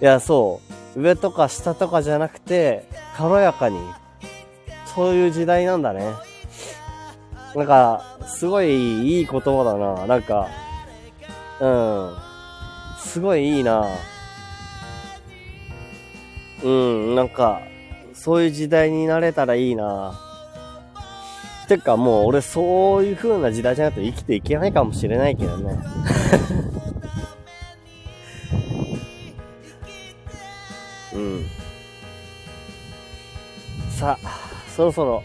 いや、そう。上とか下とかじゃなくて、軽やかに。そういう時代なんだね。なんか、すごいいい言葉だな。なんか、うん。すごいいいな。うん、なんか、そういう時代になれたらいいな。てかもう俺そういう風な時代じゃなくて生きていけないかもしれないけどね。うん。さあ、そろそろ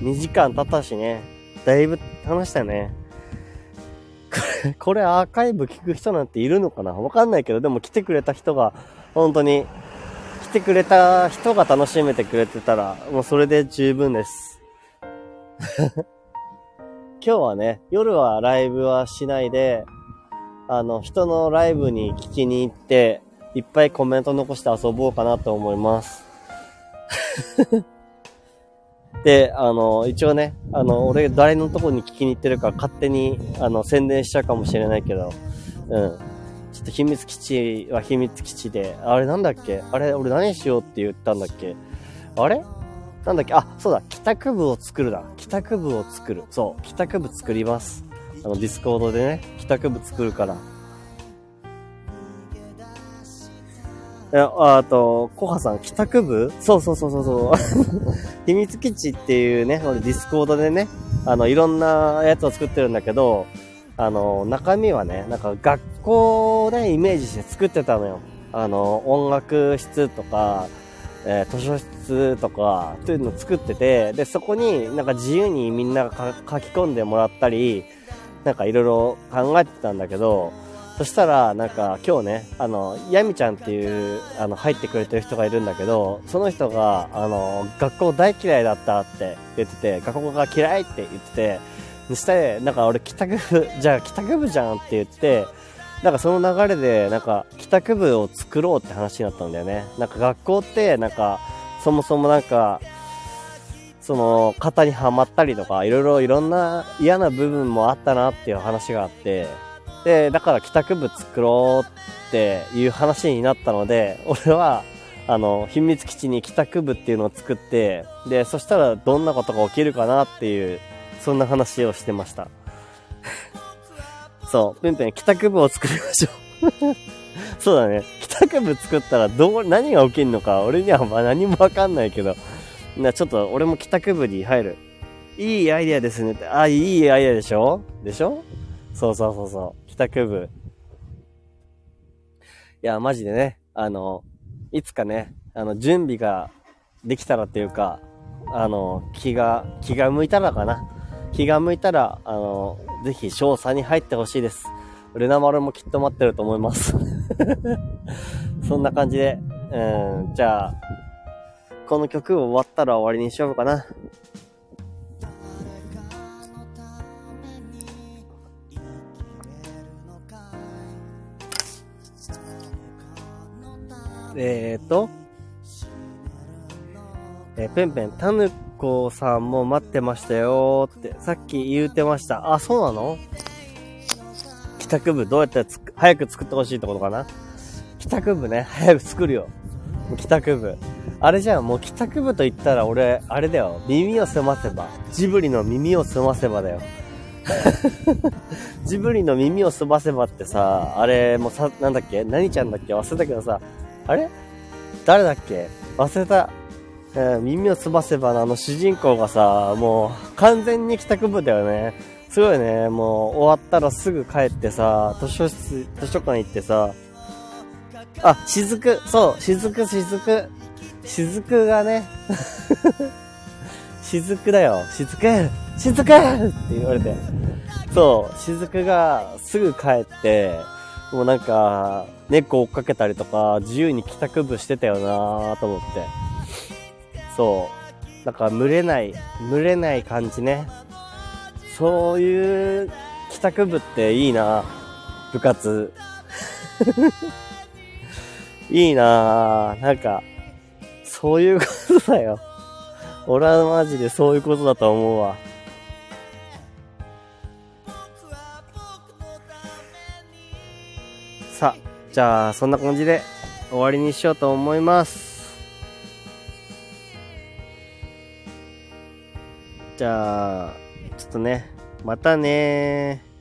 2時間経ったしね。だいぶ話したよね。これこれアーカイブ聞く人なんているのかな？わかんないけど、でも来てくれた人が、本当に、てくれた人が楽しめてくれてたら、もうそれで十分です。今日はね、夜はライブはしないで、あの、人のライブに聞きに行って、いっぱいコメント残して遊ぼうかなと思います。で、あの、一応ね、あの、俺誰のとこに聞きに行ってるか勝手に、あの、宣伝しちゃうかもしれないけど、うん。ちょっと秘密基地は秘密基地で、あれなんだっけ？あれ、俺何しようって言ったんだっけ？あれ？なんだっけ？あ、そうだ、帰宅部を作るだ。帰宅部を作る。そう、帰宅部作ります。あの、ディスコードでね、帰宅部作るから。いや、あと、コハさん、帰宅部？そうそうそうそうそう。秘密基地っていうね、俺ディスコードでね、あの、いろんなやつを作ってるんだけど、あの、中身はね、なんか学校でイメージして作ってたのよ。あの、音楽室とか、えー図書室とか、というのを作ってて、で、そこになんか自由にみんなが書き込んでもらったり、なんかいろいろ考えてたんだけど、そしたら、なんか今日ね、あの、ヤミちゃんっていう、あの、入ってくれてる人がいるんだけど、その人が、あの、学校大嫌いだったって言ってて、学校が嫌いって言ってて、そして、なんか俺帰宅部、じゃあ帰宅部じゃんって言って、なんかその流れで、なんか帰宅部を作ろうって話になったんだよね。なんか学校って、なんか、そもそもなんか、その、型にはまったりとか、いろいろいろんな嫌な部分もあったなっていう話があって、で、だから帰宅部作ろうっていう話になったので、俺は、あの、秘密基地に帰宅部っていうのを作って、で、そしたらどんなことが起きるかなっていう、そんな話をしてました。そう、ペンペン帰宅部を作りましょう。そうだね。帰宅部作ったらどう、何が起きるのか、俺にはま何もわかんないけど、な、ちょっと俺も帰宅部に入る。いいアイディアですねって。あ、いいアイディアでしょ？でしょ？そうそうそうそう。帰宅部。いや、マジでね、あの、いつかね、あの、準備ができたらっていうか、あの、気が、気が向いたらかな。気が向いたら、あの、ぜひ、賞賛に入ってほしいです。ルナ丸もきっと待ってると思います。そんな感じで、うん、じゃあ、この曲を終わったら終わりにしようかな。えーと、えーペンペン、タヌコさんも待ってましたよって、さっき言うてました。あ、そうなの？帰宅部どうやってつく、早く作ってほしいってことかな？帰宅部ね、早く作るよ。帰宅部。あれじゃん、もう帰宅部と言ったら俺、あれだよ。耳を澄ませば。ジブリの耳を澄ませばだよ。ジブリの耳を澄ませばってさ、あれ、もうさ、なんだっけ？何ちゃんだっけ？忘れたけどさ、あれ？誰だっけ？忘れた。うん、耳を澄ませばのあの主人公がさ、もう完全に帰宅部だよね。すごいね。もう終わったらすぐ帰ってさ、図書室、図書館行ってさ、あ、雫、そう、雫、雫。雫がね、雫だよ。雫、雫って言われて。そう、雫がすぐ帰って、もうなんか、猫追っかけたりとか、自由に帰宅部してたよなぁと思って。そう。なんか、群れない、群れない感じね。そういう帰宅部っていいな部活。いいななんか、そういうことだよ。俺はマジでそういうことだと思うわ。さあ、じゃあ、そんな感じで終わりにしようと思います。じゃあ、ちょっとね、またね。